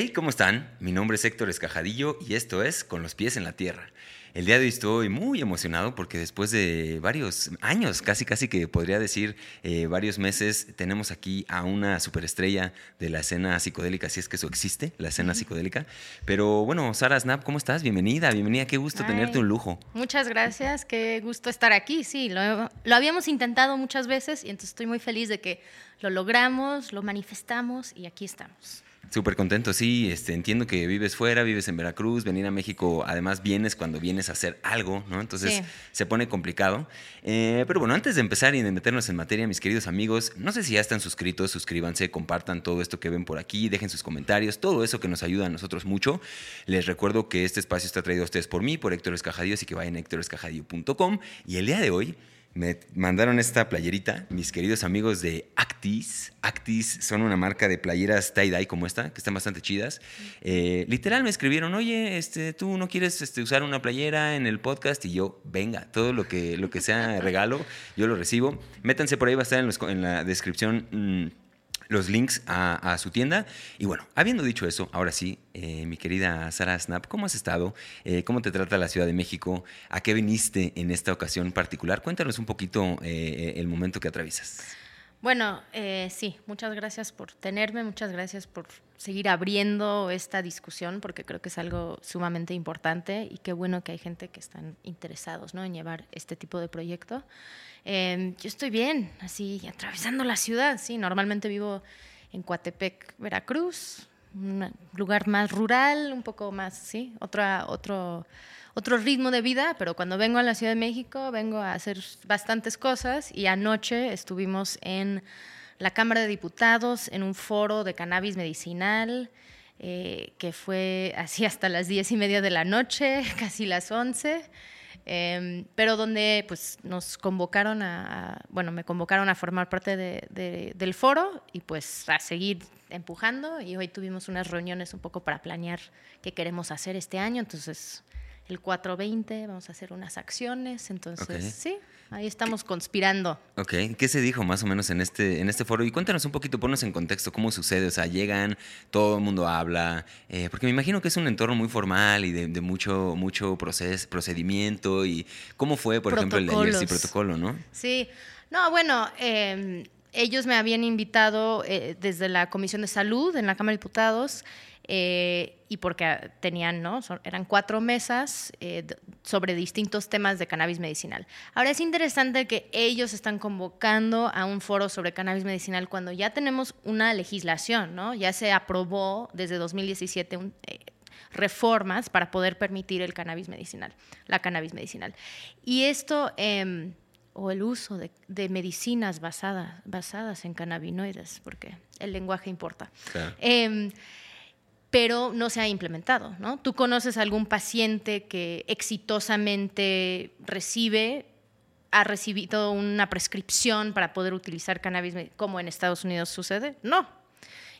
Hey, ¿cómo están? Mi nombre es Héctor Escajadillo y esto es Con los pies en la tierra. El día de hoy estoy muy emocionado porque después de varios años, casi casi que podría decir eh, varios meses, tenemos aquí a una superestrella de la escena psicodélica, si es que eso existe, la escena psicodélica. Pero bueno, Sara Snap, ¿cómo estás? Bienvenida, bienvenida, qué gusto tenerte un lujo. Muchas gracias, qué gusto estar aquí, sí, lo, lo habíamos intentado muchas veces y entonces estoy muy feliz de que lo logramos, lo manifestamos y aquí estamos. Súper contento, sí. Este, entiendo que vives fuera, vives en Veracruz, venir a México, además vienes cuando vienes a hacer algo, ¿no? Entonces se pone complicado. Eh, pero bueno, antes de empezar y de meternos en materia, mis queridos amigos, no sé si ya están suscritos, suscríbanse, compartan todo esto que ven por aquí, dejen sus comentarios, todo eso que nos ayuda a nosotros mucho. Les recuerdo que este espacio está traído a ustedes por mí, por Héctor Escajadillo, así que vayan a héctorescajadillo.com. Y el día de hoy me mandaron esta playerita, mis queridos amigos de Actis. Actis son una marca de playeras tie-dye como esta, que están bastante chidas. Eh, literal me escribieron, oye, este, tú no quieres este, usar una playera en el podcast y yo, venga, todo lo que, lo que sea regalo, yo lo recibo. Métanse por ahí, va a estar en, la descripción. Mm, los links a, su tienda. Y bueno, habiendo dicho eso, ahora sí, eh, mi querida Sara Snap, ¿cómo has estado? Eh, ¿Cómo te trata la Ciudad de México? ¿A qué viniste en esta ocasión particular? Cuéntanos un poquito eh, el momento que atraviesas. Bueno, sí, muchas gracias por tenerme, muchas gracias por seguir abriendo esta discusión, porque creo que es algo sumamente importante y qué bueno que hay gente que están interesados ¿no? en llevar este tipo de proyecto. Em, yo estoy bien, así atravesando la ciudad, sí, normalmente vivo en Coatepec, Veracruz, un lugar más rural, un poco más, sí, otra, otro, otro ritmo de vida, pero cuando vengo a la Ciudad de México vengo a hacer bastantes cosas y anoche estuvimos en la Cámara de Diputados en un foro de cannabis medicinal. Eh, que fue así hasta las diez y media de la noche, casi las once. Em, pero donde pues nos convocaron a, bueno, me convocaron a formar parte de, del foro y pues a seguir empujando y hoy tuvimos unas reuniones un poco para planear qué queremos hacer este año, entonces el 420 vamos a hacer unas acciones, entonces sí, Ahí estamos conspirando. Ok, ¿qué se dijo más o menos en este, en este foro? Y cuéntanos un poquito, ponnos en contexto cómo sucede. O sea, llegan, todo el mundo habla, eh, porque me imagino que es un entorno muy formal y de, mucho, mucho proces, procedimiento. ¿Y cómo fue, por ejemplo, el de ayer? Sí, protocolo, ¿no? Sí, no, bueno, em, ellos me habían invitado eh, desde la Comisión de Salud en la Cámara de Diputados eh, y porque tenían, ¿no? eran cuatro mesas eh, sobre distintos temas de cannabis medicinal. Ahora es interesante que ellos están convocando a un foro sobre cannabis medicinal cuando ya tenemos una legislación, ¿no? Ya se aprobó desde 2017 eh, reformas para poder permitir el cannabis medicinal, la cannabis medicinal. Y esto em, o el uso de, medicinas basadas, basadas en cannabinoides, porque el lenguaje importa. Em, pero no se ha implementado. ¿no? ¿Tú conoces algún paciente que exitosamente recibe, ha recibido una prescripción para poder utilizar cannabis como en Estados Unidos sucede? No.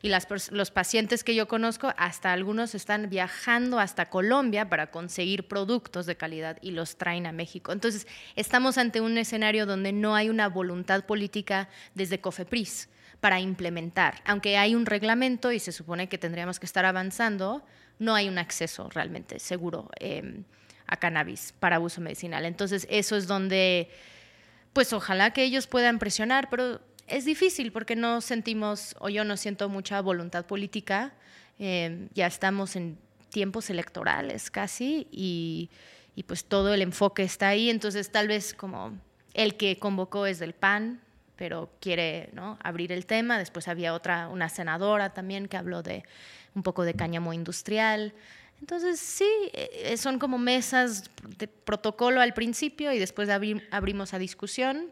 Y los pacientes que yo conozco, hasta algunos están viajando hasta Colombia para conseguir productos de calidad y los traen a México. Entonces, estamos ante un escenario donde no hay una voluntad política desde COFEPRIS para implementar. Aunque hay un reglamento y se supone que tendríamos que estar avanzando, no hay un acceso realmente seguro em, a cannabis para uso medicinal. Entonces, eso es donde, pues ojalá que ellos puedan presionar, pero es difícil porque no sentimos, o yo no siento mucha voluntad política. Em, ya estamos en tiempos electorales casi y, y pues todo el enfoque está ahí. Entonces, tal vez como el que convocó es del PAN, pero quiere ¿no? abrir el tema. Después había otra, una senadora también que habló de un poco de cáñamo industrial. Entonces, sí, eh, son como mesas de protocolo al principio y después abrimos a discusión.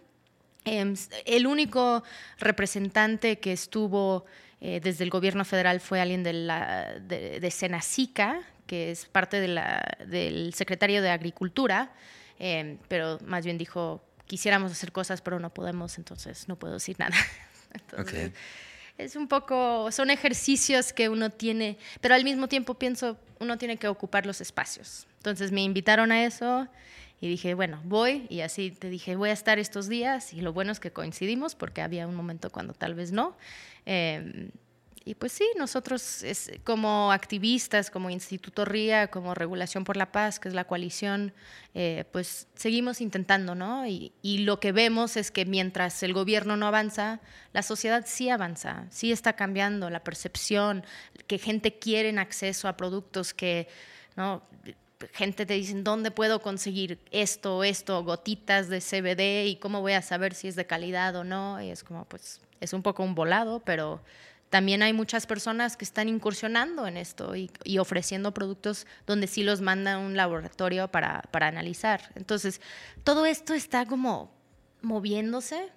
Em, el único representante que estuvo eh, desde el gobierno federal fue alguien de, la, Senacica, que es parte del secretario de Agricultura, em, pero más bien dijo quisiéramos hacer cosas, pero no podemos, entonces no puedo decir nada. Es un poco, son ejercicios que uno tiene, pero al mismo tiempo pienso, uno tiene que ocupar los espacios. Entonces me invitaron a eso y dije, bueno, voy y así te dije, voy a estar estos días y lo bueno es que coincidimos porque había un momento cuando tal vez no. Em, y pues sí, nosotros como activistas, como Instituto RIA, como Regulación por la Paz, que es la coalición, eh, pues seguimos intentando, ¿no? Y, y, lo que vemos es que mientras el gobierno no avanza, la sociedad sí avanza, sí está cambiando la percepción, que gente quiere acceso a productos que, ¿no? gente te dice, ¿dónde puedo conseguir esto, esto, gotitas de CBD y cómo voy a saber si es de calidad o no? Y es como, pues, es un poco un volado, pero también hay muchas personas que están incursionando en esto y, ofreciendo productos donde sí los manda a un laboratorio para, para, analizar. Entonces, todo esto está como moviéndose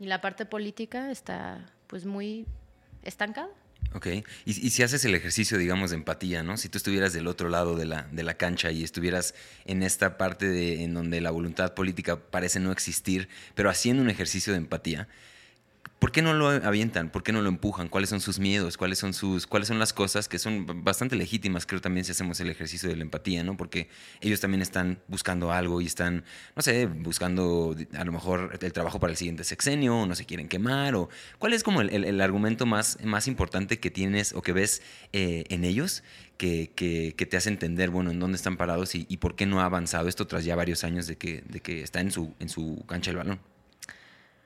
y la parte política está pues muy estancada. Ok, y, si haces el ejercicio, digamos, de empatía, ¿no? Si tú estuvieras del otro lado de la, de la cancha y estuvieras en esta parte de, en donde la voluntad política parece no existir, pero haciendo un ejercicio de empatía, ¿Por qué no lo avientan? ¿Por qué no lo empujan? ¿Cuáles son sus miedos? ¿Cuáles son, sus, ¿Cuáles son las cosas que son bastante legítimas, creo también si hacemos el ejercicio de la empatía, ¿no? Porque ellos también están buscando algo y están, no sé, buscando a lo mejor el trabajo para el siguiente sexenio, o no se quieren quemar, o cuál es como el, argumento más, más importante que tienes o que ves eh, en ellos que, que, te hace entender, bueno, en dónde están parados y, por qué no ha avanzado esto tras ya varios años de que, de que está en su, en su cancha el balón.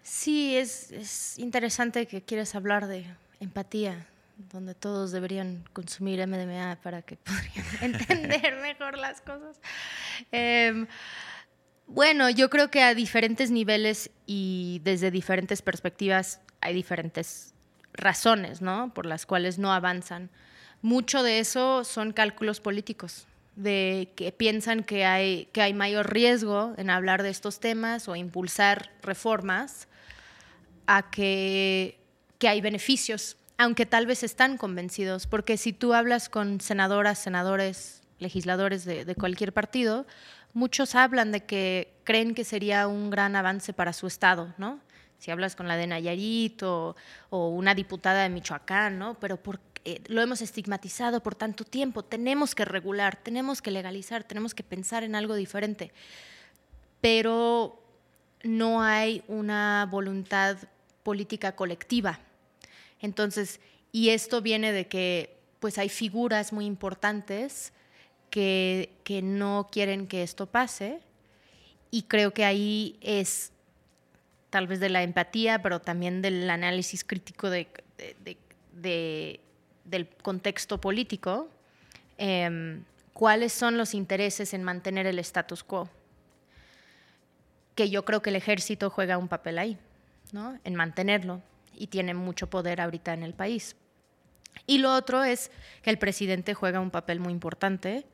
Sí, es, interesante que quieras hablar de empatía, donde todos deberían consumir MDMA para que podrían entender mejor las cosas. Em, bueno, yo creo que a diferentes niveles y desde diferentes perspectivas hay diferentes razones, ¿no? Por las cuales no avanzan. Mucho de eso son cálculos políticos, de que piensan que hay, que hay mayor riesgo en hablar de estos temas o impulsar reformas a que, hay beneficios, aunque tal vez están convencidos, porque si tú hablas con senadoras, senadores, legisladores de, cualquier partido, muchos hablan de que creen que sería un gran avance para su estado, ¿no? Si hablas con la de Nayarit o, una diputada de Michoacán, ¿no? Pero porque lo hemos estigmatizado por tanto tiempo, tenemos que regular, tenemos que legalizar, tenemos que pensar en algo diferente. Pero no hay una voluntad política colectiva. Entonces, y esto viene de que pues hay figuras muy importantes que, que no quieren que esto pase y creo que ahí es tal vez de la empatía, pero también del análisis crítico de, del contexto político, em, cuáles son los intereses en mantener el status quo, que yo creo que el ejército juega un papel ahí en mantenerlo y tiene mucho poder ahorita en el país. Y lo otro es que el presidente juega un papel muy importante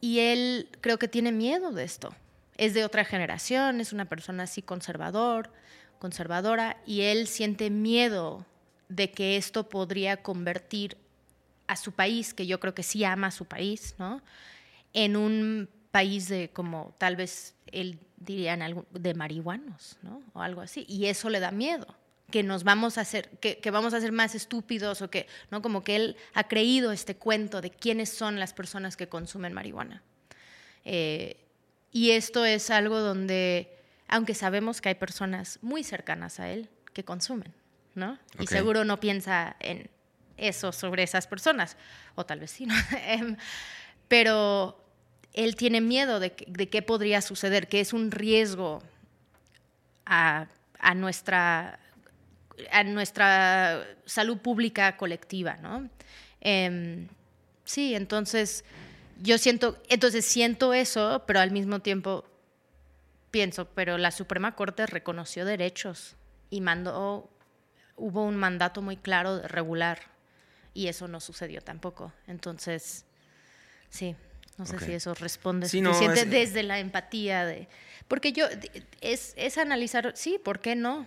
y él creo que tiene miedo de esto. Es de otra generación, es una persona así conservador, conservadora y él siente miedo de que esto podría convertir a su país, que yo creo que sí ama a su país, ¿no? En un país de como tal vez él dirían de marihuanos, ¿no? O algo así. Y eso le da miedo, que nos vamos a hacer, que, vamos a ser más estúpidos o que, ¿no? Como que él ha creído este cuento de quiénes son las personas que consumen marihuana. Eh, y esto es algo donde, aunque sabemos que hay personas muy cercanas a él que consumen, ¿no? Y seguro no piensa en eso sobre esas personas, o tal vez sí, ¿no? Em, pero él tiene miedo de, qué podría suceder, que es un riesgo a, nuestra, a nuestra salud pública colectiva, ¿no? Em, sí, entonces yo siento, entonces siento eso, pero al mismo tiempo pienso, pero la Suprema Corte reconoció derechos y mandó, hubo un mandato muy claro de regular y eso no sucedió tampoco. Entonces, sí. No sé si eso responde sí, desde la empatía de... Porque yo, es, es analizar, sí, ¿por qué no?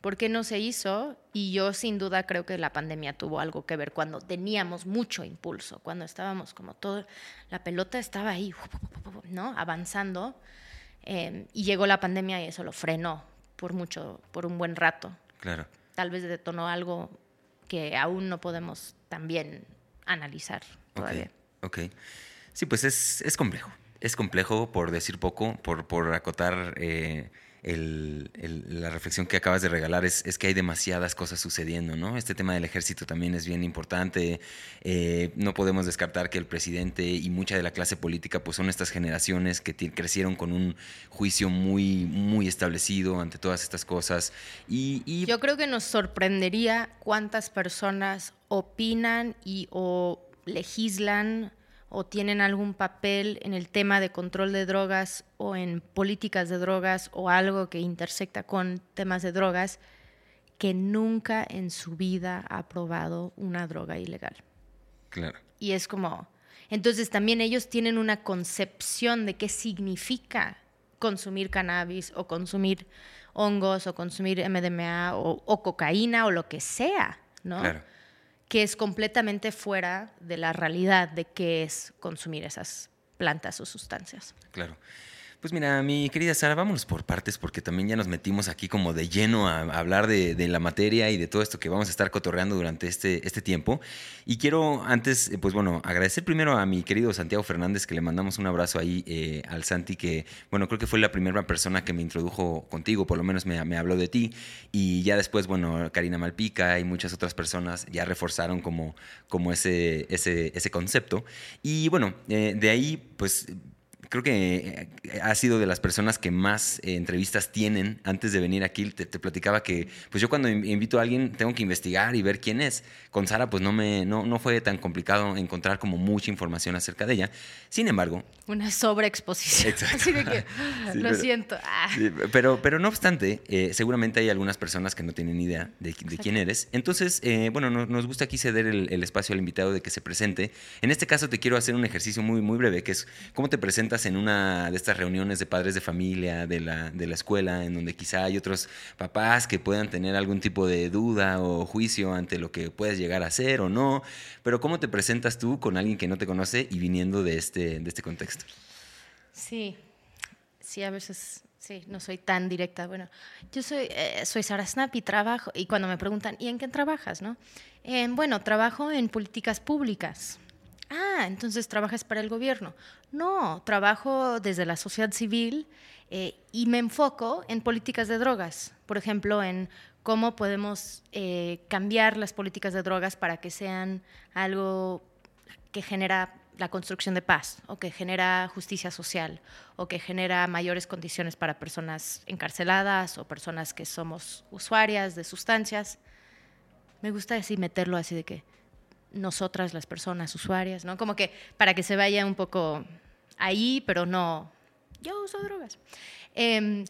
¿Por qué no se hizo? Y yo sin duda creo que la pandemia tuvo algo que ver cuando teníamos mucho impulso, cuando estábamos como todo, la pelota estaba ahí, ¿no? Avanzando. Em, y llegó la pandemia y eso lo frenó por mucho, por un buen rato. Claro. Tal vez detonó algo que aún no podemos también analizar todavía. Ok. okay. Sí, pues es, complejo. Es complejo, por decir poco, por, por acotar eh, la reflexión que acabas de regalar es, que hay demasiadas cosas sucediendo, ¿no? Este tema del ejército también es bien importante. Eh, no podemos descartar que el presidente y mucha de la clase política pues son estas generaciones que crecieron con un juicio muy, muy establecido ante todas estas cosas. Y, Yo creo que nos sorprendería cuántas personas opinan y o legislan o tienen algún papel en el tema de control de drogas o en políticas de drogas o algo que intersecta con temas de drogas que nunca en su vida ha probado una droga ilegal. Claro. Y es como, entonces también ellos tienen una concepción de qué significa consumir cannabis o consumir hongos o consumir MDMA o, o cocaína o lo que sea, ¿no? Claro que es completamente fuera de la realidad de qué es consumir esas plantas o sustancias. Claro. Pues mira, mi querida Sara, vámonos por partes porque también ya nos metimos aquí como de lleno a, hablar de, la materia y de todo esto que vamos a estar cotorreando durante este, este tiempo. Y quiero antes, eh, pues bueno, agradecer primero a mi querido Santiago Fernández, que le mandamos un abrazo ahí eh, al Santi, que bueno, creo que fue la primera persona que me introdujo contigo, por lo menos me, habló de ti. Y ya después, bueno, Karina Malpica y muchas otras personas ya reforzaron como, como ese, ese, ese concepto. Y bueno, eh, de ahí, pues creo que eh, ha sido de las personas que más eh, entrevistas tienen antes de venir aquí. Te, platicaba que, pues yo cuando invito a alguien tengo que investigar y ver quién es. Con Sara, pues no, me, no, no fue tan complicado encontrar como mucha información acerca de ella. Sin embargo... Una sobreexposición. Así de que, lo siento. Ah. pero, pero no obstante, eh, seguramente hay algunas personas que no tienen idea de, quién eres. Entonces, bueno, nos gusta aquí ceder el, el espacio al invitado de que se presente. En este caso te quiero hacer un ejercicio muy, muy breve, que es cómo te presentas en una de estas reuniones de padres de familia de la, de la escuela, en donde quizá hay otros papás que puedan tener algún tipo de duda o juicio ante lo que puedes llegar a hacer o no, pero ¿cómo te presentas tú con alguien que no te conoce y viniendo de este, de este contexto? Sí, sí, a veces Sí, no soy tan directa. Bueno, yo soy, eh, soy Sara Snap y trabajo, y cuando me preguntan, ¿y en qué trabajas? No? Bueno, trabajo en políticas públicas ah, entonces trabajas para el gobierno. No, trabajo desde la sociedad civil eh, y me enfoco en políticas de drogas, por ejemplo, en cómo podemos eh, cambiar las políticas de drogas para que sean algo que genera la construcción de paz o que genera justicia social o que genera mayores condiciones para personas encarceladas o personas que somos usuarias de sustancias. Me gusta así meterlo así de que nosotras las personas usuarias, ¿no? Como que para que se vaya un poco ahí, pero no, yo uso drogas. Em,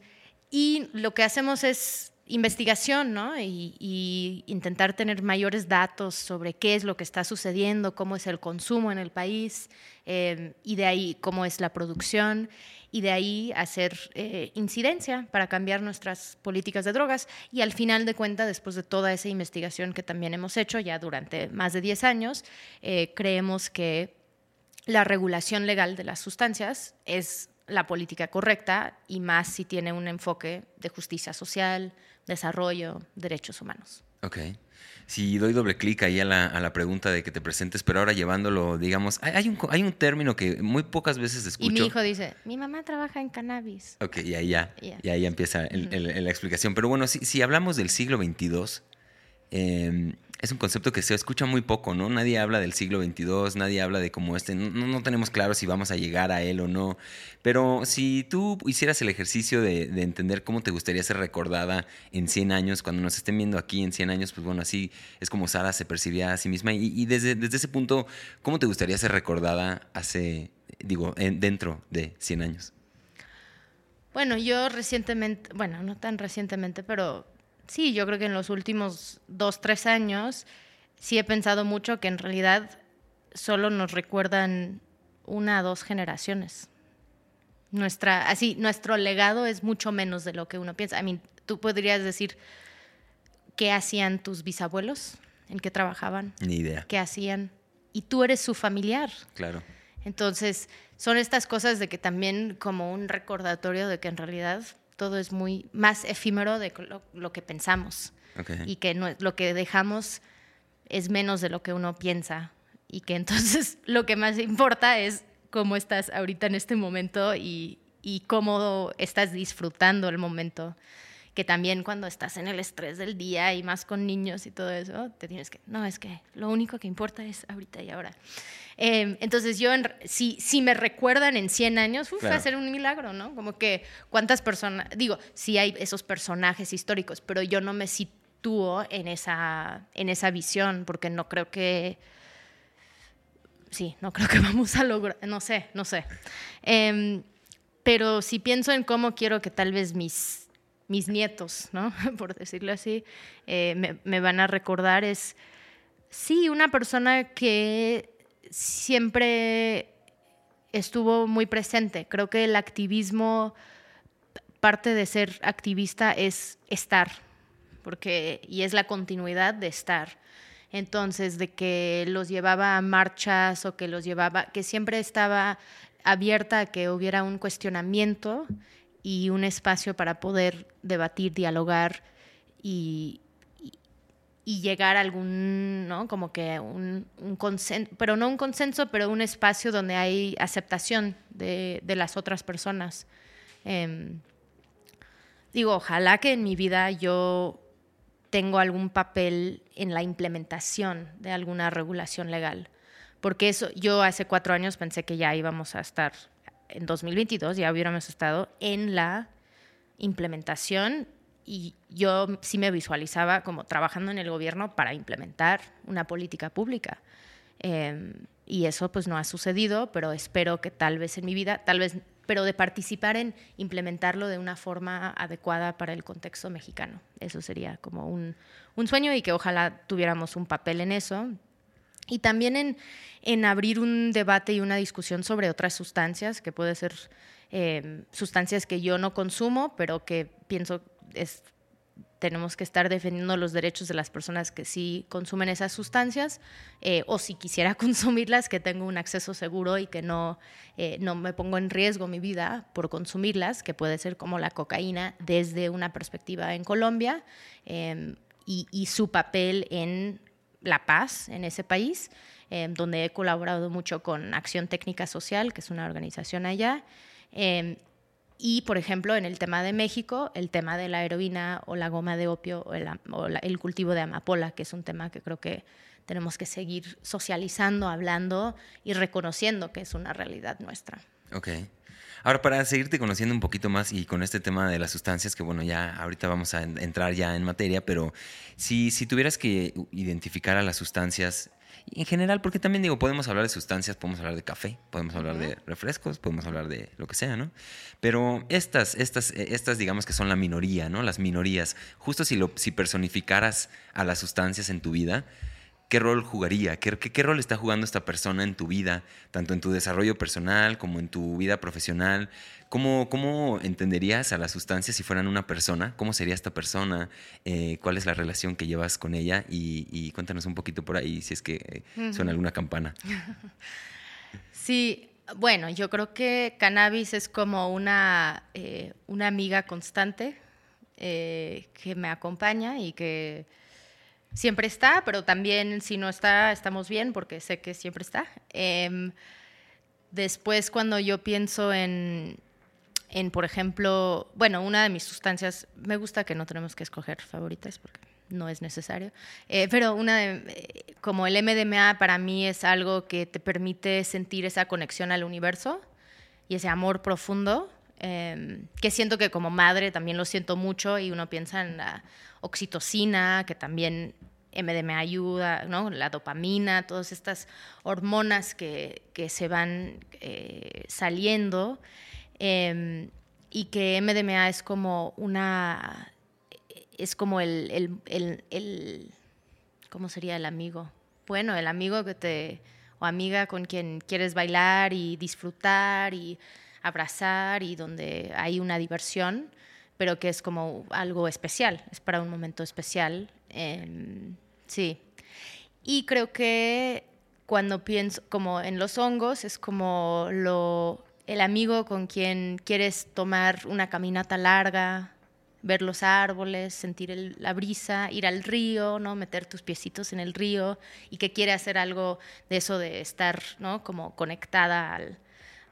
y lo que hacemos es investigación, ¿no? Y, intentar tener mayores datos sobre qué es lo que está sucediendo, cómo es el consumo en el país, em, y de ahí cómo es la producción y de ahí hacer eh, incidencia para cambiar nuestras políticas de drogas. Y al final de cuentas, después de toda esa investigación que también hemos hecho ya durante más de 10 años, eh, creemos que la regulación legal de las sustancias es la política correcta y más si tiene un enfoque de justicia social, desarrollo, derechos humanos. Ok. Si doy doble clic ahí a la, a la, pregunta de que te presentes, pero ahora llevándolo, digamos, hay, un, hay un término que muy pocas veces escucho. Y mi hijo dice, mi mamá trabaja en cannabis. Ok, y ahí ya, y ahí empieza la explicación. Pero bueno, si, si hablamos del siglo XXII, eh, es un concepto que se escucha muy poco, ¿no? Nadie habla del siglo XXII, nadie habla de cómo este, no, no tenemos claro si vamos a llegar a él o no, pero si tú hicieras el ejercicio de, entender cómo te gustaría ser recordada en 100 años, cuando nos estén viendo aquí en 100 años, pues bueno, así es como Sara se percibía a sí misma y, desde, desde ese punto, ¿cómo te gustaría ser recordada hace, digo, dentro de 100 años? Bueno, yo recientemente, bueno, no tan recientemente, pero sí, yo creo que en los últimos dos, tres años sí he pensado mucho que en realidad solo nos recuerdan una o dos generaciones. Nuestra, así, nuestro legado es mucho menos de lo que uno piensa. I mean, tú podrías decir qué hacían tus bisabuelos, en qué trabajaban. Ni idea. ¿Qué hacían? Y tú eres su familiar. Claro. Entonces, son estas cosas de que también como un recordatorio de que en realidad todo es muy más efímero de lo, que pensamos. Y que lo que dejamos es menos de lo que uno piensa. Y que entonces lo que más importa es cómo estás ahorita en este momento y, y cómo estás disfrutando el momento. Que también cuando estás en el estrés del día y más con niños y todo eso, te tienes que, no, es que lo único que importa es ahorita y ahora. Em, entonces yo, si, si me recuerdan en 100 años, uf, va a ser un milagro, ¿no? Como que cuántas personas, digo, sí hay esos personajes históricos, pero yo no me sitúo en esa, en esa visión porque no creo que sí, no creo que vamos a lograr, no sé, no sé. Em, pero si pienso en cómo quiero que tal vez mis, mis nietos, ¿no? por decirlo así, eh, me, van a recordar, es, sí, una persona que siempre estuvo muy presente. Creo que el activismo, parte de ser activista es estar, porque, y es la continuidad de estar. Entonces, de que los llevaba a marchas o que los llevaba, que siempre estaba abierta a que hubiera un cuestionamiento y un espacio para poder debatir, dialogar y, llegar a algún, ¿no? Como que un, un consenso, pero no un consenso, pero un espacio donde hay aceptación de, de las otras personas. Em, digo, ojalá que en mi vida yo tengo algún papel en la implementación de alguna regulación legal. Porque eso, yo hace cuatro años pensé que ya íbamos a estar, en 2022 ya hubiéramos estado en la implementación y yo sí me visualizaba como trabajando en el gobierno para implementar una política pública. Em, y eso pues no ha sucedido, pero espero que tal vez en mi vida, tal vez pero de participar en implementarlo de una forma adecuada para el contexto mexicano. Eso sería como un, sueño y que ojalá tuviéramos un papel en eso. Y también en, en abrir un debate y una discusión sobre otras sustancias, que puede ser eh, sustancias que yo no consumo, pero que pienso es tenemos que estar defendiendo los derechos de las personas que sí consumen esas sustancias eh, o si quisiera consumirlas, que tengo un acceso seguro y que no, eh, no me pongo en riesgo mi vida por consumirlas, que puede ser como la cocaína desde una perspectiva en Colombia em, y, su papel en la paz en ese país, em, donde he colaborado mucho con Acción Técnica Social, que es una organización allá. Em, y, por ejemplo, en el tema de México, el tema de la heroína o la goma de opio o el, cultivo de amapola, que es un tema que creo que tenemos que seguir socializando, hablando y reconociendo que es una realidad nuestra. Ok. Ahora, para seguirte conociendo un poquito más y con este tema de las sustancias, que bueno, ya ahorita vamos a entrar ya en materia, pero si, si tuvieras que identificar a las sustancias en general, porque también digo, podemos hablar de sustancias, podemos hablar de café, podemos hablar de refrescos, podemos hablar de lo que sea, ¿no? Pero estas, estas, eh, estas digamos que son la minoría, ¿no? Las minorías. Justo si, lo, si personificaras a las sustancias en tu vida, ¿qué rol jugaría? ¿Qué, ¿Qué, rol está jugando esta persona en tu vida, tanto en tu desarrollo personal como en tu vida profesional? ¿Cómo, cómo entenderías a las sustancias si fueran una persona? ¿Cómo sería esta persona? Eh, ¿Cuál es la relación que llevas con ella? Y, cuéntanos un poquito por ahí si es que suena alguna campana. Sí, bueno, yo creo que cannabis es como una, eh, una amiga constante eh, que me acompaña y que siempre está, pero también si no está, estamos bien porque sé que siempre está. Em, después, cuando yo pienso en, en, por ejemplo, bueno, una de mis sustancias, me gusta que no tenemos que escoger favoritas porque no es necesario, eh, pero una eh, como el MDMA para mí es algo que te permite sentir esa conexión al universo y ese amor profundo, em, que siento que como madre también lo siento mucho y uno piensa en la oxitocina, que también MDMA ayuda, ¿no? la dopamina, todas estas hormonas que, que se van eh, saliendo. Em, y que MDMA es como una, es como el, el, el, ¿cómo sería el amigo? Bueno, el amigo que te, o amiga con quien quieres bailar y disfrutar y abrazar y donde hay una diversión, pero que es como algo especial, es para un momento especial. Em, sí. Y creo que cuando pienso como en los hongos, es como lo el amigo con quien quieres tomar una caminata larga, ver los árboles, sentir la brisa, ir al río, ¿no? meter tus piecitos en el río y que quiere hacer algo de eso de estar ¿no? como conectada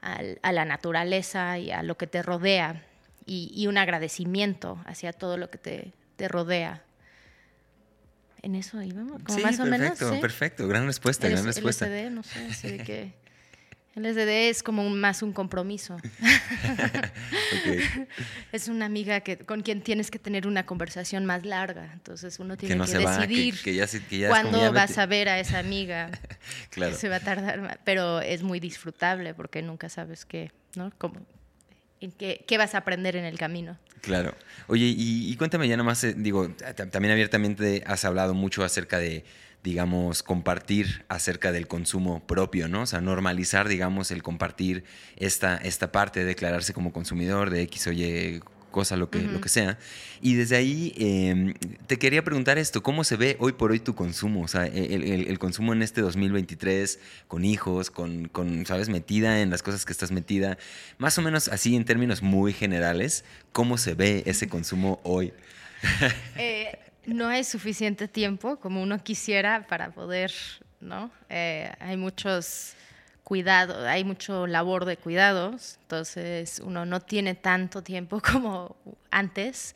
a la naturaleza y a lo que te rodea y, un agradecimiento hacia todo lo que te, te rodea. En eso íbamos, como más o menos. ¿sí? perfecto, gran respuesta, gran respuesta. LSD, no sé, así de que LSD es como más un compromiso. Es una amiga que, con quien tienes que tener una conversación más larga. Entonces uno tiene que, decidir cuándo vas a ver a esa amiga. claro. Se va a tardar, pero es muy disfrutable porque nunca sabes qué, ¿no? Cómo, en qué, qué vas a aprender en el camino. Claro. Oye, y, y cuéntame ya nomás, eh, digo, también abiertamente has hablado mucho acerca de digamos, compartir acerca del consumo propio, ¿no? O sea, normalizar, digamos, el compartir esta, esta parte de declararse como consumidor de X o Y cosa, lo que, lo que sea. Y desde ahí em, te quería preguntar esto, ¿cómo se ve hoy por hoy tu consumo? O sea, el, consumo en este 2023, con hijos, con, con, ¿sabes?, metida en las cosas que estás metida, más o menos así en términos muy generales, ¿cómo se ve ese consumo hoy? Eh, no hay suficiente tiempo como uno quisiera para poder, ¿no? Eh, hay muchos cuidados, hay mucho labor de cuidados, entonces uno no tiene tanto tiempo como antes.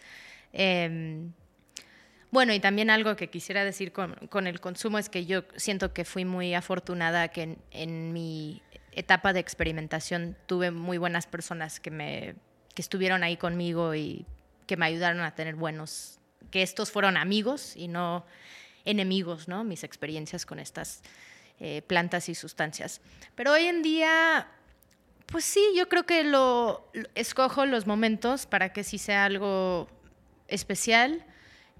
Em, bueno, y también algo que quisiera decir con, el consumo es que yo siento que fui muy afortunada que en, mi etapa de experimentación tuve muy buenas personas que, me, que estuvieron ahí conmigo y que me ayudaron a tener buenos que estos fueron amigos y no enemigos, ¿no? Mis experiencias con estas eh, plantas y sustancias. Pero hoy en día, pues sí, yo creo que lo, escojo los momentos para que sí sea algo especial.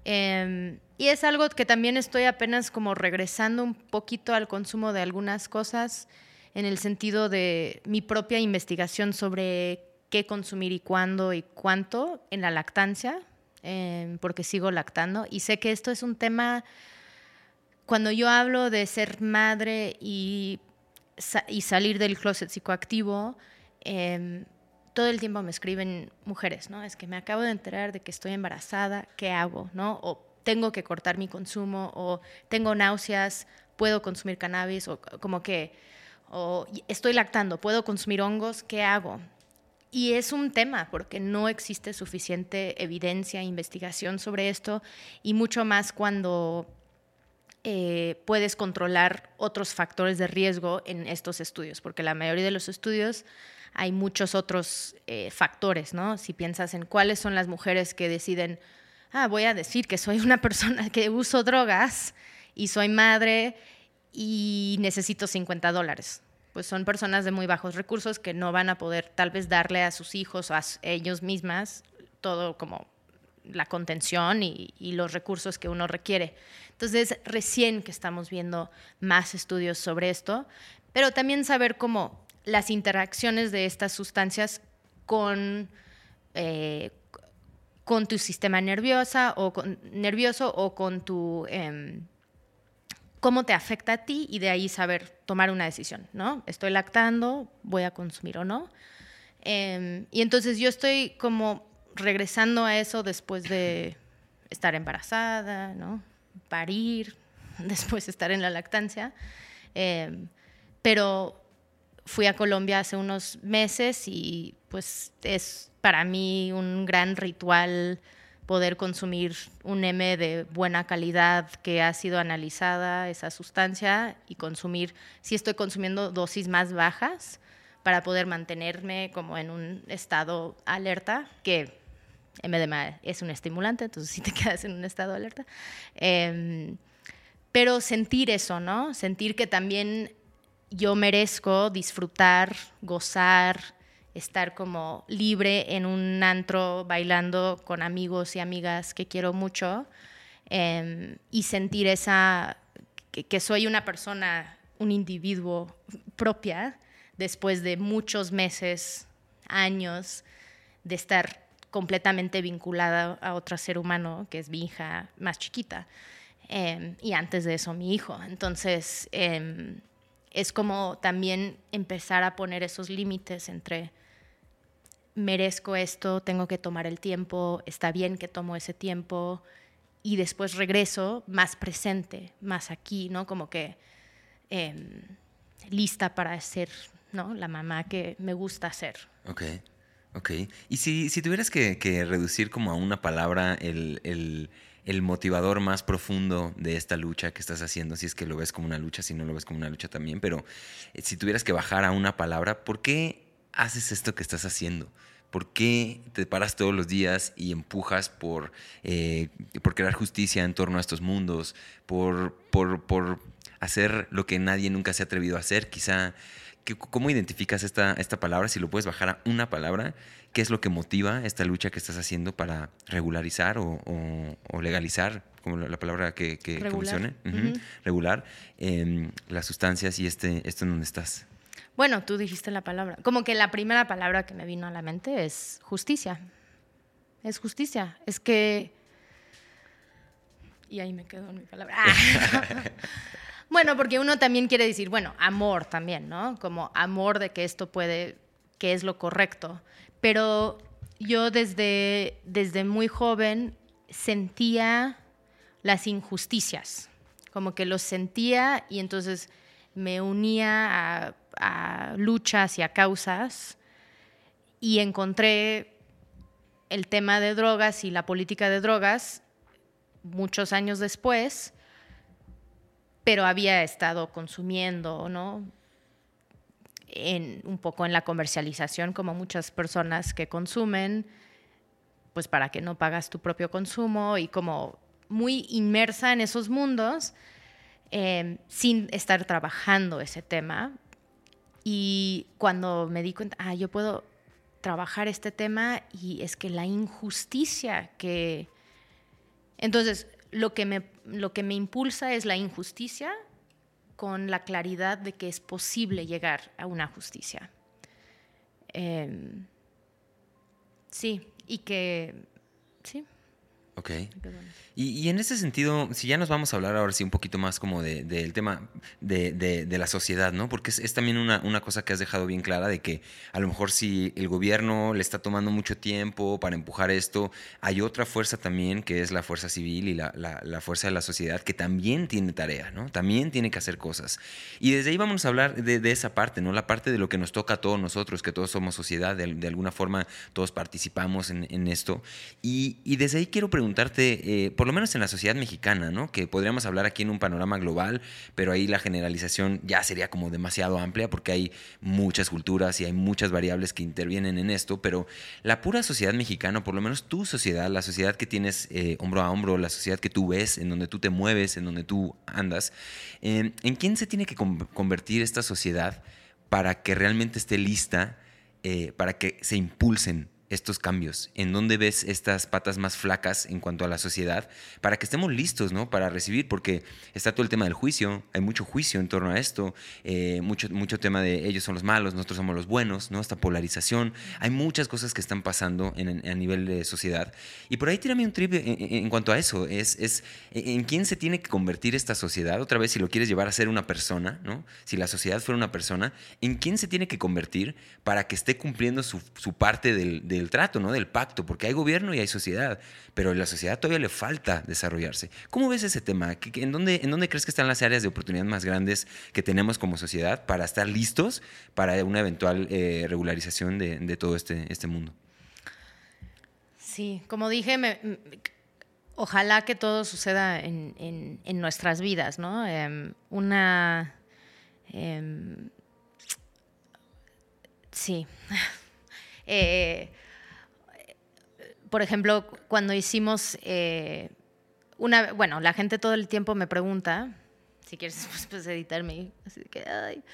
Em, y es algo que también estoy apenas como regresando un poquito al consumo de algunas cosas en el sentido de mi propia investigación sobre qué consumir y cuándo y cuánto en la lactancia, Em, porque sigo lactando. Y sé que esto es un tema, cuando yo hablo de ser madre y, salir del closet psicoactivo, em, todo el tiempo me escriben mujeres, ¿no? Es que me acabo de enterar de que estoy embarazada, ¿qué hago? ¿No? O tengo que cortar mi consumo, o tengo náuseas, puedo consumir cannabis, o como que, o estoy lactando, puedo consumir hongos, ¿qué hago? Y es un tema porque no existe suficiente evidencia e investigación sobre esto y mucho más cuando eh, puedes controlar otros factores de riesgo en estos estudios, porque la mayoría de los estudios hay muchos otros eh, factores, ¿no? Si piensas en cuáles son las mujeres que deciden, ah, voy a decir que soy una persona que uso drogas y soy madre y necesito 50 dólares pues son personas de muy bajos recursos que no van a poder tal vez darle a sus hijos o a ellos mismas todo como la contención y, los recursos que uno requiere. Entonces, recién que estamos viendo más estudios sobre esto, pero también saber cómo las interacciones de estas sustancias con, eh, con tu sistema o nervioso o con tu... Em, cómo te afecta a ti y de ahí saber tomar una decisión, ¿no? Estoy lactando, voy a consumir o no. Em, y entonces yo estoy como regresando a eso después de estar embarazada, ¿no? Parir, después de estar en la lactancia. Em, pero fui a Colombia hace unos meses y pues es para mí un gran ritual poder consumir un M de buena calidad que ha sido analizada esa sustancia y consumir, si estoy consumiendo dosis más bajas para poder mantenerme como en un estado alerta, que MDMA es un estimulante, entonces si te quedas en un estado alerta. Em, pero sentir eso, ¿no? Sentir que también yo merezco disfrutar, gozar, estar como libre en un antro bailando con amigos y amigas que quiero mucho em, y sentir esa, que, soy una persona, un individuo propia después de muchos meses, años de estar completamente vinculada a otro ser humano, que es mi hija más chiquita, em, y antes de eso mi hijo. Entonces, em, es como también empezar a poner esos límites entre merezco esto, tengo que tomar el tiempo, está bien que tomo ese tiempo y después regreso más presente, más aquí, ¿no? Como que em, lista para ser ¿no? La mamá que me gusta ser. Ok, ok. Y si, si tuvieras que, reducir como a una palabra el, el, motivador más profundo de esta lucha que estás haciendo, si es que lo ves como una lucha, si no lo ves como una lucha también, pero eh, si tuvieras que bajar a una palabra, ¿por qué haces esto que estás haciendo? ¿Por qué te paras todos los días y empujas por, eh, por crear justicia en torno a estos mundos? Por, por, por hacer lo que nadie nunca se ha atrevido a hacer, quizá. ¿Cómo identificas esta, esta palabra? Si lo puedes bajar a una palabra, ¿qué es lo que motiva esta lucha que estás haciendo para regularizar o, legalizar, como la, palabra que, que, regular, regular em, las sustancias y este, esto en donde estás? Bueno, tú dijiste la palabra. Como que la primera palabra que me vino a la mente es justicia. Es justicia. Es que... Y ahí me quedo en mi palabra. Bueno, porque uno también quiere decir, bueno, amor también, ¿no? Como amor de que esto puede, que es lo correcto. Pero yo desde, desde muy joven sentía las injusticias, como que los sentía y entonces me unía a, luchas y a causas y encontré el tema de drogas y la política de drogas muchos años después pero había estado consumiendo, ¿no? En, un poco en la comercialización, como muchas personas que consumen, pues para que no pagas tu propio consumo y como muy inmersa en esos mundos em, sin estar trabajando ese tema. Y cuando me di cuenta, ah, yo puedo trabajar este tema y es que la injusticia que... Entonces, lo que me, lo que me impulsa es la injusticia con la claridad de que es posible llegar a una justicia. Em, sí, y que, sí. Ok. Y, en ese sentido, si ya nos vamos a hablar ahora sí un poquito más como del tema de, la sociedad, ¿no? Porque es, también una, una, cosa que has dejado bien clara de que a lo mejor si el gobierno le está tomando mucho tiempo para empujar esto, hay otra fuerza también que es la fuerza civil y la, la, fuerza de la sociedad que también tiene tarea, ¿no? También tiene que hacer cosas. Y desde ahí vamos a hablar de, esa parte, ¿no? La parte de lo que nos toca a todos nosotros, que todos somos sociedad, de, alguna forma todos participamos en, en esto. Y, y, desde ahí quiero preguntarte, eh, por lo menos en la sociedad mexicana, ¿no? Que podríamos hablar aquí en un panorama global, pero ahí la generalización ya sería como demasiado amplia porque hay muchas culturas y hay muchas variables que intervienen en esto, pero la pura sociedad mexicana, por lo menos tu sociedad, la sociedad que tienes eh, hombro a hombro, la sociedad que tú ves, en donde tú te mueves, en donde tú andas, eh, ¿en quién se tiene que convertir esta sociedad para que realmente esté lista, para que se impulsen estos cambios? ¿En dónde ves estas patas más flacas en cuanto a la sociedad para que estemos listos ¿no? para recibir? Porque está todo el tema del juicio, hay mucho juicio en torno a esto, eh, mucho, mucho tema de ellos son los malos, nosotros somos los buenos, ¿no? esta polarización, hay muchas cosas que están pasando en, a nivel de sociedad. Y por ahí tírame un trip en, cuanto a eso, es, es en quién se tiene que convertir esta sociedad, otra vez si lo quieres llevar a ser una persona, ¿no? si la sociedad fuera una persona, ¿en quién se tiene que convertir para que esté cumpliendo su, su parte del del trato, ¿no? Del pacto, porque hay gobierno y hay sociedad, pero a la sociedad todavía le falta desarrollarse. ¿Cómo ves ese tema? ¿En dónde, ¿En dónde crees que están las áreas de oportunidad más grandes que tenemos como sociedad para estar listos para una eventual eh, regularización de, todo este, este mundo? Sí, como dije, ojalá que todo suceda en, nuestras vidas, ¿no? Em, una... Em, sí. eh, por ejemplo, cuando hicimos eh, una, bueno, la gente todo el tiempo me pregunta, si quieres pues, pues editarme, así que, ay.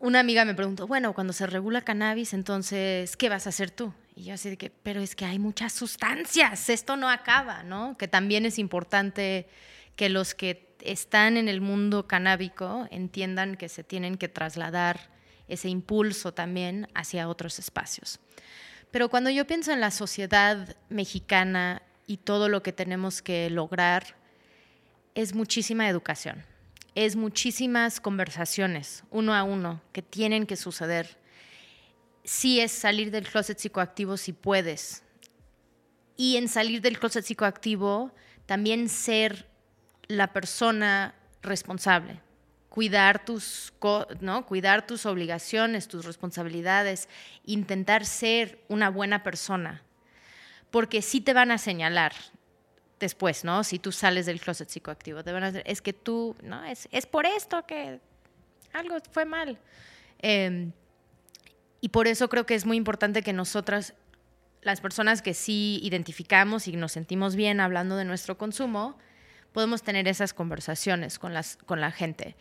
Una amiga me preguntó, bueno, cuando se regula cannabis, entonces, ¿qué vas a hacer tú? Y yo así de que, pero es que hay muchas sustancias, esto no acaba, ¿no? Que también es importante que los que están en el mundo canábico entiendan que se tienen que trasladar ese impulso también hacia otros espacios. Pero cuando yo pienso en la sociedad mexicana y todo lo que tenemos que lograr, es muchísima educación, es muchísimas conversaciones uno a uno que tienen que suceder. Sí es salir del closet psicoactivo si puedes. Y en salir del closet psicoactivo, también ser la persona responsable, cuidar tus, ¿no? cuidar tus obligaciones, tus responsabilidades, intentar ser una buena persona, porque sí te van a señalar después, ¿no? Si tú sales del closet psicoactivo, te van a decir, es que tú, ¿no? Es, es por esto que algo fue mal. Em, y por eso creo que es muy importante que nosotras, las personas que sí identificamos y nos sentimos bien hablando de nuestro consumo, podemos tener esas conversaciones con, las, con la gente.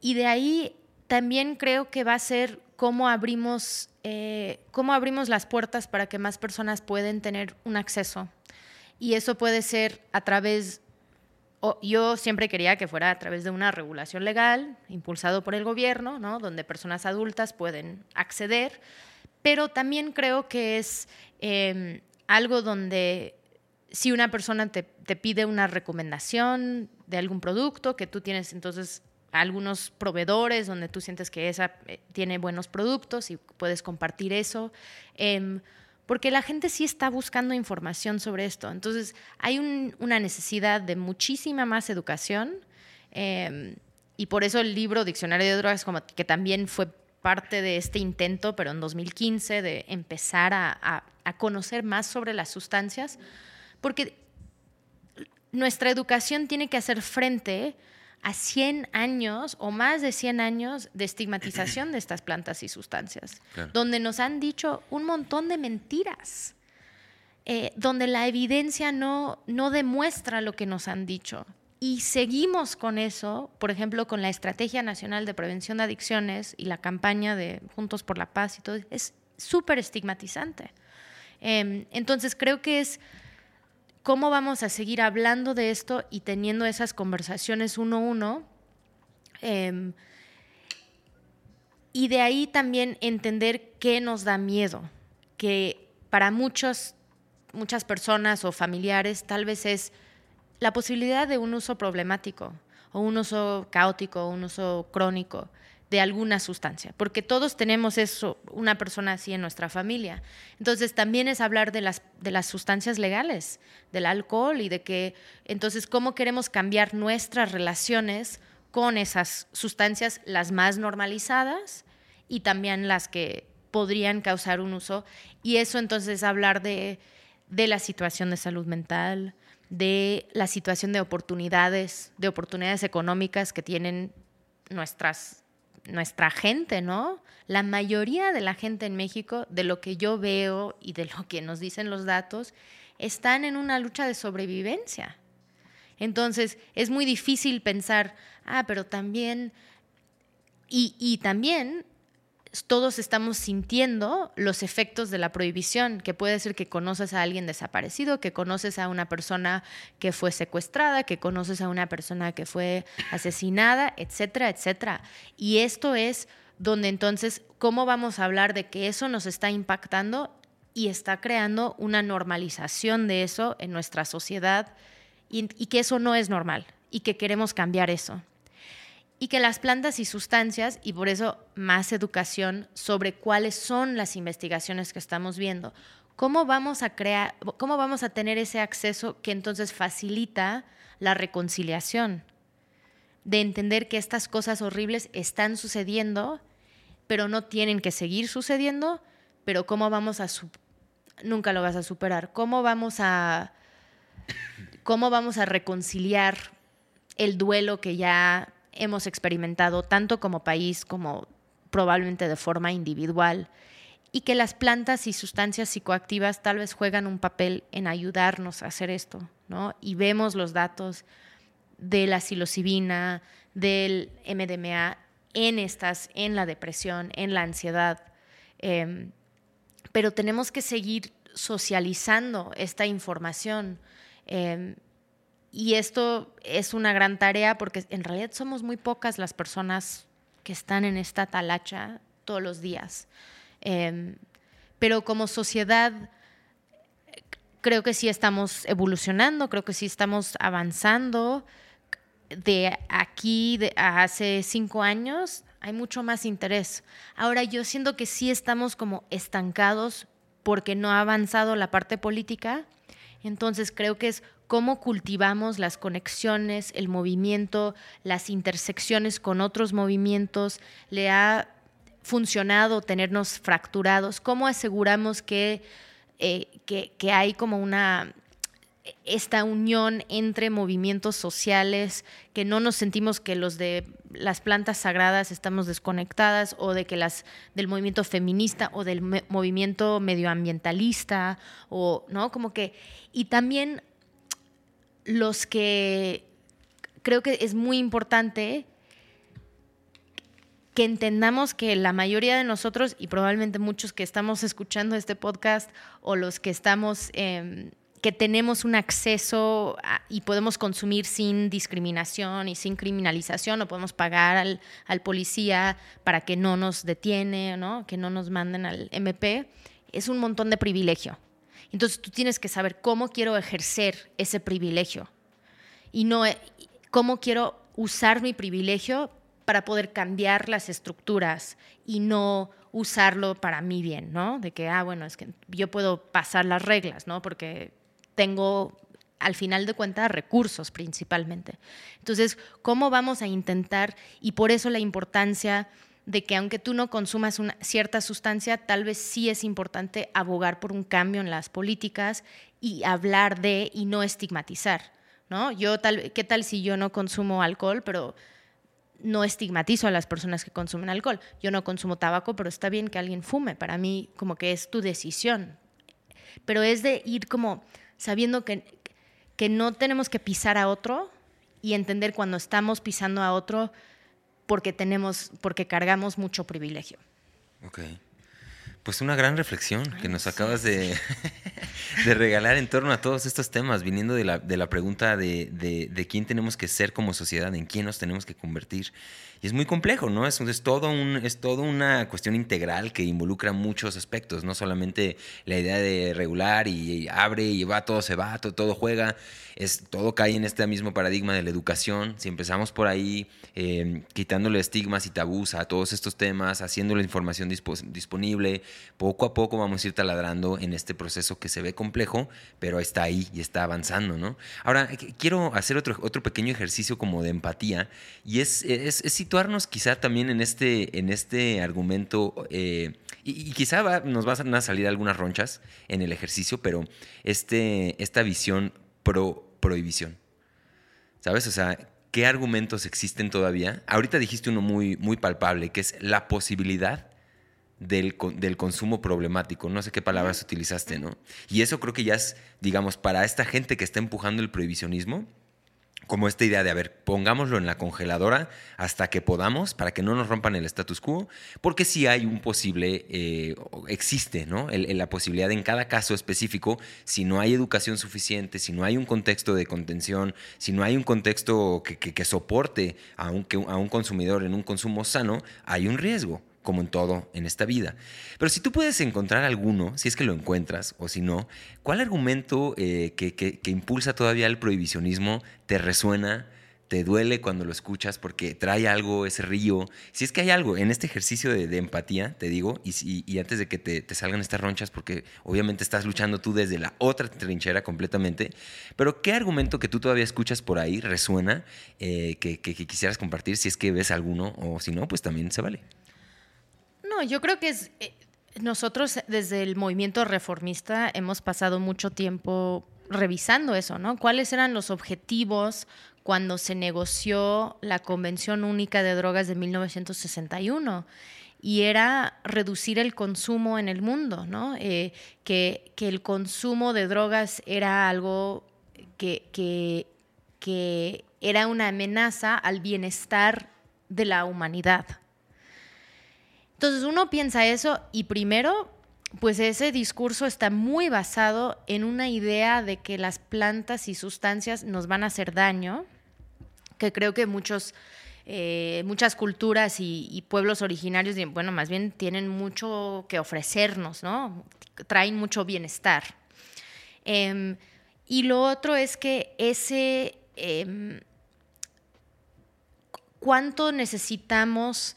Y de ahí también creo que va a ser cómo abrimos, eh, cómo abrimos las puertas para que más personas puedan tener un acceso. Y eso puede ser a través, yo siempre quería que fuera a través de una regulación legal impulsado por el gobierno, ¿no? donde personas adultas pueden acceder, pero también creo que es em, algo donde si una persona te, pide una recomendación de algún producto, que tú tienes entonces algunos proveedores donde tú sientes que esa eh, tiene buenos productos y puedes compartir eso. Em, porque la gente sí está buscando información sobre esto. Entonces, hay una necesidad de muchísima más educación em, y por eso el libro Diccionario de Drogas, que también fue parte de este intento, pero en 2015, de empezar a conocer más sobre las sustancias, porque nuestra educación tiene que hacer frente a 100 años o más de 100 años de estigmatización de estas plantas y sustancias, donde nos han dicho un montón de mentiras, eh, donde la evidencia no, no demuestra lo que nos han dicho. Y seguimos con eso, por ejemplo, con la Estrategia Nacional de Prevención de Adicciones y la campaña de Juntos por la Paz y todo, es súper estigmatizante. Em, entonces creo que es ¿Cómo vamos a seguir hablando de esto y teniendo esas conversaciones uno a uno? Em, y de ahí también entender qué nos da miedo, que para muchos, muchas personas o familiares tal vez es la posibilidad de un uso problemático o un uso caótico o un uso crónico de alguna sustancia, porque todos tenemos eso, una persona así en nuestra familia. Entonces también es hablar de las, de las sustancias legales, del alcohol y de que entonces cómo queremos cambiar nuestras relaciones con esas sustancias, las más normalizadas y también las que podrían causar un uso. Y eso entonces hablar de, de la situación de salud mental, de la situación de oportunidades, de oportunidades económicas que tienen nuestras nuestra gente, ¿no? La mayoría de la gente en México, de lo que yo veo y de lo que nos dicen los datos, están en una lucha de sobrevivencia. Entonces, es muy difícil pensar, ah, pero también, y, y también todos estamos sintiendo los efectos de la prohibición, que puede ser que conoces a alguien desaparecido, que conoces a una persona que fue secuestrada, que conoces a una persona que fue asesinada, etcétera, etcétera. Y esto es donde entonces, ¿cómo vamos a hablar de que eso nos está impactando y está creando una normalización de eso en nuestra sociedad y, y que eso no es normal y que queremos cambiar eso? Y que las plantas y sustancias, y por eso más educación sobre cuáles son las investigaciones que estamos viendo, cómo vamos a crear, cómo vamos a tener ese acceso que entonces facilita la reconciliación, de entender que estas cosas horribles están sucediendo, pero no tienen que seguir sucediendo, pero cómo vamos a nunca lo vas a superar, cómo vamos a cómo vamos a reconciliar el duelo que ya hemos experimentado tanto como país como probablemente de forma individual y que las plantas y sustancias psicoactivas tal vez juegan un papel en ayudarnos a hacer esto, ¿no? Y vemos los datos de la psilocibina, del MDMA en estas, en la depresión, en la ansiedad. Em, pero tenemos que seguir socializando esta información. Em, y esto es una gran tarea porque en realidad somos muy pocas las personas que están en esta talacha todos los días. Em, pero como sociedad creo que sí estamos evolucionando, creo que sí estamos avanzando. De aquí de hace cinco años hay mucho más interés. Ahora yo siento que sí estamos como estancados porque no ha avanzado la parte política Entonces creo que es cómo cultivamos las conexiones, el movimiento, las intersecciones con otros movimientos, le ha funcionado tenernos fracturados, cómo aseguramos que, eh, que hay como una esta unión entre movimientos sociales, que no nos sentimos que los de las plantas sagradas estamos desconectadas o de que las del movimiento feminista o del movimiento medioambientalista o no como que y también los que creo que es muy importante que entendamos que la mayoría de nosotros y probablemente muchos que estamos escuchando este podcast o los que estamos eh, que tenemos un acceso y podemos consumir sin discriminación y sin criminalización, o podemos pagar al, al, policía para que no nos detiene, ¿no? que no nos manden al MP, es un montón de privilegio. Entonces tú tienes que saber cómo quiero ejercer ese privilegio y no cómo quiero usar mi privilegio para poder cambiar las estructuras y no usarlo para mi bien, ¿no? De que, ah, bueno, es que yo puedo pasar las reglas, ¿no? Porque tengo al final de cuentas recursos principalmente. Entonces, ¿cómo vamos a intentar? Y por eso la importancia de que aunque tú no consumas una cierta sustancia, tal vez sí es importante abogar por un cambio en las políticas y hablar de y no estigmatizar, ¿no? Yo tal ¿qué tal si yo no consumo alcohol, pero no estigmatizo a las personas que consumen alcohol? Yo no consumo tabaco, pero está bien que alguien fume, para mí como que es tu decisión. Pero es de ir como sabiendo que, que no tenemos que pisar a otro y entender cuando estamos pisando a otro porque tenemos, porque cargamos mucho privilegio. Pues una gran reflexión que nos acabas de, de, regalar en torno a todos estos temas, viniendo de la, de la pregunta de, de, de, quién tenemos que ser como sociedad, en quién nos tenemos que convertir. Y es muy complejo, ¿no? Es, es, todo un, es todo una cuestión integral que involucra muchos aspectos, no solamente la idea de regular y, abre y va, todo se va, todo, todo juega, es, todo cae en este mismo paradigma de la educación. Si empezamos por ahí, eh, quitándole estigmas y tabús a todos estos temas, haciendo la información disponible, poco a poco vamos a ir taladrando en este proceso que se ve complejo, pero está ahí y está avanzando, ¿no? Ahora, quiero hacer otro, otro pequeño ejercicio como de empatía y es, es, situarnos quizá también en este, en este argumento, eh, y, quizá nos van a salir algunas ronchas en el ejercicio, pero este, esta visión pro prohibición. ¿Sabes? O sea, ¿qué argumentos existen todavía? Ahorita dijiste uno muy, muy palpable, que es la posibilidad del, del, consumo problemático. No sé qué palabras utilizaste, ¿no? Y eso creo que ya es, digamos, para esta gente que está empujando el prohibicionismo, como esta idea de, a ver, pongámoslo en la congeladora hasta que podamos, para que no nos rompan el status quo, porque si hay un posible, eh, existe, ¿no? la posibilidad en cada caso específico, si no hay educación suficiente, si no hay un contexto de contención, si no hay un contexto que, que soporte a un, a un consumidor en un consumo sano, hay un riesgo como en todo en esta vida. Pero si tú puedes encontrar alguno, si es que lo encuentras o si no, ¿cuál argumento eh, que, impulsa todavía el prohibicionismo te resuena? te duele cuando lo escuchas porque trae algo, ese río. Si es que hay algo en este ejercicio de, empatía, te digo, y, antes de que te, salgan estas ronchas, porque obviamente estás luchando tú desde la otra trinchera completamente, pero ¿qué argumento que tú todavía escuchas por ahí resuena eh, que, que quisieras compartir? Si es que ves alguno o si no, pues también se vale yo creo que es, eh, nosotros desde el movimiento reformista hemos pasado mucho tiempo revisando eso, ¿no? ¿Cuáles eran los objetivos cuando se negoció la Convención Única de Drogas de 1961? Y era reducir el consumo en el mundo, ¿no? Eh, que, el consumo de drogas era algo que, que era una amenaza al bienestar de la humanidad. Entonces uno piensa eso y primero, pues ese discurso está muy basado en una idea de que las plantas y sustancias nos van a hacer daño, que creo que muchos, eh, muchas culturas y, pueblos originarios, bueno, más bien tienen mucho que ofrecernos, ¿no? Traen mucho bienestar. Em, y lo otro es que ese, em, ¿cuánto necesitamos?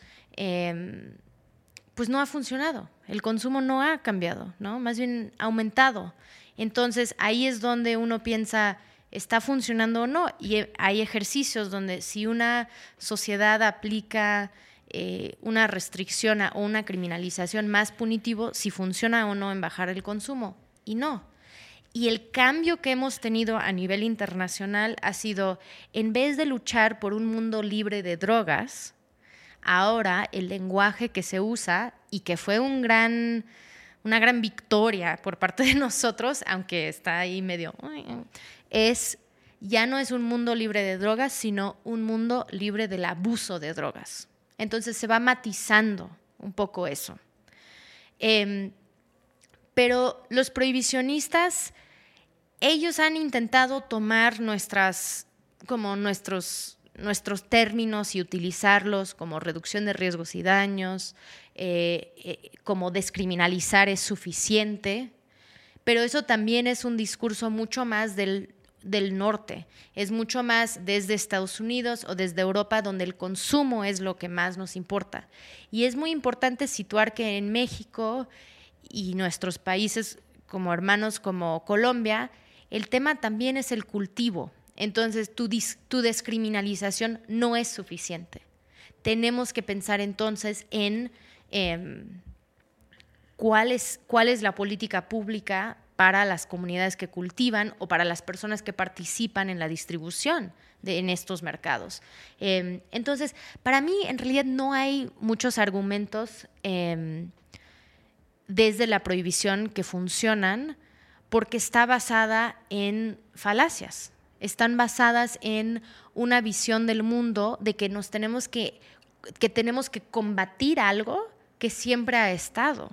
Pues no ha funcionado. El consumo no ha cambiado, ¿no? Más bien ha aumentado. Entonces ahí es donde uno piensa, ¿está funcionando o no? Y hay ejercicios donde si una sociedad aplica eh, una restricción o una criminalización más punitivo, si funciona o no en bajar el consumo. Y no. Y el cambio que hemos tenido a nivel internacional ha sido, en vez de luchar por un mundo libre de drogas, ahora el lenguaje que se usa y que fue una gran victoria por parte de nosotros, aunque está ahí medio, es ya no es un mundo libre de drogas, sino un mundo libre del abuso de drogas. Entonces se va matizando un poco eso. Em, pero los prohibicionistas, ellos han intentado tomar nuestras, como nuestros, nuestros términos y utilizarlos como reducción de riesgos y daños, eh, eh, como descriminalizar es suficiente, pero eso también es un discurso mucho más del, del norte, es mucho más desde Estados Unidos o desde Europa donde el consumo es lo que más nos importa. Y es muy importante situar que en México y nuestros países como hermanos como Colombia, el tema también es el cultivo. Entonces, tu, descriminalización no es suficiente. Tenemos que pensar entonces en em, cuál, es, cuál es la política pública para las comunidades que cultivan o para las personas que participan en la distribución de, en estos mercados. Em, entonces, para mí en realidad no hay muchos argumentos em, desde la prohibición que funcionan porque está basada en falacias, están basadas en una visión del mundo de que nos tenemos que, que tenemos que combatir algo que siempre ha estado.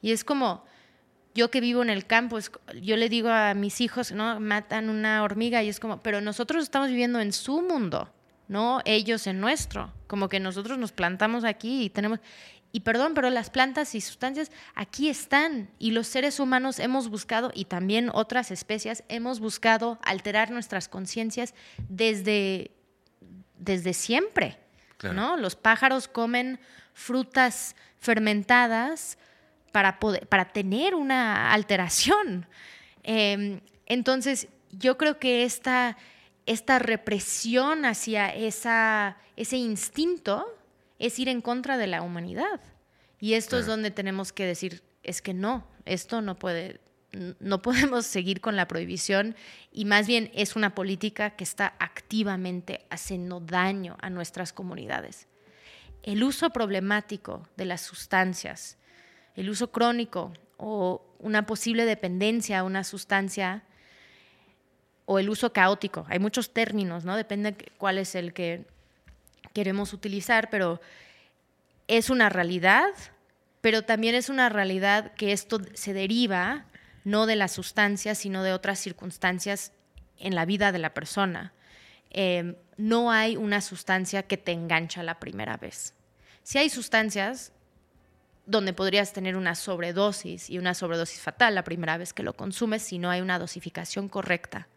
Y es como, yo que vivo en el campo, yo le digo a mis hijos, ¿no? Matan una hormiga y es como, pero nosotros estamos viviendo en su mundo, no ellos en nuestro. Como que nosotros nos plantamos aquí y tenemos, y perdón, pero las plantas y sustancias aquí están y los seres humanos hemos buscado, y también otras especies, hemos buscado alterar nuestras conciencias desde, desde siempre. ¿no? Los pájaros comen frutas fermentadas para, poder, para tener una alteración. Em, entonces, yo creo que esta, esta represión hacia esa, ese instinto es ir en contra de la humanidad. Y esto es donde tenemos que decir, es que no, esto no puede, no podemos seguir con la prohibición y más bien es una política que está activamente haciendo daño a nuestras comunidades. El uso problemático de las sustancias, el uso crónico o una posible dependencia a una sustancia o el uso caótico. Hay muchos términos, ¿no? Depende cuál es el que queremos utilizar, pero es una realidad, pero también es una realidad que esto se deriva no de la sustancia, sino de otras circunstancias en la vida de la persona. Em, no hay una sustancia que te engancha la primera vez. Si hay sustancias donde podrías tener una sobredosis y una sobredosis fatal la primera vez que lo consumes si no hay una dosificación correcta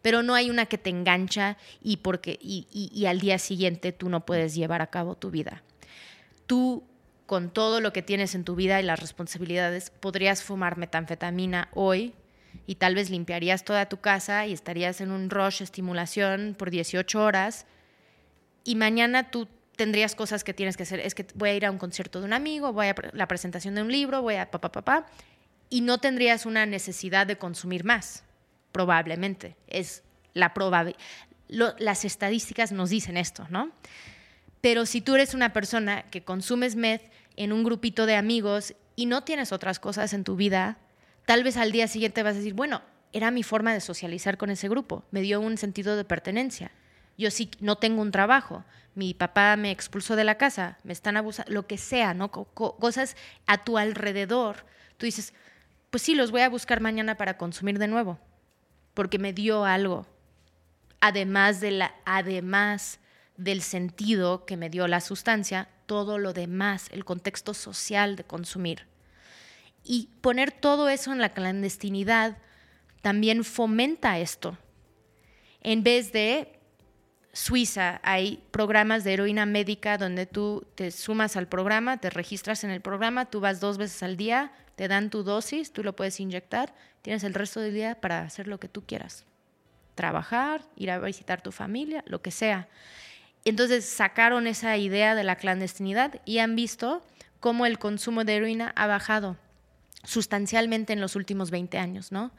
pero no hay una que te engancha y, porque, y, al día siguiente tú no puedes llevar a cabo tu vida. Tú, con todo lo que tienes en tu vida y las responsabilidades, podrías fumar metanfetamina hoy y tal vez limpiarías toda tu casa y estarías en un rush estimulación por 18 horas y mañana tú tendrías cosas que tienes que hacer. Es que voy a ir a un concierto de un amigo, voy a la presentación de un libro, voy a papá, papá, y no tendrías una necesidad de consumir más probablemente. Es la probabilidad. Las estadísticas nos dicen esto, ¿no? Pero si tú eres una persona que consumes meth en un grupito de amigos y no tienes otras cosas en tu vida, tal vez al día siguiente vas a decir, bueno, era mi forma de socializar con ese grupo, me dio un sentido de pertenencia. Yo sí no tengo un trabajo, mi papá me expulsó de la casa, me están abusando, lo que sea, ¿no? cosas a tu alrededor. Tú dices, pues sí, los voy a buscar mañana para consumir de nuevo porque me dio algo, además, de la, además del sentido que me dio la sustancia, todo lo demás, el contexto social de consumir. Y poner todo eso en la clandestinidad también fomenta esto. En vez de Suiza hay programas de heroína médica donde tú te sumas al programa, te registras en el programa, tú vas dos veces al día, te dan tu dosis, tú lo puedes inyectar, tienes el resto del día para hacer lo que tú quieras. Trabajar, ir a visitar tu familia, lo que sea. Entonces sacaron esa idea de la clandestinidad y han visto cómo el consumo de heroína ha bajado sustancialmente en los últimos 20 años, ¿no?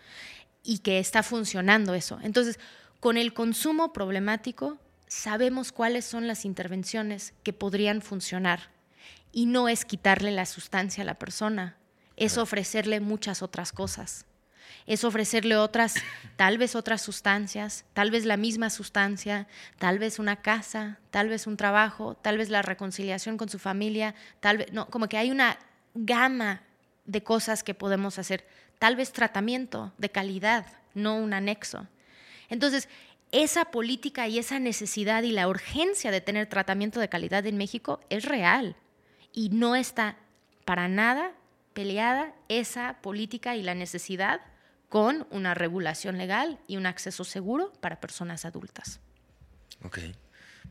Y que está funcionando eso. Entonces, con el consumo problemático, sabemos cuáles son las intervenciones que podrían funcionar. Y no es quitarle la sustancia a la persona, es ofrecerle muchas otras cosas. Es ofrecerle otras, tal vez otras sustancias, tal vez la misma sustancia, tal vez una casa, tal vez un trabajo, tal vez la reconciliación con su familia, tal vez, no, como que hay una gama de cosas que podemos hacer, tal vez tratamiento de calidad, no un anexo. Entonces, esa política y esa necesidad y la urgencia de tener tratamiento de calidad en México es real y no está para nada peleada esa política y la necesidad con una regulación legal y un acceso seguro para personas adultas. Ok.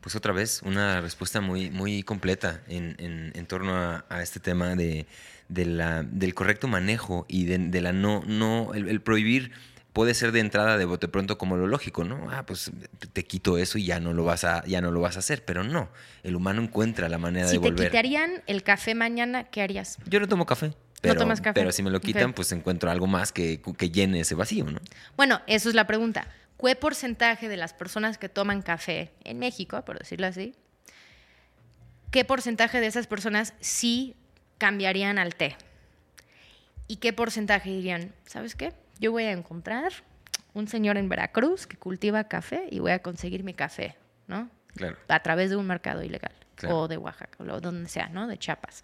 Pues otra vez, una respuesta muy, muy completa en, torno a, este tema de, la, del correcto manejo y de, la no, no, el prohibir puede ser de entrada de bote pronto como lo lógico, ¿no? Ah, pues te quito eso y ya no lo vas a, ya no lo vas a hacer, pero no. El humano encuentra la manera de volver. Si te quitarían el café mañana, ¿qué harías? Yo no tomo café. Pero, no tomas café. Pero si me lo quitan, pues encuentro algo más que, que llene ese vacío, ¿no? Bueno, eso es la pregunta. ¿Qué porcentaje de las personas que toman café en México, por decirlo así, qué porcentaje de esas personas sí cambiarían al té? ¿Y qué porcentaje dirían, ¿sabes qué? yo voy a encontrar un señor en Veracruz que cultiva café y voy a conseguir mi café, ¿no? Claro. A través de un mercado ilegal o de Oaxaca o donde sea, ¿no? De Chiapas.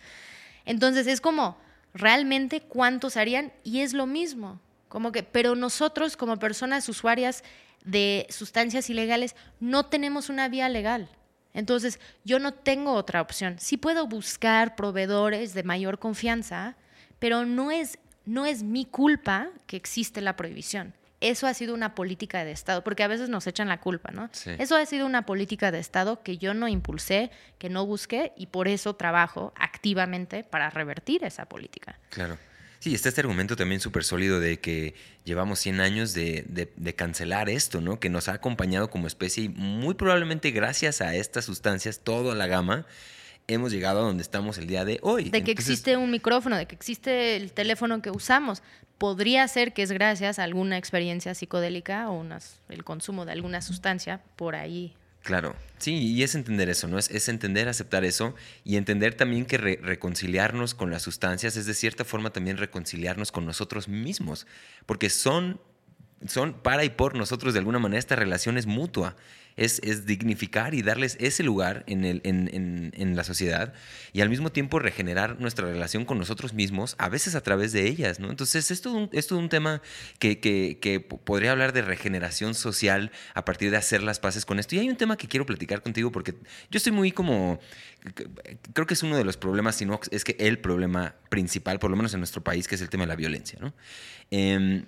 Entonces es como realmente cuántos harían y es lo mismo, como que pero nosotros como personas usuarias de sustancias ilegales no tenemos una vía legal. Entonces, yo no tengo otra opción. Sí puedo buscar proveedores de mayor confianza, pero no es no es mi culpa que existe la prohibición. Eso ha sido una política de Estado, porque a veces nos echan la culpa, ¿no? Eso ha sido una política de Estado que yo no impulsé, que no busqué y por eso trabajo activamente para revertir esa política. Claro. Sí, está este argumento también súper sólido de que llevamos 100 años de, de, cancelar esto, ¿no? Que nos ha acompañado como especie y muy probablemente gracias a estas sustancias, toda la gama, hemos llegado a donde estamos el día de hoy. De que existe un micrófono, de que existe el teléfono que usamos. Podría ser que es gracias a alguna experiencia psicodélica o el consumo de alguna sustancia por ahí. Claro, sí, y es entender eso, ¿no? Es, es entender, aceptar eso y entender también que reconciliarnos con las sustancias es de cierta forma también reconciliarnos con nosotros mismos, porque son, son para y por nosotros de alguna manera esta relación es mutua es, dignificar y darles ese lugar en, el, en, la sociedad y al mismo tiempo regenerar nuestra relación con nosotros mismos, a veces a través de ellas, ¿no? Entonces, esto es todo un, tema que, podría hablar de regeneración social a partir de hacer las paces con esto. Y hay un tema que quiero platicar contigo porque yo estoy muy como, creo que es uno de los problemas, si no es que el problema principal, por lo menos en nuestro país, que es el tema de la violencia, ¿no? Em,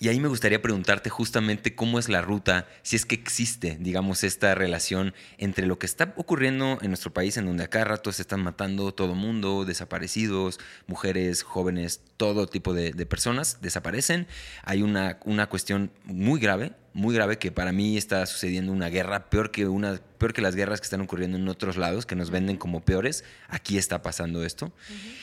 y ahí me gustaría preguntarte justamente cómo es la ruta, si es que existe, digamos, esta relación entre lo que está ocurriendo en nuestro país, en donde acá rato se están matando todo mundo, desaparecidos, mujeres, jóvenes, todo tipo de, personas desaparecen. Hay una, una cuestión muy grave, muy grave que para mí está sucediendo una guerra peor que una peor que las guerras que están ocurriendo en otros lados que nos venden como peores. Aquí está pasando esto.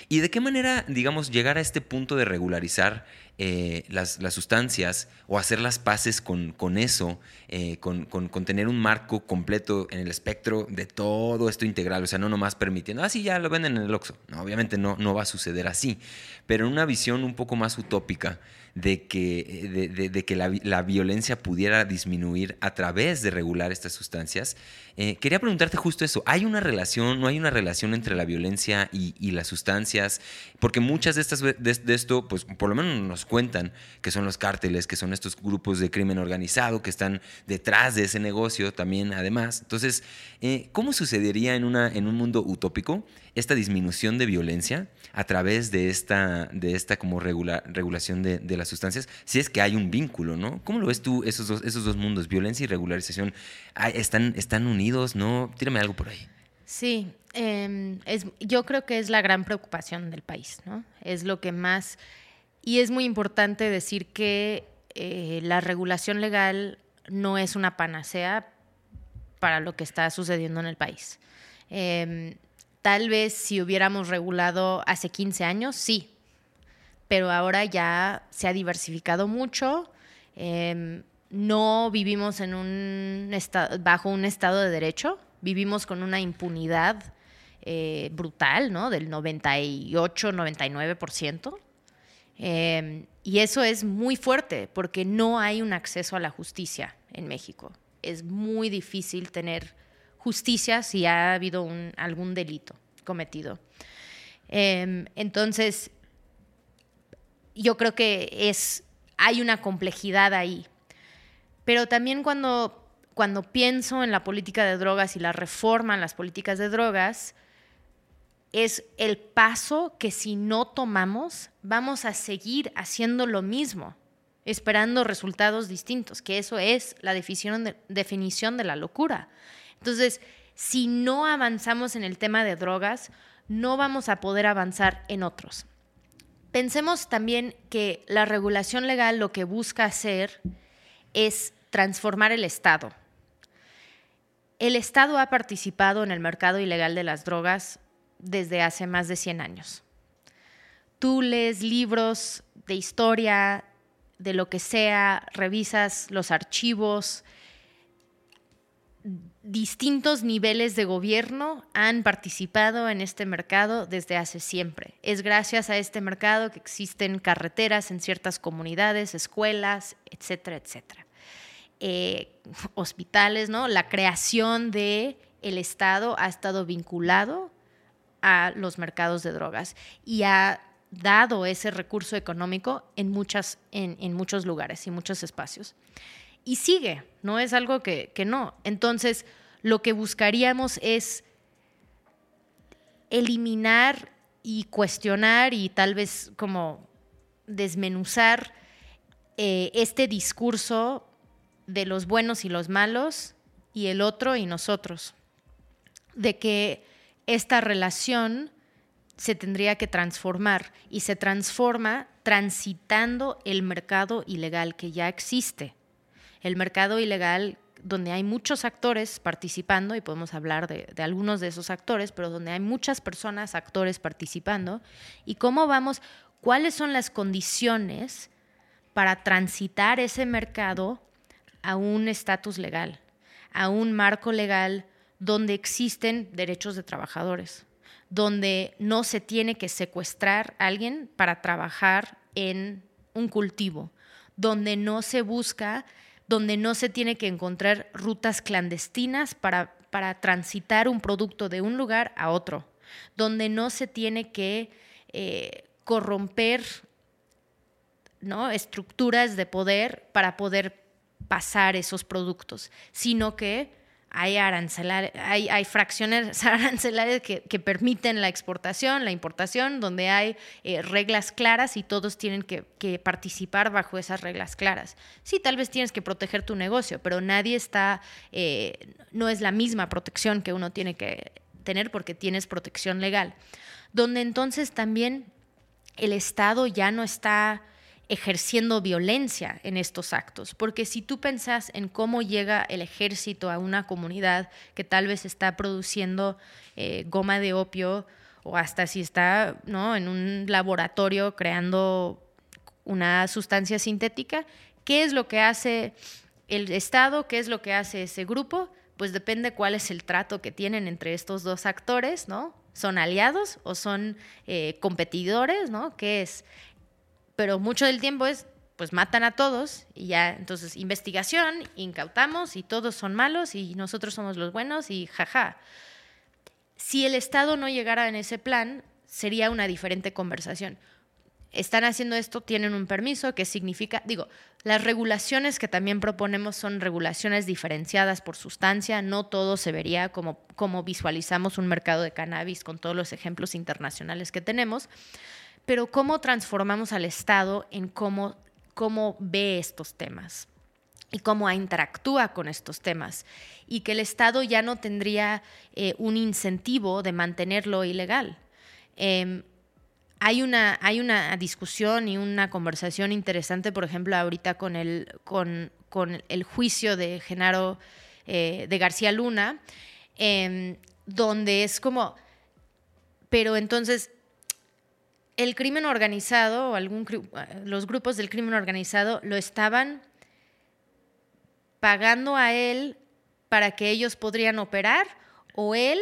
Y de qué manera digamos llegar a este punto de regularizar eh, las, sustancias o hacer las paces con, con eso, eh, con, tener un marco completo en el espectro de todo esto integral, o sea, no nomás permitiendo, ah, sí, ya lo venden en el Oxxo. No, obviamente no, no va a suceder así, pero en una visión un poco más utópica de que, de, que la, violencia pudiera disminuir a través de regular estas sustancias. Eh, quería preguntarte justo eso, ¿hay una relación, no hay una relación entre la violencia y, las sustancias? Porque muchas de estas, de, esto, pues por lo menos nos cuentan que son los cárteles, que son estos grupos de crimen organizado que están detrás de ese negocio también, además. Entonces, eh, ¿cómo sucedería en, una, en un mundo utópico esta disminución de violencia a través de esta, de esta como regulación de, las sustancias, si es que hay un vínculo, ¿no? ¿Cómo lo ves tú esos dos, esos dos mundos, violencia y regularización? ¿Están, ¿Están unidos, no? Tírame algo por ahí. Sí, em, es, yo creo que es la gran preocupación del país, ¿no? Es lo que más... Y es muy importante decir que eh, la regulación legal no es una panacea para lo que está sucediendo en el país. Em, tal vez si hubiéramos regulado hace 15 años, sí, pero ahora ya se ha diversificado mucho. Em, no vivimos en un bajo un estado de derecho, vivimos con una impunidad eh, brutal, ¿no? Del 98, 99%. Em, y eso es muy fuerte porque no hay un acceso a la justicia en México. Es muy difícil tener justicia si ha habido algún delito cometido. Em, entonces, yo creo que es, hay una complejidad ahí. Pero también cuando cuando pienso en la política de drogas y la reforma en las políticas de drogas, es el paso que si no tomamos, vamos a seguir haciendo lo mismo, esperando resultados distintos, que eso es la definición de, definición de la locura. Entonces, si no avanzamos en el tema de drogas, no vamos a poder avanzar en otros. Pensemos también que la regulación legal lo que busca hacer es transformar el Estado. El Estado ha participado en el mercado ilegal de las drogas desde hace más de 100 años. Tú lees libros de historia, de lo que sea, revisas los archivos, distintos niveles de gobierno han participado en este mercado desde hace siempre. Es gracias a este mercado que existen carreteras en ciertas comunidades, escuelas, etcétera, etcétera. Eh, hospitales, ¿no? La creación de el Estado ha estado vinculado a los mercados de drogas y ha dado ese recurso económico en, muchas, en, muchos lugares y muchos espacios. Y sigue, no es algo que, no. Entonces, lo que buscaríamos es eliminar y cuestionar y tal vez como desmenuzar eh, este discurso de los buenos y los malos y el otro y nosotros. De que esta relación se tendría que transformar y se transforma transitando el mercado ilegal que ya existe. El mercado ilegal donde hay muchos actores participando, y podemos hablar de, algunos de esos actores, pero donde hay muchas personas, actores participando, y cómo vamos, cuáles son las condiciones para transitar ese mercado a un estatus legal, a un marco legal donde existen derechos de trabajadores, donde no se tiene que secuestrar a alguien para trabajar en un cultivo, donde no se busca, donde no se tiene que encontrar rutas clandestinas para, para transitar un producto de un lugar a otro, donde no se tiene que eh, corromper ¿no? estructuras de poder para poder pasar esos productos, sino que hay, hay, hay fracciones arancelarias que, permiten la exportación, la importación, donde hay eh, reglas claras y todos tienen que, participar bajo esas reglas claras. Sí, tal vez tienes que proteger tu negocio, pero nadie está, eh, no es la misma protección que uno tiene que tener porque tienes protección legal. Donde entonces también el Estado ya no está ejerciendo violencia en estos actos. Porque si tú pensás en cómo llega el ejército a una comunidad que tal vez está produciendo eh, goma de opio o hasta si está ¿no? en un laboratorio creando una sustancia sintética, ¿qué es lo que hace el Estado? ¿Qué es lo que hace ese grupo? Pues depende cuál es el trato que tienen entre estos dos actores, ¿no? ¿Son aliados o son eh, competidores, ¿no? ¿Qué es? Pero mucho del tiempo es, pues matan a todos y ya, entonces investigación, incautamos y todos son malos y nosotros somos los buenos y jaja. Si el Estado no llegara en ese plan, sería una diferente conversación. Están haciendo esto, tienen un permiso, ¿qué significa? Digo, las regulaciones que también proponemos son regulaciones diferenciadas por sustancia, no todo se vería como, como visualizamos un mercado de cannabis con todos los ejemplos internacionales que tenemos, pero cómo transformamos al Estado en cómo cómo ve estos temas y cómo interactúa con estos temas y que el Estado ya no tendría eh, un incentivo de mantenerlo ilegal. Em, hay una, hay una discusión y una conversación interesante, por ejemplo, ahorita con el, con, el juicio de Genaro eh, de García Luna, em, donde es como, pero entonces el crimen organizado o algún, los grupos del crimen organizado lo estaban pagando a él para que ellos podrían operar o él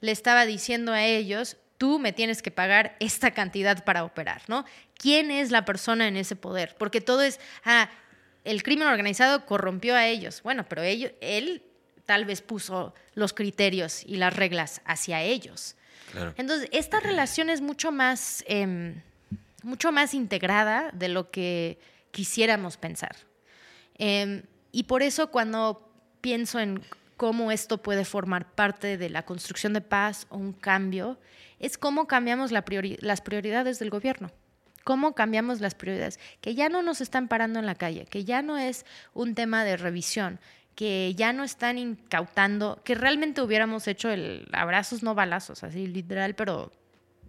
le estaba diciendo a ellos, tú me tienes que pagar esta cantidad para operar, ¿no? ¿Quién es la persona en ese poder? Porque todo es, ah, el crimen organizado corrompió a ellos. Bueno, pero ellos, él tal vez puso los criterios y las reglas hacia ellos. Entonces, esta relación es mucho más, em, mucho más integrada de lo que quisiéramos pensar. Em, y por eso cuando pienso en cómo esto puede formar parte de la construcción de paz o un cambio, es cómo cambiamos las prioridades del gobierno. ¿Cómo cambiamos las prioridades? Que ya no nos están parando en la calle, que ya no es un tema de revisión, que ya no están incautando, que realmente hubiéramos hecho el abrazos no balazos, así literal, pero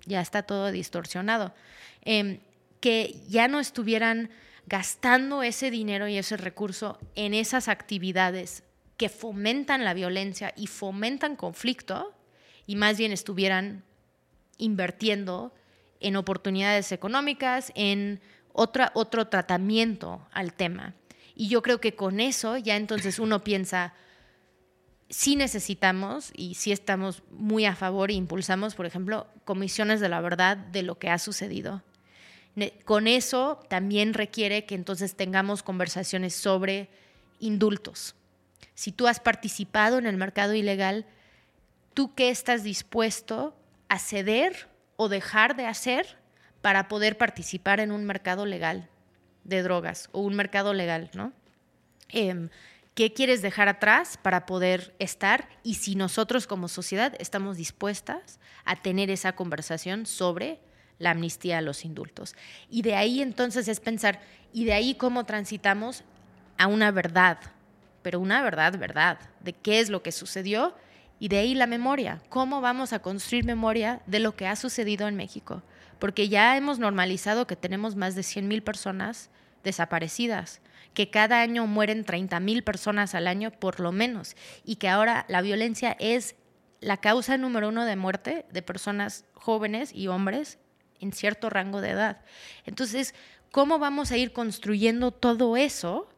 ya está todo distorsionado. Em, que ya no estuvieran gastando ese dinero y ese recurso en esas actividades que fomentan la violencia y fomentan conflicto, y más bien estuvieran invirtiendo en oportunidades económicas, en otro tratamiento al tema. Y yo creo que con eso ya entonces uno piensa, sí necesitamos y sí estamos muy a favor e impulsamos, por ejemplo, comisiones de la verdad de lo que ha sucedido. Con eso también requiere que entonces tengamos conversaciones sobre indultos. Si tú has participado en el mercado ilegal, ¿tú qué estás dispuesto a ceder o dejar de hacer para poder participar en un mercado legal? De drogas o un mercado legal, ¿no? Em, ¿Qué quieres dejar atrás para poder estar? Y si nosotros como sociedad estamos dispuestas a tener esa conversación sobre la amnistía a los indultos. Y de ahí entonces es pensar, y de ahí cómo transitamos a una verdad, pero una verdad, verdad, de qué es lo que sucedió y de ahí la memoria, cómo vamos a construir memoria de lo que ha sucedido en México porque ya hemos normalizado que tenemos más de 100 mil personas desaparecidas, que cada año mueren 30 mil personas al año por lo menos, y que ahora la violencia es la causa número uno de muerte de personas jóvenes y hombres en cierto rango de edad. Entonces, ¿cómo vamos a ir construyendo todo eso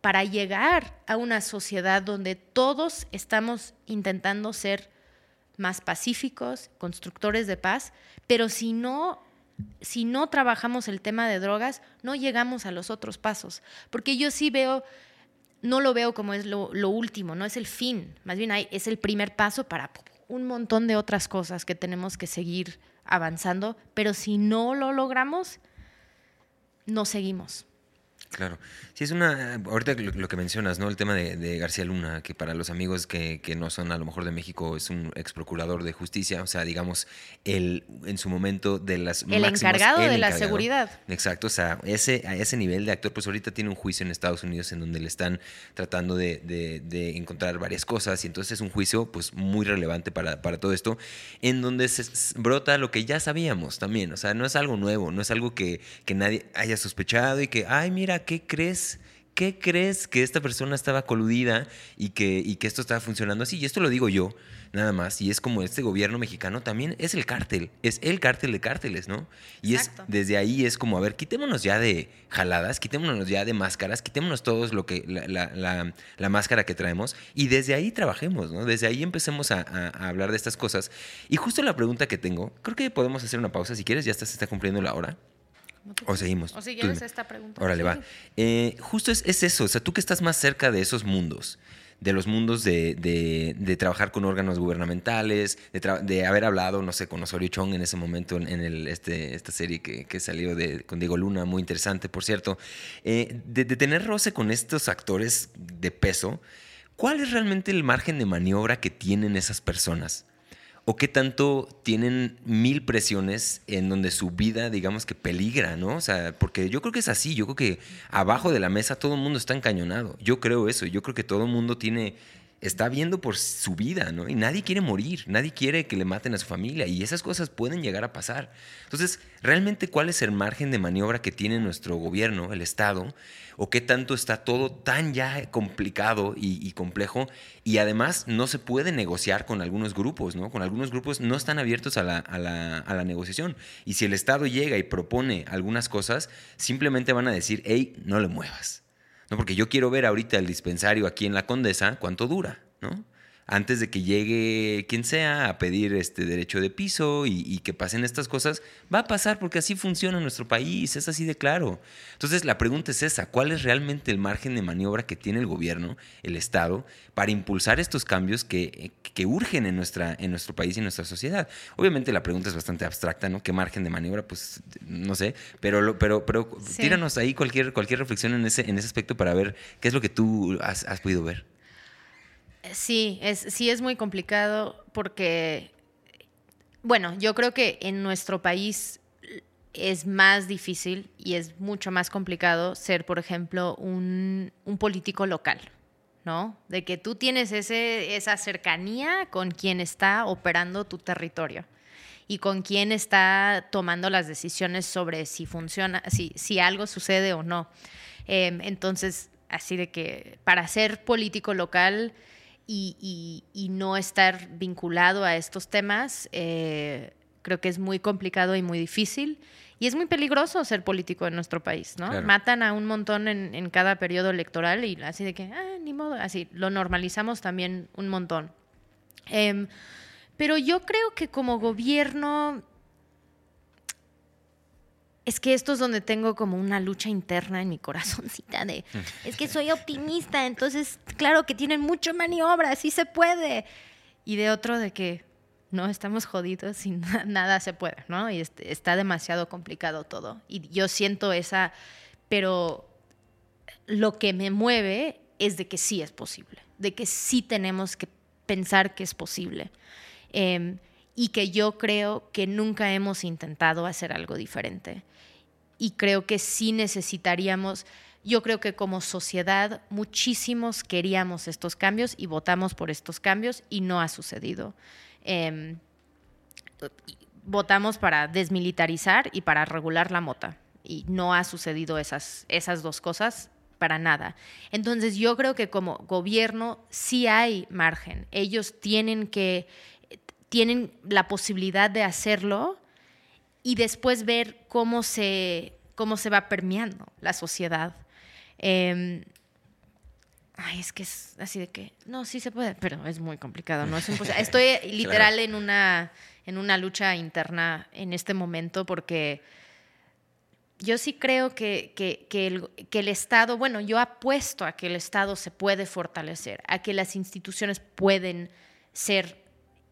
para llegar a una sociedad donde todos estamos intentando ser más pacíficos, constructores de paz, pero si no, si no trabajamos el tema de drogas, no llegamos a los otros pasos, porque yo sí veo, no lo veo como es lo, último, no es el fin, más bien es el primer paso para un montón de otras cosas que tenemos que seguir avanzando, pero si no lo logramos, no seguimos. Claro. Sí, es una. Ahorita lo, que mencionas, ¿no? El tema de, García Luna, que para los amigos que, no son a lo mejor de México es un ex procurador de justicia, o sea, digamos, el en su momento de las. El encargado de la seguridad. Exacto, o sea, ese, a ese nivel de actor, pues ahorita tiene un juicio en Estados Unidos en donde le están tratando de, encontrar varias cosas, y entonces es un juicio, pues, muy relevante para, para todo esto, en donde se brota lo que ya sabíamos también, o sea, no es algo nuevo, no es algo que, que nadie haya sospechado y que, ay, mira, ¿qué crees? ¿Qué crees que esta persona estaba coludida y que, y que esto estaba funcionando así? Y esto lo digo yo, nada más. Y es como este gobierno mexicano también es el cártel, es el cártel de cárteles, ¿no? Y es desde ahí es como, a ver, quitémonos ya de jaladas, quitémonos ya de máscaras, quitémonos todos lo que, la, máscara que traemos y desde ahí trabajemos, ¿no? Desde ahí empecemos a, hablar de estas cosas. Y justo la pregunta que tengo, creo que podemos hacer una pausa si quieres, ya está, se está cumpliendo la hora. O seguimos. O sigues esta pregunta. Órale, va. Eh, justo es, eso, o sea, tú que estás más cerca de esos mundos, de los mundos de, trabajar con órganos gubernamentales, de, haber hablado, no sé, con Osorio Chong en ese momento en, el, este, esta serie que, salió de, con Diego Luna, muy interesante, por cierto, eh, de, tener roce con estos actores de peso, ¿cuál es realmente el margen de maniobra que tienen esas personas? O qué tanto tienen mil presiones en donde su vida, digamos que peligra, ¿no? O sea, porque yo creo que es así, yo creo que abajo de la mesa todo el mundo está encañonado. Yo creo eso, yo creo que todo el mundo tiene está viendo por su vida, ¿no? Y nadie quiere morir, nadie quiere que le maten a su familia y esas cosas pueden llegar a pasar. Entonces, realmente, ¿cuál es el margen de maniobra que tiene nuestro gobierno, el Estado? ¿O qué tanto está todo tan ya complicado y, complejo? Y además no se puede negociar con algunos grupos, ¿no? Con algunos grupos no están abiertos a la, a la, a la negociación. Y si el Estado llega y propone algunas cosas, simplemente van a decir, hey, no le muevas. ¿No? Porque yo quiero ver ahorita el dispensario aquí en la Condesa cuánto dura, ¿no? Antes de que llegue quien sea a pedir este derecho de piso y, que pasen estas cosas, va a pasar porque así funciona nuestro país, es así de claro. Entonces la pregunta es esa, ¿cuál es realmente el margen de maniobra que tiene el gobierno, el Estado, para impulsar estos cambios que, que urgen en, nuestra, en nuestro país y en nuestra sociedad? Obviamente la pregunta es bastante abstracta, ¿no? ¿Qué margen de maniobra? Pues no sé, pero, pero, pero tíranos ahí cualquier, cualquier reflexión en ese, en ese aspecto para ver qué es lo que tú has, has podido ver. Sí, es, sí es muy complicado porque, bueno, yo creo que en nuestro país es más difícil y es mucho más complicado ser, por ejemplo, un, político local, ¿no? De que tú tienes ese, esa cercanía con quien está operando tu territorio y con quien está tomando las decisiones sobre si funciona, si, si algo sucede o no. Em, entonces, así de que para ser político local y, no estar vinculado a estos temas, eh, creo que es muy complicado y muy difícil. Y es muy peligroso ser político en nuestro país, ¿no? Matan a un montón en, cada periodo electoral y así de que, ah, ni modo, así, lo normalizamos también un montón. Em, pero yo creo que como gobierno es que esto es donde tengo como una lucha interna en mi corazoncita de, es que soy optimista, entonces, claro que tienen mucho maniobra, sí se puede. Y de otro de que no estamos jodidos y nada se puede, ¿no? Y está demasiado complicado todo. Y yo siento esa, pero lo que me mueve es de que sí es posible, de que sí tenemos que pensar que es posible. Em, y que yo creo que nunca hemos intentado hacer algo diferente y creo que sí necesitaríamos, yo creo que como sociedad muchísimos queríamos estos cambios y votamos por estos cambios y no ha sucedido. Em, votamos para desmilitarizar y para regular la mota y no ha sucedido esas, esas dos cosas para nada. Entonces yo creo que como gobierno sí hay margen. Ellos tienen que, tienen la posibilidad de hacerlo y después ver cómo se, cómo se va permeando la sociedad. Em, ay, es que es así de que, no, sí se puede, pero es muy complicado, ¿no? Es Estoy literal en, una, en una lucha interna en este momento porque yo sí creo que, que, el, que, el, Estado, bueno, yo apuesto a que el Estado se puede fortalecer, a que las instituciones pueden ser,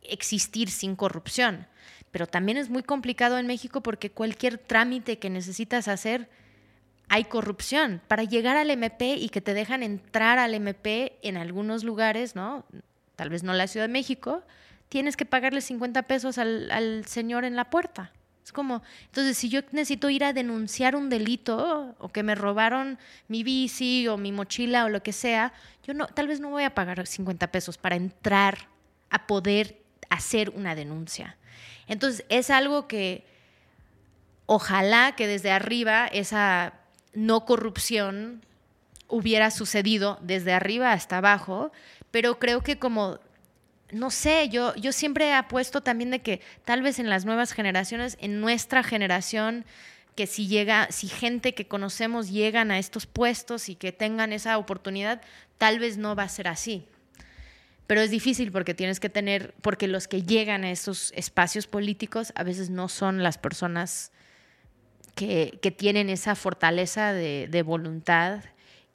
existir sin corrupción pero también es muy complicado en México porque cualquier trámite que necesitas hacer hay corrupción. Para llegar al MP y que te dejan entrar al MP en algunos lugares, ¿no? Tal vez no la Ciudad de México, tienes que pagarle 50 pesos al, señor en la puerta. Es como, entonces, si yo necesito ir a denunciar un delito o que me robaron mi bici o mi mochila o lo que sea, yo no, tal vez no voy a pagar 50 pesos para entrar a poder hacer una denuncia. Entonces, es algo que ojalá que desde arriba esa no corrupción hubiera sucedido desde arriba hasta abajo, pero creo que como, no sé, yo, yo siempre he apuesto también de que tal vez en las nuevas generaciones, en nuestra generación, que si llega, si gente que conocemos llegan a estos puestos y que tengan esa oportunidad, tal vez no va a ser así. Pero es difícil porque tienes que tener, porque los que llegan a esos espacios políticos a veces no son las personas que, tienen esa fortaleza de, voluntad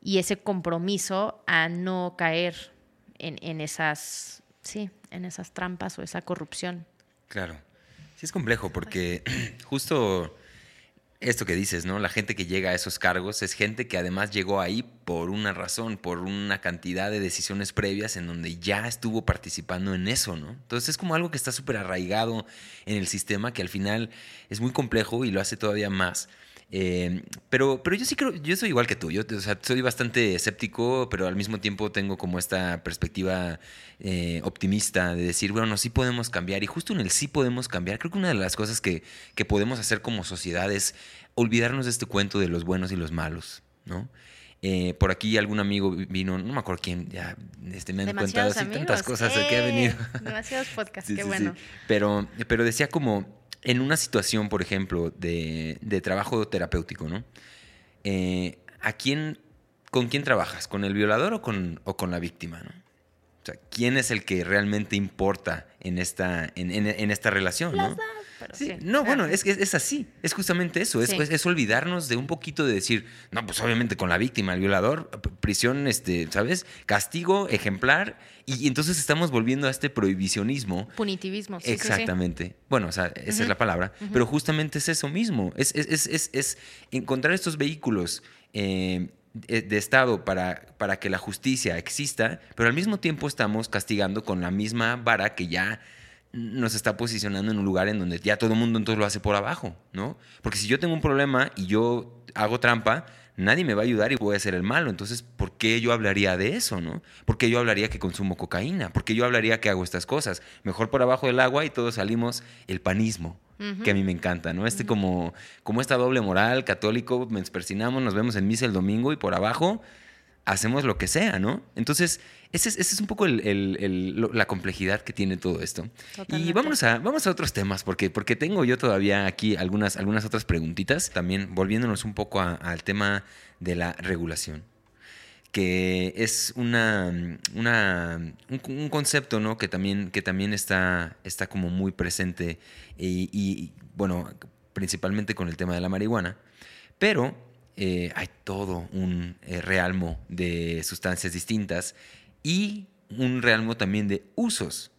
y ese compromiso a no caer en, esas, sí, en esas trampas o esa corrupción. Claro. Sí es complejo porque justo esto que dices, ¿no? La gente que llega a esos cargos es gente que además llegó ahí por una razón, por una cantidad de decisiones previas en donde ya estuvo participando en eso, ¿no? Entonces es como algo que está súper arraigado en el sistema que al final es muy complejo y lo hace todavía más. Eh, pero, pero yo sí creo, yo soy igual que tú, yo soy bastante escéptico, pero al mismo tiempo tengo como esta perspectiva eh, optimista de decir, bueno, sí podemos cambiar y justo en el sí podemos cambiar, creo que una de las cosas que, que podemos hacer como sociedad es olvidarnos de este cuento de los buenos y los malos, ¿no? Eh, por aquí algún amigo vino, no me acuerdo quién, ya este, me han contado así tantas cosas de que ha venido. Demasiados podcasts, qué bueno. Pero, pero decía como, en una situación, por ejemplo, de, trabajo terapéutico, ¿no? Eh, ¿A quién, con quién trabajas? ¿Con el violador o con, o con la víctima, ¿no? O sea, ¿quién es el que realmente importa en esta, en, esta relación, ¿no? No, bueno, es, es, es así, es justamente eso, es, es, olvidarnos de un poquito de decir, no, pues obviamente con la víctima, el violador, prisión, este, ¿sabes? Castigo ejemplar, y, entonces estamos volviendo a este prohibicionismo. Punitivismo, sí. Exactamente. Bueno, o sea, esa es la palabra, pero justamente es eso mismo, es, es encontrar estos vehículos. Eh, de Estado para, para que la justicia exista, pero al mismo tiempo estamos castigando con la misma vara que ya nos está posicionando en un lugar en donde ya todo el mundo entonces lo hace por abajo, ¿no? Porque si yo tengo un problema y yo hago trampa, nadie me va a ayudar y voy a ser el malo. Entonces, ¿por qué yo hablaría de eso, no? ¿Por qué yo hablaría que consumo cocaína? ¿Por qué yo hablaría que hago estas cosas? Mejor por abajo del agua y todos salimos el panismo, que a mí me encanta, ¿no? Este como, como esta doble moral, católico, nos persinamos, nos vemos en misa el domingo y por abajo hacemos lo que sea, ¿no? Entonces, esa es, un poco la complejidad que tiene todo esto. Y vámonos a, vamos a otros temas, porque, porque tengo yo todavía aquí algunas, algunas otras preguntitas, también volviéndonos un poco al tema de la regulación que es una, un, concepto ¿no? que también, que también está, está como muy presente y, bueno, principalmente con el tema de la marihuana, pero eh, hay todo un eh, realmo de sustancias distintas y un realmo también de usos,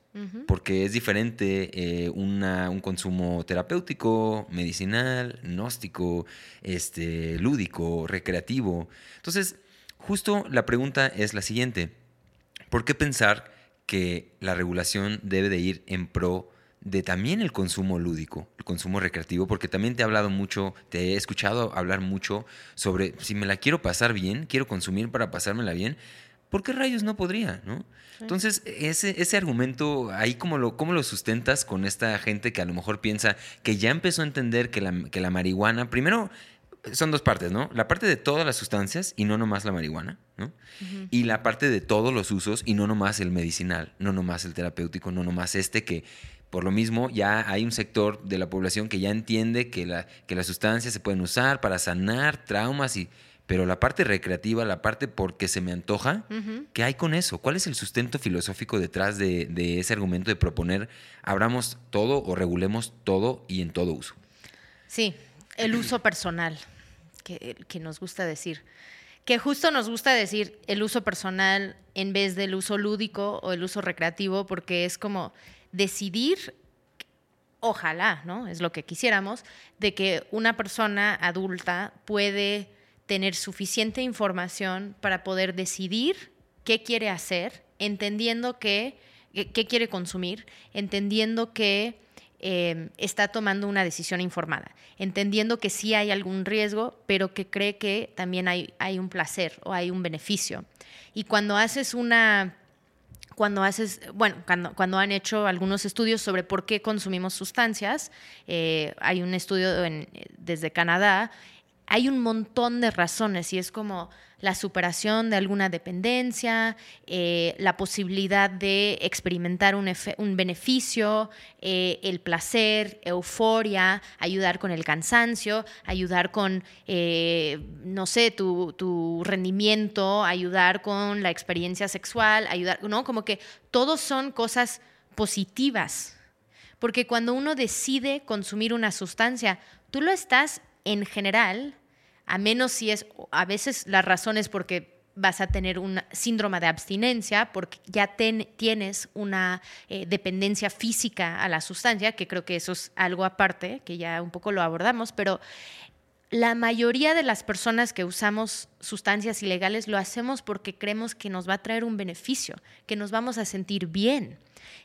porque es diferente eh, un consumo terapéutico, medicinal, gnóstico, este, lúdico, recreativo. Entonces, justo la pregunta es la siguiente, ¿por qué pensar que la regulación debe de ir en pro de también el consumo lúdico, el consumo recreativo, porque también te he hablado mucho, te he escuchado hablar mucho sobre si me la quiero pasar bien, quiero consumir para pasármela bien, ¿por qué rayos no podría? ¿no? Entonces, ese, ese argumento, ahí cómo lo, cómo lo sustentas con esta gente que a lo mejor piensa que ya empezó a entender que la, que la marihuana, primero, son dos partes, ¿no? La parte de todas las sustancias y no nomás la marihuana, ¿no? Y la parte de todos los usos y no nomás el medicinal, no nomás el terapéutico, no nomás este que por lo mismo ya hay un sector de la población que ya entiende que, la, que las sustancias se pueden usar para sanar traumas y pero la parte recreativa, la parte porque se me antoja, ¿qué hay con eso? ¿Cuál es el sustento filosófico detrás de, ese argumento de proponer abramos todo o regulemos todo y en todo uso? Sí, el uso personal, que, que nos gusta decir. Que justo nos gusta decir el uso personal en vez del uso lúdico o el uso recreativo, porque es como decidir ojalá, ¿no? Es lo que quisiéramos, de que una persona adulta puede tener suficiente información para poder decidir qué quiere hacer, entendiendo que, qué quiere consumir, entendiendo que eh, está tomando una decisión informada, entendiendo que sí hay algún riesgo, pero que cree que también hay, hay un placer o hay un beneficio. Y cuando haces una cuando haces, bueno, cuando, cuando, han hecho algunos estudios sobre por qué consumimos sustancias, eh, hay un estudio desde Canadá hay un montón de razones y es como la superación de alguna dependencia, eh, la posibilidad de experimentar un, beneficio, eh, el placer, euforia, ayudar con el cansancio, ayudar con, eh, no sé, tu, tu, rendimiento, ayudar con la experiencia sexual, ayudar, ¿no? Como que todos son cosas positivas. Porque cuando uno decide consumir una sustancia, tú lo estás en general a menos si es, a veces la razón es porque vas a tener un síndrome de abstinencia porque ya tienes una eh, dependencia física a la sustancia, que creo que eso es algo aparte, que ya un poco lo abordamos, pero la mayoría de las personas que usamos sustancias ilegales lo hacemos porque creemos que nos va a traer un beneficio, que nos vamos a sentir bien.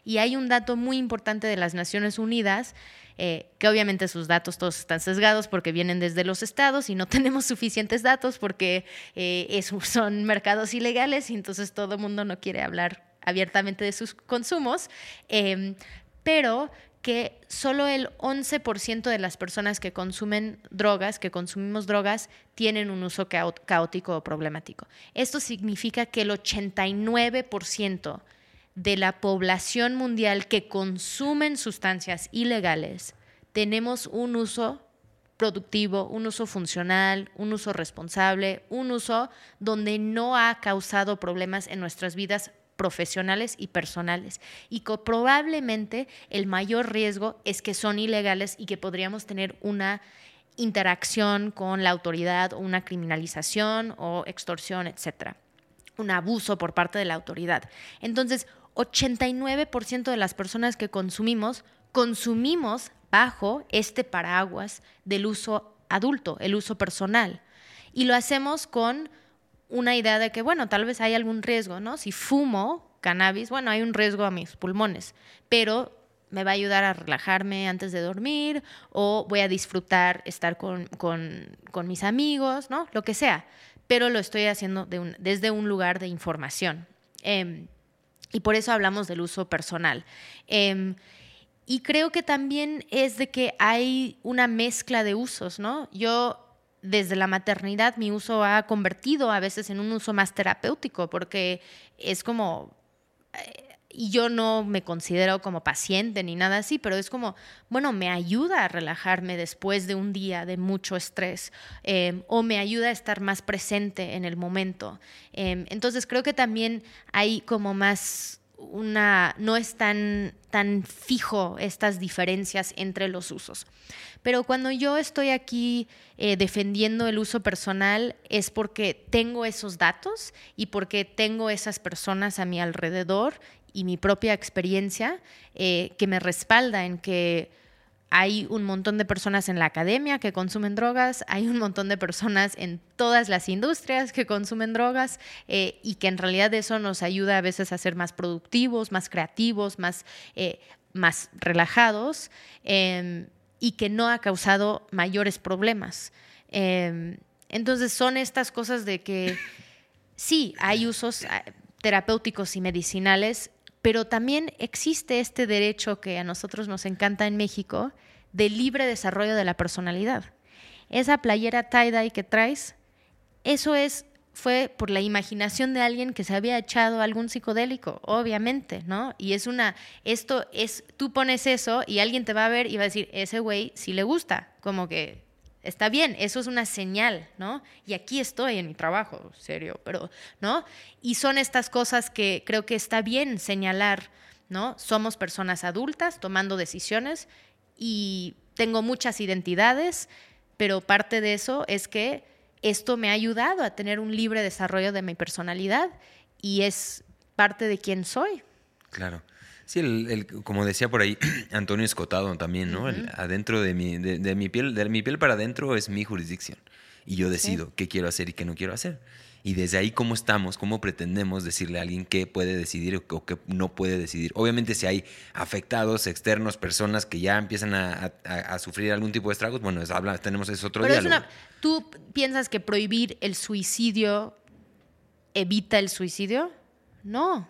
Y hay un dato muy importante de las Naciones Unidas, eh, que obviamente sus datos todos están sesgados porque vienen desde los estados y no tenemos suficientes datos porque eh, son mercados ilegales y entonces todo el mundo no quiere hablar abiertamente de sus consumos. Em, pero que solo el 11% de las personas que consumen drogas, que consumimos drogas, tienen un uso caótico o problemático. Esto significa que el 89% de la población mundial que consumen sustancias ilegales tenemos un uso productivo, un uso funcional, un uso responsable, un uso donde no ha causado problemas en nuestras vidas profesionales y personales. Y que probablemente el mayor riesgo es que son ilegales y que podríamos tener una interacción con la autoridad o una criminalización o extorsión, etcétera. Un abuso por parte de la autoridad. Entonces, 89% de las personas que consumimos, consumimos bajo este paraguas del uso adulto, el uso personal. Y lo hacemos con una idea de que, bueno, tal vez hay algún riesgo, ¿no? Si fumo cannabis, bueno, hay un riesgo a mis pulmones, pero me va a ayudar a relajarme antes de dormir o voy a disfrutar estar con, mis amigos, ¿no? Lo que sea, pero lo estoy haciendo desde un lugar de información. Em, y por eso hablamos del uso personal. Em, y creo que también es de que hay una mezcla de usos, ¿no? Yo desde la maternidad mi uso ha convertido a veces en un uso más terapéutico, porque es como, eh, yo no me considero como paciente ni nada así, pero es como, bueno, me ayuda a relajarme después de un día de mucho estrés em, o me ayuda a estar más presente en el momento. Em, entonces creo que también hay como más una, no es tan, tan fijo estas diferencias entre los usos. Pero cuando yo estoy aquí eh, defendiendo el uso personal es porque tengo esos datos y porque tengo esas personas a mi alrededor y mi propia experiencia eh, que me respalda en que hay un montón de personas en la academia que consumen drogas, hay un montón de personas en todas las industrias que consumen drogas eh, y que en realidad eso nos ayuda a veces a ser más productivos, más creativos, más, eh, más relajados em, y que no ha causado mayores problemas. Em, entonces son estas cosas de que sí, hay usos ah, terapéuticos y medicinales, pero también existe este derecho que a nosotros nos encanta en México de libre desarrollo de la personalidad. Esa playera tie-dye que traes, eso es fue por la imaginación de alguien que se había echado algún psicodélico, obviamente, ¿no? Y es una, esto es, tú pones eso y alguien te va a ver y va a decir, ese güey sí le gusta, como que está bien, eso es una señal, ¿no? Y aquí estoy en mi trabajo, serio, pero, ¿no? Y son estas cosas que creo que está bien señalar, ¿no? Somos personas adultas tomando decisiones y tengo muchas identidades, pero parte de eso es que esto me ha ayudado a tener un libre desarrollo de mi personalidad y es parte de quién soy. Claro. Sí, el, como decía por ahí Antonio Escotado también, ¿no? adentro de mi, de, mi piel, de mi piel para adentro es mi jurisdicción. Y yo decido qué quiero hacer y qué no quiero hacer. Y desde ahí, ¿cómo estamos? ¿Cómo pretendemos decirle a alguien qué puede decidir o qué no puede decidir? Obviamente, si hay afectados externos, personas que ya empiezan a, sufrir algún tipo de estragos, bueno, habla, tenemos ese otro Pero diálogo. ¿Tú piensas que prohibir el suicidio evita el suicidio? No.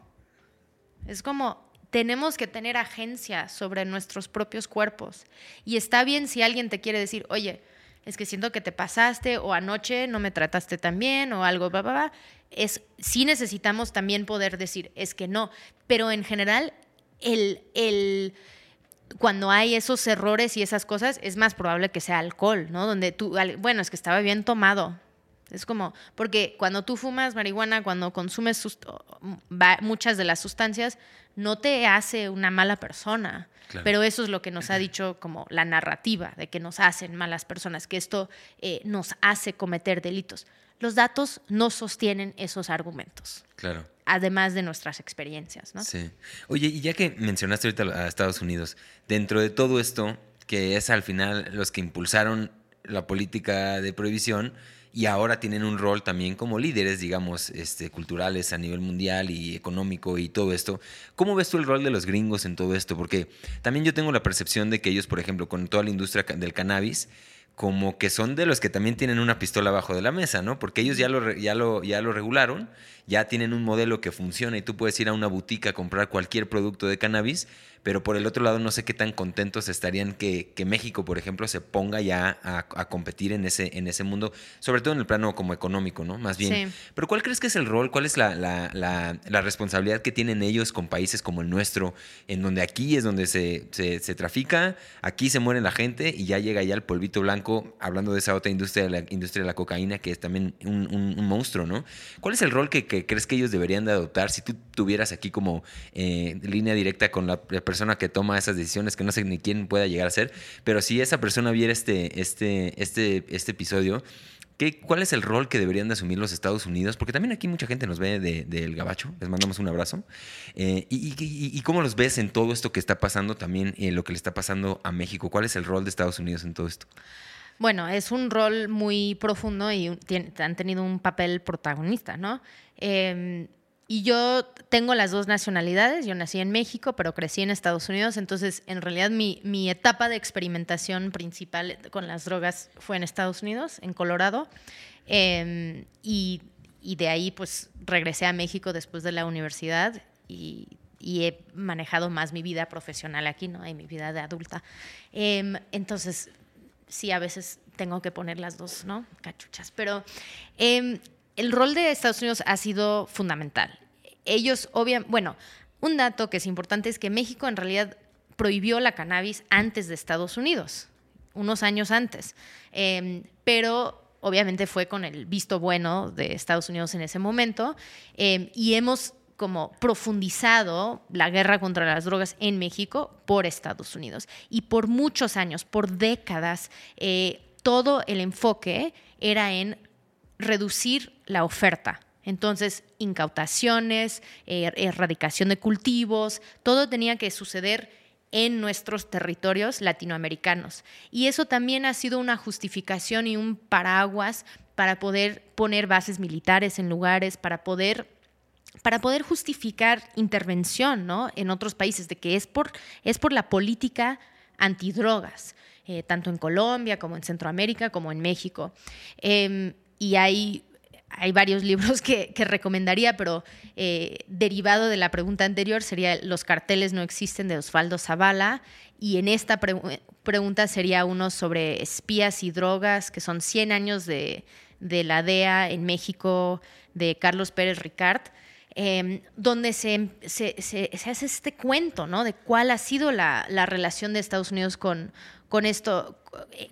Es como, tenemos que tener agencia sobre nuestros propios cuerpos. Y está bien si alguien te quiere decir, oye, es que siento que te pasaste o anoche no me trataste tan bien o algo, bla, bla, bla. Es, sí necesitamos también poder decir, es que no. Pero en general, el, el, cuando hay esos errores y esas cosas, es más probable que sea alcohol, ¿no? Donde tú, bueno, es que estaba bien tomado, es como, porque cuando tú fumas marihuana, cuando consumes muchas de las sustancias, no te hace una mala persona. Pero eso es lo que nos ha dicho como la narrativa de que nos hacen malas personas, que esto eh, nos hace cometer delitos. Los datos no sostienen esos argumentos. Claro. Además de nuestras experiencias, ¿no? Sí. Oye, y ya que mencionaste ahorita a Estados Unidos, dentro de todo esto, que es al final los que impulsaron la política de prohibición y ahora tienen un rol también como líderes, digamos, este, culturales a nivel mundial y económico y todo esto. ¿Cómo ves tú el rol de los gringos en todo esto? Porque también yo tengo la percepción de que ellos, por ejemplo, con toda la industria del cannabis, como que son de los que también tienen una pistola abajo de la mesa, ¿no? Porque ellos ya lo, ya lo, ya lo regularon, ya tienen un modelo que funciona y tú puedes ir a una boutique a comprar cualquier producto de cannabis pero por el otro lado no sé qué tan contentos estarían que, México, por ejemplo, se ponga ya a, competir en ese, en ese mundo, sobre todo en el plano como económico, ¿no? Más bien. Pero ¿cuál crees que es el rol, cuál es la, responsabilidad que tienen ellos con países como el nuestro, en donde aquí es donde se, se, trafica, aquí se muere la gente y ya llega ya el polvito blanco, hablando de esa otra industria, la industria de la cocaína, que es también un, monstruo, ¿no? ¿Cuál es el rol que, crees que ellos deberían de adoptar si tú tuvieras aquí como eh, línea directa con la persona que toma esas decisiones, que no sé ni quién pueda llegar a ser, pero si esa persona viera este, este, este, este episodio, ¿qué, ¿cuál es el rol que deberían de asumir los Estados Unidos? Porque también aquí mucha gente nos ve del de, Gabacho, les mandamos un abrazo. Eh, y, cómo los ves en todo esto que está pasando también, en lo que le está pasando a México? ¿Cuál es el rol de Estados Unidos en todo esto? Bueno, es un rol muy profundo y han tenido un papel protagonista, ¿no? Eh, y yo tengo las dos nacionalidades, yo nací en México, pero crecí en Estados Unidos, entonces en realidad mi, etapa de experimentación principal con las drogas fue en Estados Unidos, en Colorado, em, y, de ahí pues regresé a México después de la universidad y, y he manejado más mi vida profesional aquí, ¿no? Y mi vida de adulta. Em, entonces, sí, a veces tengo que poner las dos, ¿no? Cachuchas, pero... Eh, el rol de Estados Unidos ha sido fundamental. Ellos, obviamente, bueno, un dato que es importante es que México en realidad prohibió la cannabis antes de Estados Unidos, unos años antes, em, pero obviamente fue con el visto bueno de Estados Unidos en ese momento em, y hemos como profundizado la guerra contra las drogas en México por Estados Unidos. Y por muchos años, por décadas, eh, todo el enfoque era en reducir la oferta. Entonces, incautaciones, er, erradicación de cultivos, todo tenía que suceder en nuestros territorios latinoamericanos. Y eso también ha sido una justificación y un paraguas para poder poner bases militares en lugares, para poder para poder justificar intervención ¿no? en otros países, de que es por, es por la política antidrogas, eh, tanto en Colombia como en Centroamérica como en México. Em, y hay, hay varios libros que, recomendaría, pero eh, derivado de la pregunta anterior sería Los carteles no existen de Osvaldo Zavala y en esta pregunta sería uno sobre espías y drogas, que son 100 años de, la DEA en México de Carlos Pérez Ricard. Em, donde se, se, hace este cuento, ¿no? De cuál ha sido la, relación de Estados Unidos con, con esto,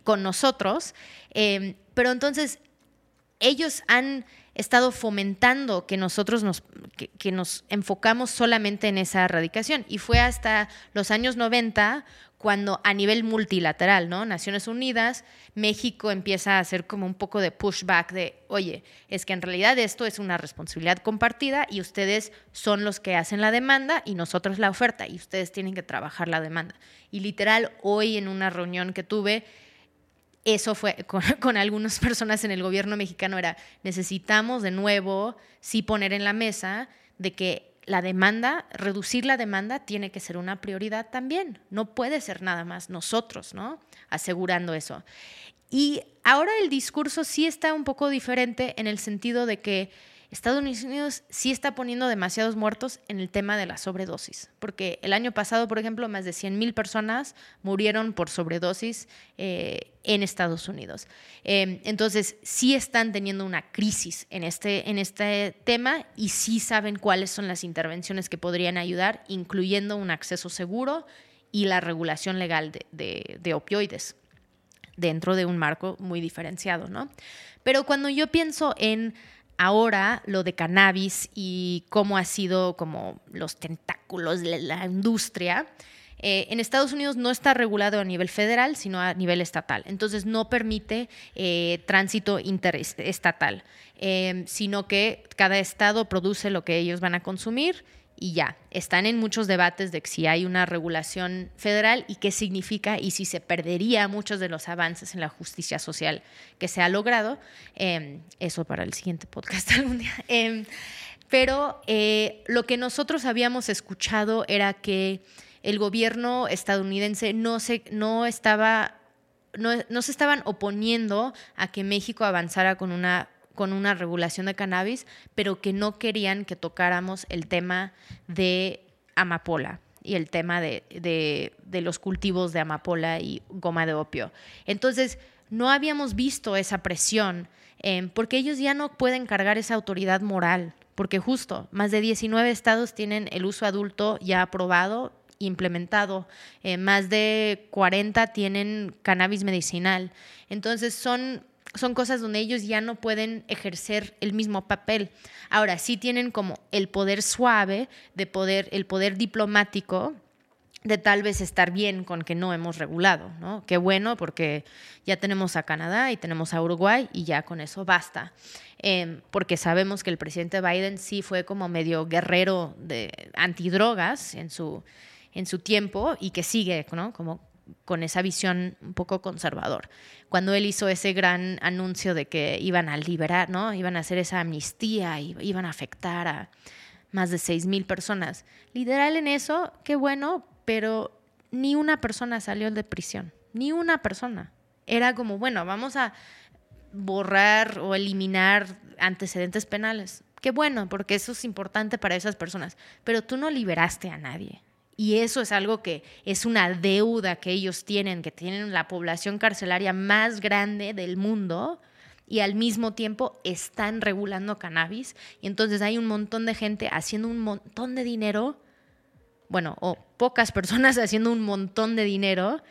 con nosotros. Em, pero entonces ellos han estado fomentando que nosotros nos, que, nos enfocamos solamente en esa erradicación. Y fue hasta los años 90 cuando a nivel multilateral, ¿no? Naciones Unidas, México empieza a hacer como un poco de pushback de, oye, es que en realidad esto es una responsabilidad compartida y ustedes son los que hacen la demanda y nosotros la oferta y ustedes tienen que trabajar la demanda. Y literal, hoy en una reunión que tuve, eso fue con, algunas personas en el gobierno mexicano era necesitamos de nuevo sí poner en la mesa de que la demanda, reducir la demanda tiene que ser una prioridad también. No puede ser nada más nosotros, ¿no? Asegurando eso. Y ahora el discurso sí está un poco diferente en el sentido de que Estados Unidos sí está poniendo demasiados muertos en el tema de la sobredosis, porque el año pasado, por ejemplo, más de 100.000 personas murieron por sobredosis eh, en Estados Unidos. Em, entonces, sí están teniendo una crisis en este, en este tema y sí saben cuáles son las intervenciones que podrían ayudar, incluyendo un acceso seguro y la regulación legal de, de opioides dentro de un marco muy diferenciado, ¿no? Pero cuando yo pienso en ahora lo de cannabis y cómo ha sido como los tentáculos de la industria, eh, en Estados Unidos no está regulado a nivel federal, sino a nivel estatal. Entonces no permite eh, tránsito interestatal, eh, sino que cada estado produce lo que ellos van a consumir y ya. Están en muchos debates de si hay una regulación federal y qué significa y si se perdería muchos de los avances en la justicia social que se ha logrado. Em, eso para el siguiente podcast algún día. Em, pero eh, lo que nosotros habíamos escuchado era que el gobierno estadounidense no, se, no estaba no, se estaban oponiendo a que México avanzara con una con una regulación de cannabis, pero que no querían que tocáramos el tema de amapola y el tema de, los cultivos de amapola y goma de opio. Entonces, no habíamos visto esa presión, eh, porque ellos ya no pueden cargar esa autoridad moral, porque justo más de 19 estados tienen el uso adulto ya aprobado implementado. Eh, más de 40 tienen cannabis medicinal. Entonces son, son cosas donde ellos ya no pueden ejercer el mismo papel. Ahora sí tienen como el poder suave de poder, el poder diplomático de tal vez estar bien con que no hemos regulado, ¿no? Qué bueno, porque ya tenemos a Canadá y tenemos a Uruguay y ya con eso basta. Em, porque sabemos que el presidente Biden sí fue como medio guerrero de antidrogas en su, en su tiempo y que sigue, ¿no? Como con esa visión un poco conservador. Cuando él hizo ese gran anuncio de que iban a liberar, ¿no? Iban a hacer esa amnistía y iban a afectar a más de seis mil personas. Literal en eso, qué bueno, pero ni una persona salió de prisión, ni una persona. Era como, bueno, vamos a borrar o eliminar antecedentes penales. Qué bueno, porque eso es importante para esas personas, pero tú no liberaste a nadie. Y eso es algo que es una deuda que ellos tienen, que tienen la población carcelaria más grande del mundo y al mismo tiempo están regulando cannabis. Y entonces hay un montón de gente haciendo un montón de dinero, bueno, o pocas personas haciendo un montón de dinero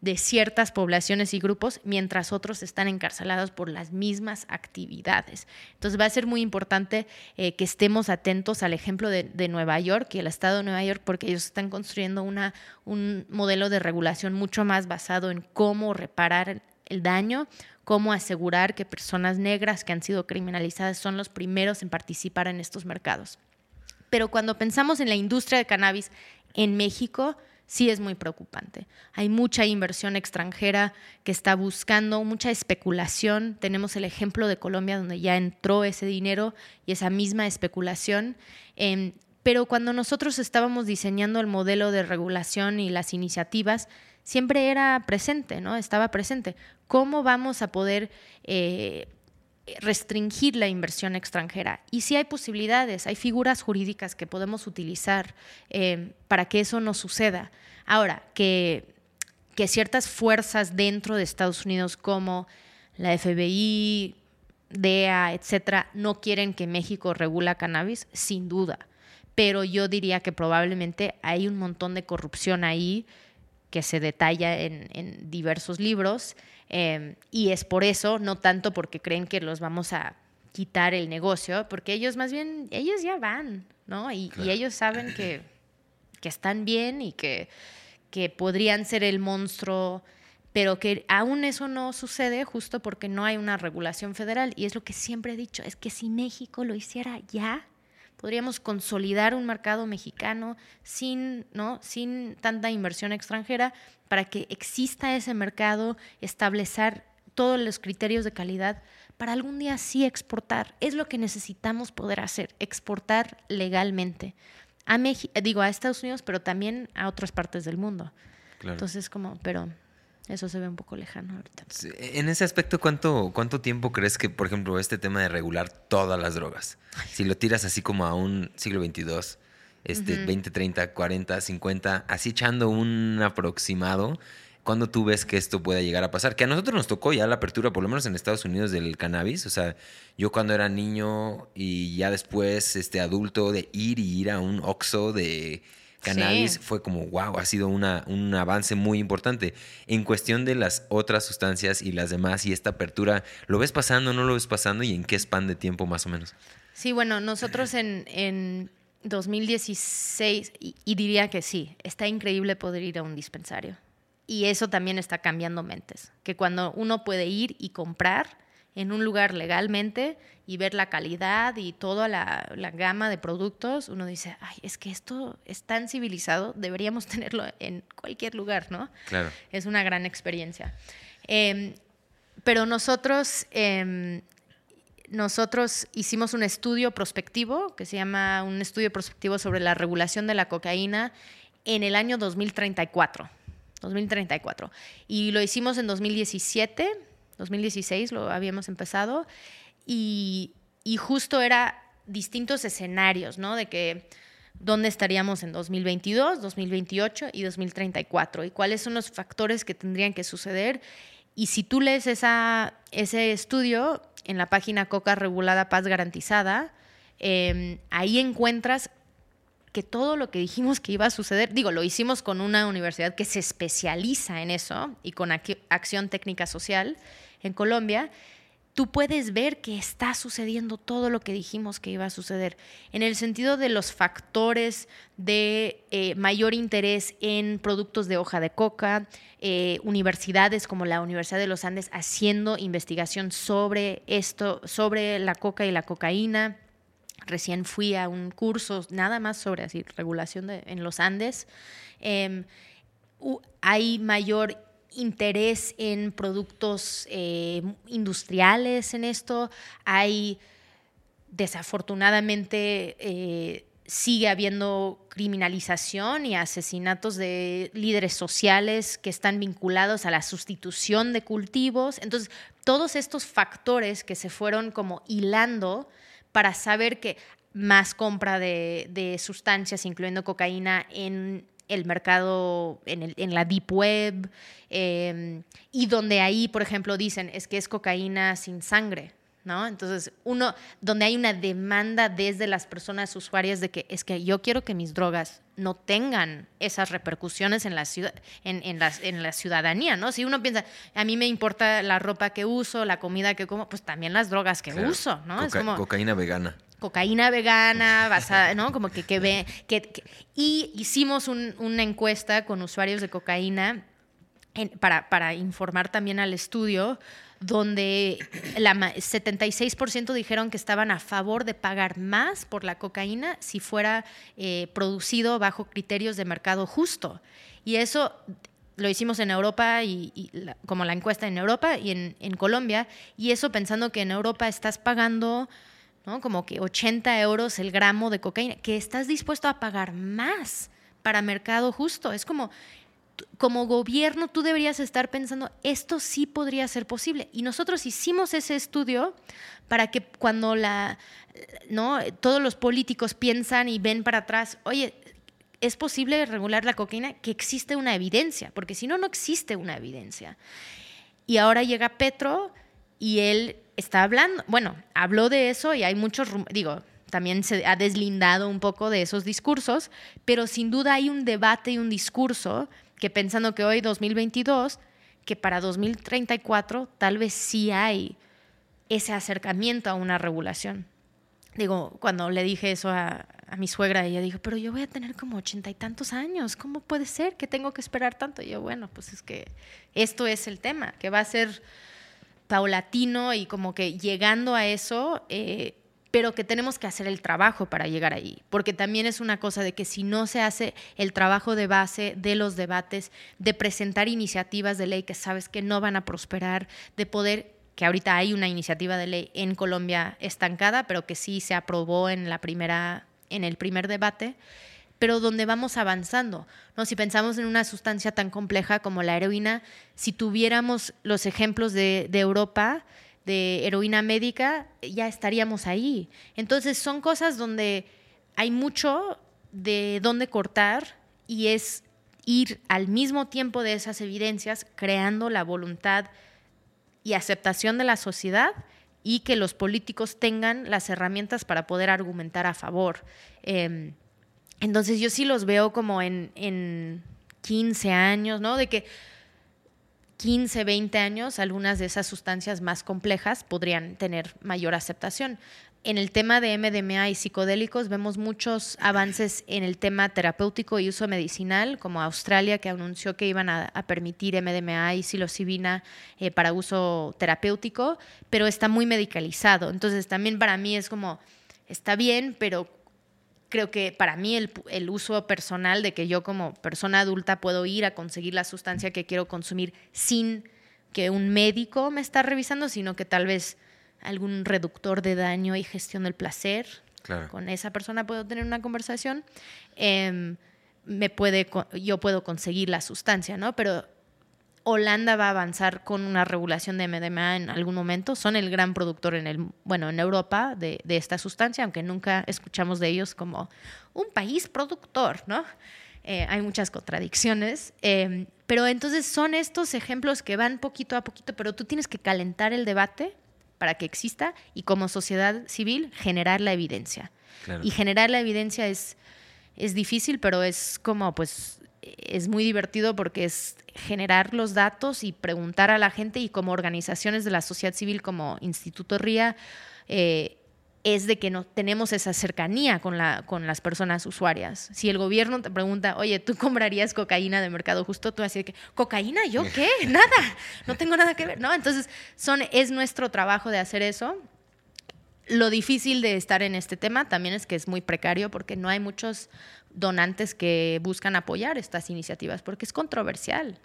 de ciertas poblaciones y grupos, mientras otros están encarcelados por las mismas actividades. Entonces va a ser muy importante eh, que estemos atentos al ejemplo de, Nueva York y el Estado de Nueva York, porque ellos están construyendo una, un modelo de regulación mucho más basado en cómo reparar el daño, cómo asegurar que personas negras que han sido criminalizadas son los primeros en participar en estos mercados. Pero cuando pensamos en la industria de cannabis en México, sí es muy preocupante. Hay mucha inversión extranjera que está buscando, mucha especulación. Tenemos el ejemplo de Colombia donde ya entró ese dinero y esa misma especulación. Em, pero cuando nosotros estábamos diseñando el modelo de regulación y las iniciativas, siempre era presente, ¿no? Estaba presente. ¿Cómo vamos a poder eh, restringir la inversión extranjera. Y si hay posibilidades, hay figuras jurídicas que podemos utilizar eh, para que eso no suceda. Ahora, que, que ciertas fuerzas dentro de Estados Unidos como la FBI, DEA, etcétera, no quieren que México regula cannabis, sin duda. Pero yo diría que probablemente hay un montón de corrupción ahí que se detalla en diversos libros Em, y es por eso, no tanto porque creen que los vamos a quitar el negocio, porque ellos más bien, ellos ya van, ¿no? Y, ellos saben que, que, están bien y que, que podrían ser el monstruo, pero que aún eso no sucede justo porque no hay una regulación federal. Y es lo que siempre he dicho, es que si México lo hiciera ya, podríamos consolidar un mercado mexicano sin, ¿no? sin tanta inversión extranjera para que exista ese mercado, establecer todos los criterios de calidad para algún día sí exportar. Es lo que necesitamos poder hacer, exportar legalmente a México, digo a Estados Unidos, pero también a otras partes del mundo. Entonces, como, pero eso se ve un poco lejano ahorita. En ese aspecto, ¿cuánto, ¿cuánto tiempo crees que, por ejemplo, este tema de regular todas las drogas, si lo tiras así como a un siglo XXII, este, 20, 30, 40, 50, así echando un aproximado, ¿cuándo tú ves que esto pueda llegar a pasar? Que a nosotros nos tocó ya la apertura, por lo menos en Estados Unidos, del cannabis. O sea, yo cuando era niño y ya después este, adulto, de ir y ir a un Oxxo de cannabis fue como, wow, ha sido una, un avance muy importante. En cuestión de las otras sustancias y las demás y esta apertura, ¿lo ves pasando, no lo ves pasando y en qué span de tiempo más o menos? Sí, bueno, nosotros en, en 2016, y, diría que sí, está increíble poder ir a un dispensario. Y eso también está cambiando mentes, que cuando uno puede ir y comprar en un lugar legalmente y ver la calidad y toda la, gama de productos, uno dice, ay, es que esto es tan civilizado, deberíamos tenerlo en cualquier lugar, ¿no? Claro. Es una gran experiencia. Em, pero nosotros, em, nosotros hicimos un estudio prospectivo que se llama un estudio prospectivo sobre la regulación de la cocaína en el año 2034. 2034. Y lo hicimos en 2017, 2016 lo habíamos empezado y, justo era distintos escenarios, ¿no? De que dónde estaríamos en 2022, 2028 y 2034 y cuáles son los factores que tendrían que suceder. Y si tú lees esa, ese estudio en la página Coca Regulada Paz Garantizada, em, ahí encuentras que todo lo que dijimos que iba a suceder, digo, lo hicimos con una universidad que se especializa en eso y con acción técnica social en Colombia, tú puedes ver que está sucediendo todo lo que dijimos que iba a suceder, en el sentido de los factores de eh, mayor interés en productos de hoja de coca, eh, universidades como la Universidad de los Andes haciendo investigación sobre esto, sobre la coca y la cocaína. Recién fui a un curso nada más sobre así, regulación de, en los Andes. Em, hay mayor interés en productos eh, industriales en esto. Hay, desafortunadamente, eh, sigue habiendo criminalización y asesinatos de líderes sociales que están vinculados a la sustitución de cultivos. Entonces, todos estos factores que se fueron como hilando para saber que más compra de, de sustancias, incluyendo cocaína, en el mercado en, la deep web em, y donde ahí, por ejemplo, dicen es que es cocaína sin sangre, ¿no? Entonces, uno, donde hay una demanda desde las personas usuarias de que es que yo quiero que mis drogas no tengan esas repercusiones en la, ciudad, en, la, ciudadanía, ¿no? Si uno piensa, a mí me importa la ropa que uso, la comida que como, pues también las drogas que uso, ¿no? es como, cocaína vegana cocaína vegana, basada, ¿no? Como que, que ve. Que, y hicimos una encuesta con usuarios de cocaína para, para, informar también al estudio, donde la 76% dijeron que estaban a favor de pagar más por la cocaína si fuera eh, producido bajo criterios de mercado justo. Y eso lo hicimos en Europa y, como la encuesta en Europa y en, en Colombia, y eso pensando que en Europa estás pagando ¿no? Como que 80 euros el gramo de cocaína, que estás dispuesto a pagar más para mercado justo. Es como, como gobierno tú deberías estar pensando, esto sí podría ser posible. Y nosotros hicimos ese estudio para que cuando la, ¿no? todos los políticos piensan y ven para atrás, oye, ¿es posible regular la cocaína? Que existe una evidencia, porque si no, no existe una evidencia. Y ahora llega Petro y él está hablando, bueno, habló de eso y hay muchos, digo, también se ha deslindado un poco de esos discursos, pero sin duda hay un debate y un discurso que pensando que hoy 2022, que para 2034 tal vez sí hay ese acercamiento a una regulación. Digo, cuando le dije eso a, mi suegra, ella dijo, pero yo voy a tener como ochenta y tantos años, ¿cómo puede ser que tengo que esperar tanto? Y yo, bueno, pues es que esto es el tema, que va a ser paulatino y como que llegando a eso, eh, pero que tenemos que hacer el trabajo para llegar ahí, porque también es una cosa de que si no se hace el trabajo de base de los debates, de presentar iniciativas de ley que sabes que no van a prosperar, de poder que ahorita hay una iniciativa de ley en Colombia estancada, pero que sí se aprobó en la primera en el primer debate, pero donde vamos avanzando. ¿no? Si pensamos en una sustancia tan compleja como la heroína, si tuviéramos los ejemplos de, Europa, de heroína médica, ya estaríamos ahí. Entonces son cosas donde hay mucho de dónde cortar y es ir al mismo tiempo de esas evidencias creando la voluntad y aceptación de la sociedad y que los políticos tengan las herramientas para poder argumentar a favor. Em, entonces yo sí los veo como en, en 15 años, ¿no? De que 15, 20 años, algunas de esas sustancias más complejas podrían tener mayor aceptación. en el tema de MDMA y psicodélicos vemos muchos avances en el tema terapéutico y uso medicinal, como Australia que anunció que iban a, permitir MDMA y psilocibina eh, para uso terapéutico, pero está muy medicalizado. Entonces también para mí es como, está bien, pero creo que para mí el, el uso personal de que yo como persona adulta puedo ir a conseguir la sustancia que quiero consumir sin que un médico me está revisando, sino que tal vez algún reductor de daño y gestión del placer. Con esa persona puedo tener una conversación. Em, me puede, yo puedo conseguir la sustancia, ¿no? Pero Holanda va a avanzar con una regulación de MDMA en algún momento. Son el gran productor en el, bueno, en Europa de, esta sustancia, aunque nunca escuchamos de ellos como un país productor, ¿no? Eh, hay muchas contradicciones. Em, pero entonces son estos ejemplos que van poquito a poquito, pero tú tienes que calentar el debate para que exista y como sociedad civil generar la evidencia. Y generar la evidencia es, es difícil, pero es como, pues, es muy divertido porque es generar los datos y preguntar a la gente y como organizaciones de la sociedad civil como Instituto RIA, eh, es de que no tenemos esa cercanía con, la, con las personas usuarias. Si el gobierno te pregunta, oye, ¿tú comprarías cocaína de mercado justo? Tú así que, ¿cocaína? ¿Yo qué? Nada, no tengo nada que ver. ¿no? Entonces, son, es nuestro trabajo de hacer eso. Lo difícil de estar en este tema también es que es muy precario porque no hay muchos donantes que buscan apoyar estas iniciativas porque es controversial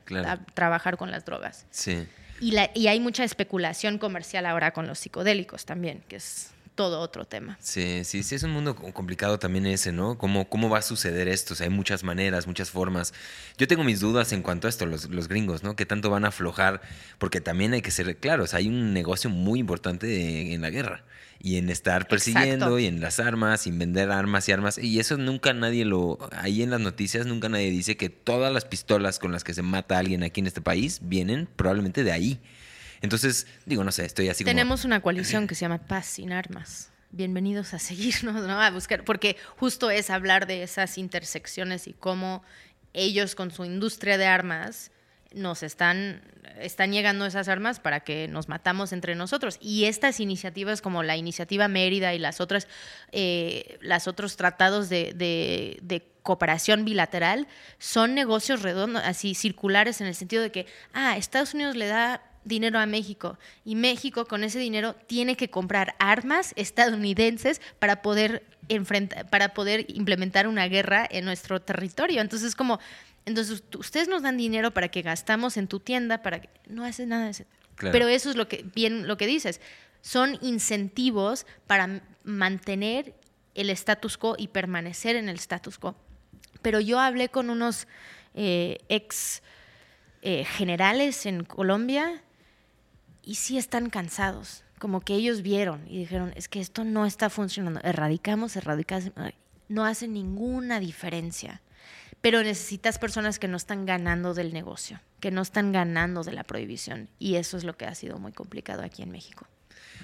trabajar con las drogas. Sí. Y, la, y hay mucha especulación comercial ahora con los psicodélicos también, que es todo otro tema. Sí, sí, sí, es un mundo complicado también ese, ¿no? ¿Cómo, cómo va a suceder esto? O sea, hay muchas maneras, muchas formas. Yo tengo mis dudas en cuanto a esto, los, los gringos, ¿no? ¿Qué tanto van a aflojar? Porque también hay que ser claros, hay un negocio muy importante en la guerra y en estar persiguiendo y en las armas, y en vender armas y armas. Y eso nunca nadie lo... Ahí en las noticias nunca nadie dice que todas las pistolas con las que se mata a alguien aquí en este país vienen probablemente de ahí. Entonces, digo, no sé, estoy así Tenemos una coalición que se llama Paz sin Armas. Bienvenidos a seguirnos, ¿no? A buscar, porque justo es hablar de esas intersecciones y cómo ellos con su industria de armas nos están, están llegando esas armas para que nos matamos entre nosotros. Y estas iniciativas como la iniciativa Mérida y las otras, eh, las otros tratados de, de, cooperación bilateral son negocios redondos, así circulares en el sentido de que, ah, Estados Unidos le da dinero a México y México con ese dinero tiene que comprar armas estadounidenses para poder enfrentar, para poder implementar una guerra en nuestro territorio. Entonces como entonces ustedes nos dan dinero para que gastamos en tu tienda para que no hace nada de eso. Pero eso es lo que bien lo que dices. Son incentivos para mantener el status quo y permanecer en el status quo. Pero yo hablé con unos eh, ex eh, generales en Colombia y sí están cansados, como que ellos vieron y dijeron, es que esto no está funcionando, erradicamos, erradicamos, no hace ninguna diferencia, pero necesitas personas que no están ganando del negocio, que no están ganando de la prohibición y eso es lo que ha sido muy complicado aquí en México.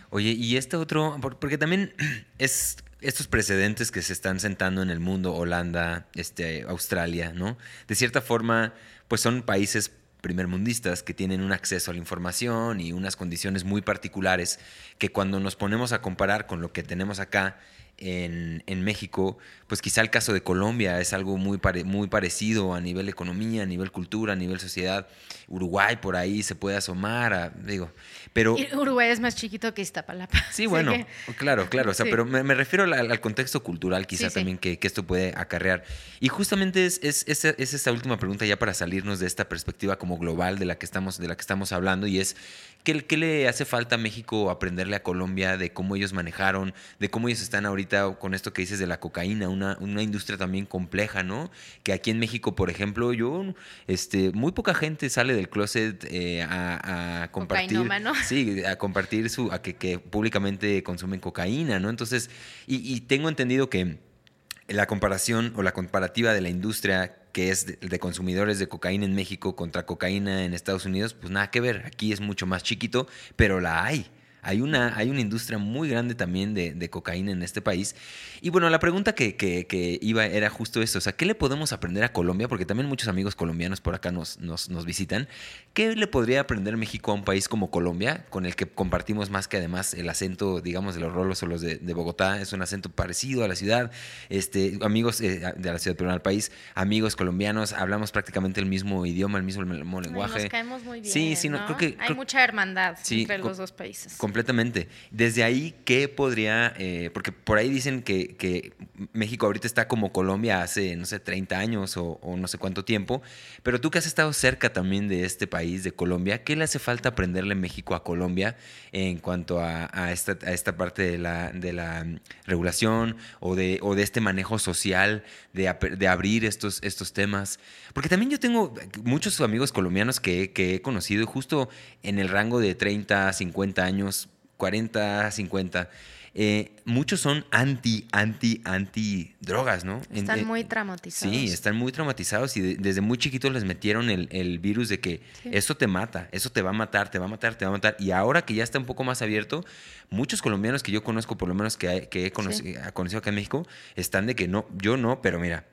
Oye, y este otro, porque también es estos precedentes que se están sentando en el mundo, Holanda, este, Australia, ¿no? De cierta forma, pues son países primermundistas que tienen un acceso a la información y unas condiciones muy particulares que cuando nos ponemos a comparar con lo que tenemos acá en, en México, pues quizá el caso de Colombia es algo muy, muy parecido a nivel economía, a nivel cultura, a nivel sociedad. Uruguay por ahí se puede asomar, digo, pero... Uruguay es más chiquito que Iztapalapa. Sí, bueno, claro, claro, o sea, pero me, refiero al, contexto cultural quizá también que, que, esto puede acarrear. Y justamente es, es, es, es, esa última pregunta ya para salirnos de esta perspectiva como global de la que estamos, de la que estamos hablando y es, ¿qué, ¿qué le hace falta a México aprenderle a Colombia de cómo ellos manejaron, de cómo ellos están ahorita con esto que dices de la cocaína, una, una industria también compleja, ¿no? Que aquí en México, por ejemplo, yo, este, muy poca gente sale del closet eh, a, compartir. Sí, a compartir su, a que, públicamente consumen cocaína, ¿no? Entonces, y, tengo entendido que la comparación o la comparativa de la industria que es de, consumidores de cocaína en México contra cocaína en Estados Unidos, pues nada que ver. Aquí es mucho más chiquito, pero la hay Hay una, hay una industria muy grande también de, cocaína en este país. Y bueno, la pregunta que, iba era justo esto. O sea, ¿qué le podemos aprender a Colombia? Porque también muchos amigos colombianos por acá nos, nos, nos visitan. ¿Qué le podría aprender México a un país como Colombia, con el que compartimos más que además el acento, digamos, de los rolos o los de, Bogotá? Es un acento parecido a la ciudad. Este, amigos eh, de la ciudad, pero al país, amigos colombianos, hablamos prácticamente el mismo idioma, el mismo lenguaje. nos caemos muy bien. Sí, sí, no, creo que. Hay mucha hermandad entre los dos países. Completamente. Desde ahí, ¿qué podría.? Eh, porque por ahí dicen que, que, México ahorita está como Colombia hace, no sé, 30 años o, no sé cuánto tiempo. Pero tú que has estado cerca también de este país, de Colombia, ¿qué le hace falta aprenderle México a Colombia en cuanto a, esta, esta parte de la, mm, regulación o de, este manejo social, de, de abrir estos, estos temas? Porque también yo tengo muchos amigos colombianos que, que he conocido justo en el rango de 30, 50 años 40, 50. Eh, muchos son anti, anti, anti drogas, ¿no? Están eh, muy traumatizados. Sí, están muy traumatizados y desde muy chiquitos les metieron el, virus de que eso te mata, eso te va a matar, te va a matar, te va a matar. Y ahora que ya está un poco más abierto, muchos colombianos que yo conozco, por lo menos que, que he conocido, conocido acá en México, están de que no, yo no, pero mira,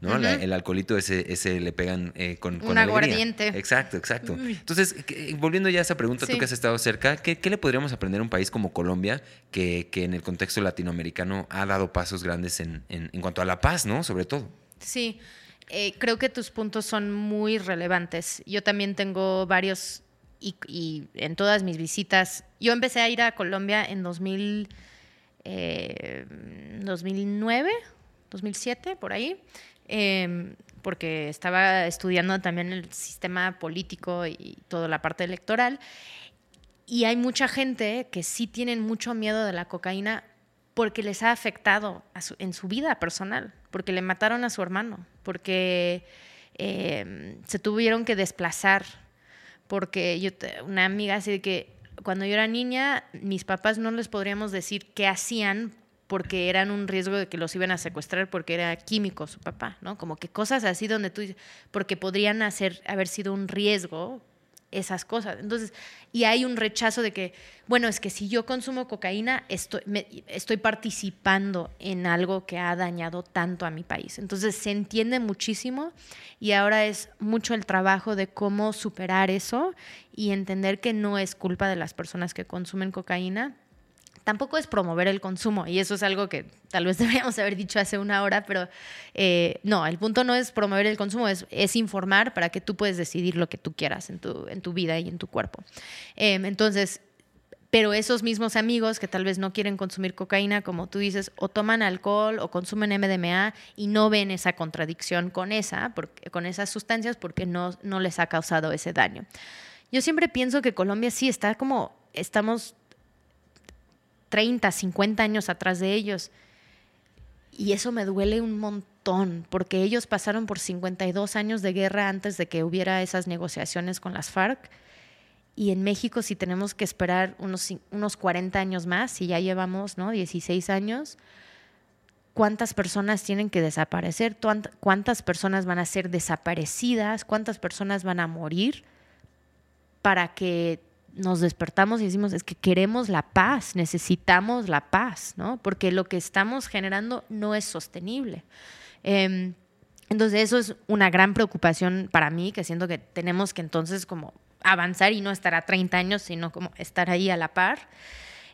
¿no? el alcoholito ese, ese le pegan eh, con, con Un aguardiente. Exacto, exacto. Entonces, volviendo ya a esa pregunta, tú que has estado cerca, ¿qué, le podríamos aprender a un país como Colombia que, en el contexto latinoamericano ha dado pasos grandes en, cuanto a la paz, ¿no? Sobre todo. Sí, eh, creo que tus puntos son muy relevantes. Yo también tengo varios y, en todas mis visitas, yo empecé a ir a Colombia en 2000, 2009, 2007, por ahí. Em, porque estaba estudiando también el sistema político y toda la parte electoral. Y hay mucha gente que sí tienen mucho miedo de la cocaína porque les ha afectado en su vida personal, porque le mataron a su hermano, porque em, se tuvieron que desplazar, porque yo, una amiga así que cuando yo era niña, mis papás no les podríamos decir qué hacían porque eran un riesgo de que los iban a secuestrar porque era químico su papá, ¿no? Como que cosas así donde tú porque podrían hacer, haber sido un riesgo esas cosas. Entonces, y hay un rechazo de que, bueno, es que si yo consumo cocaína, estoy, estoy participando en algo que ha dañado tanto a mi país. Entonces, se entiende muchísimo y ahora es mucho el trabajo de cómo superar eso y entender que no es culpa de las personas que consumen cocaína, tampoco es promover el consumo, y eso es algo que tal vez deberíamos haber dicho hace una hora, pero eh, no, el punto no es promover el consumo, es, informar para que tú puedas decidir lo que tú quieras en tu, vida y en tu cuerpo. Em, entonces, pero esos mismos amigos que tal vez no quieren consumir cocaína, como tú dices, o toman alcohol o consumen MDMA y no ven esa contradicción con esa, con esas sustancias porque no, no les ha causado ese daño. Yo siempre pienso que Colombia sí está como, estamos 30, 50 años atrás de ellos. Y eso me duele un montón, porque ellos pasaron por 52 años de guerra antes de que hubiera esas negociaciones con las FARC. Y en México si tenemos que esperar unos, unos 40 años más, si ya llevamos ¿no? 16 años, ¿cuántas personas tienen que desaparecer? ¿Cuántas personas van a ser desaparecidas? ¿Cuántas personas van a morir para que nos despertamos y decimos, es que queremos la paz, necesitamos la paz, ¿no? Porque lo que estamos generando no es sostenible. Em, entonces eso es una gran preocupación para mí, que siento que tenemos que entonces como avanzar y no estar a 30 años, sino como estar ahí a la par.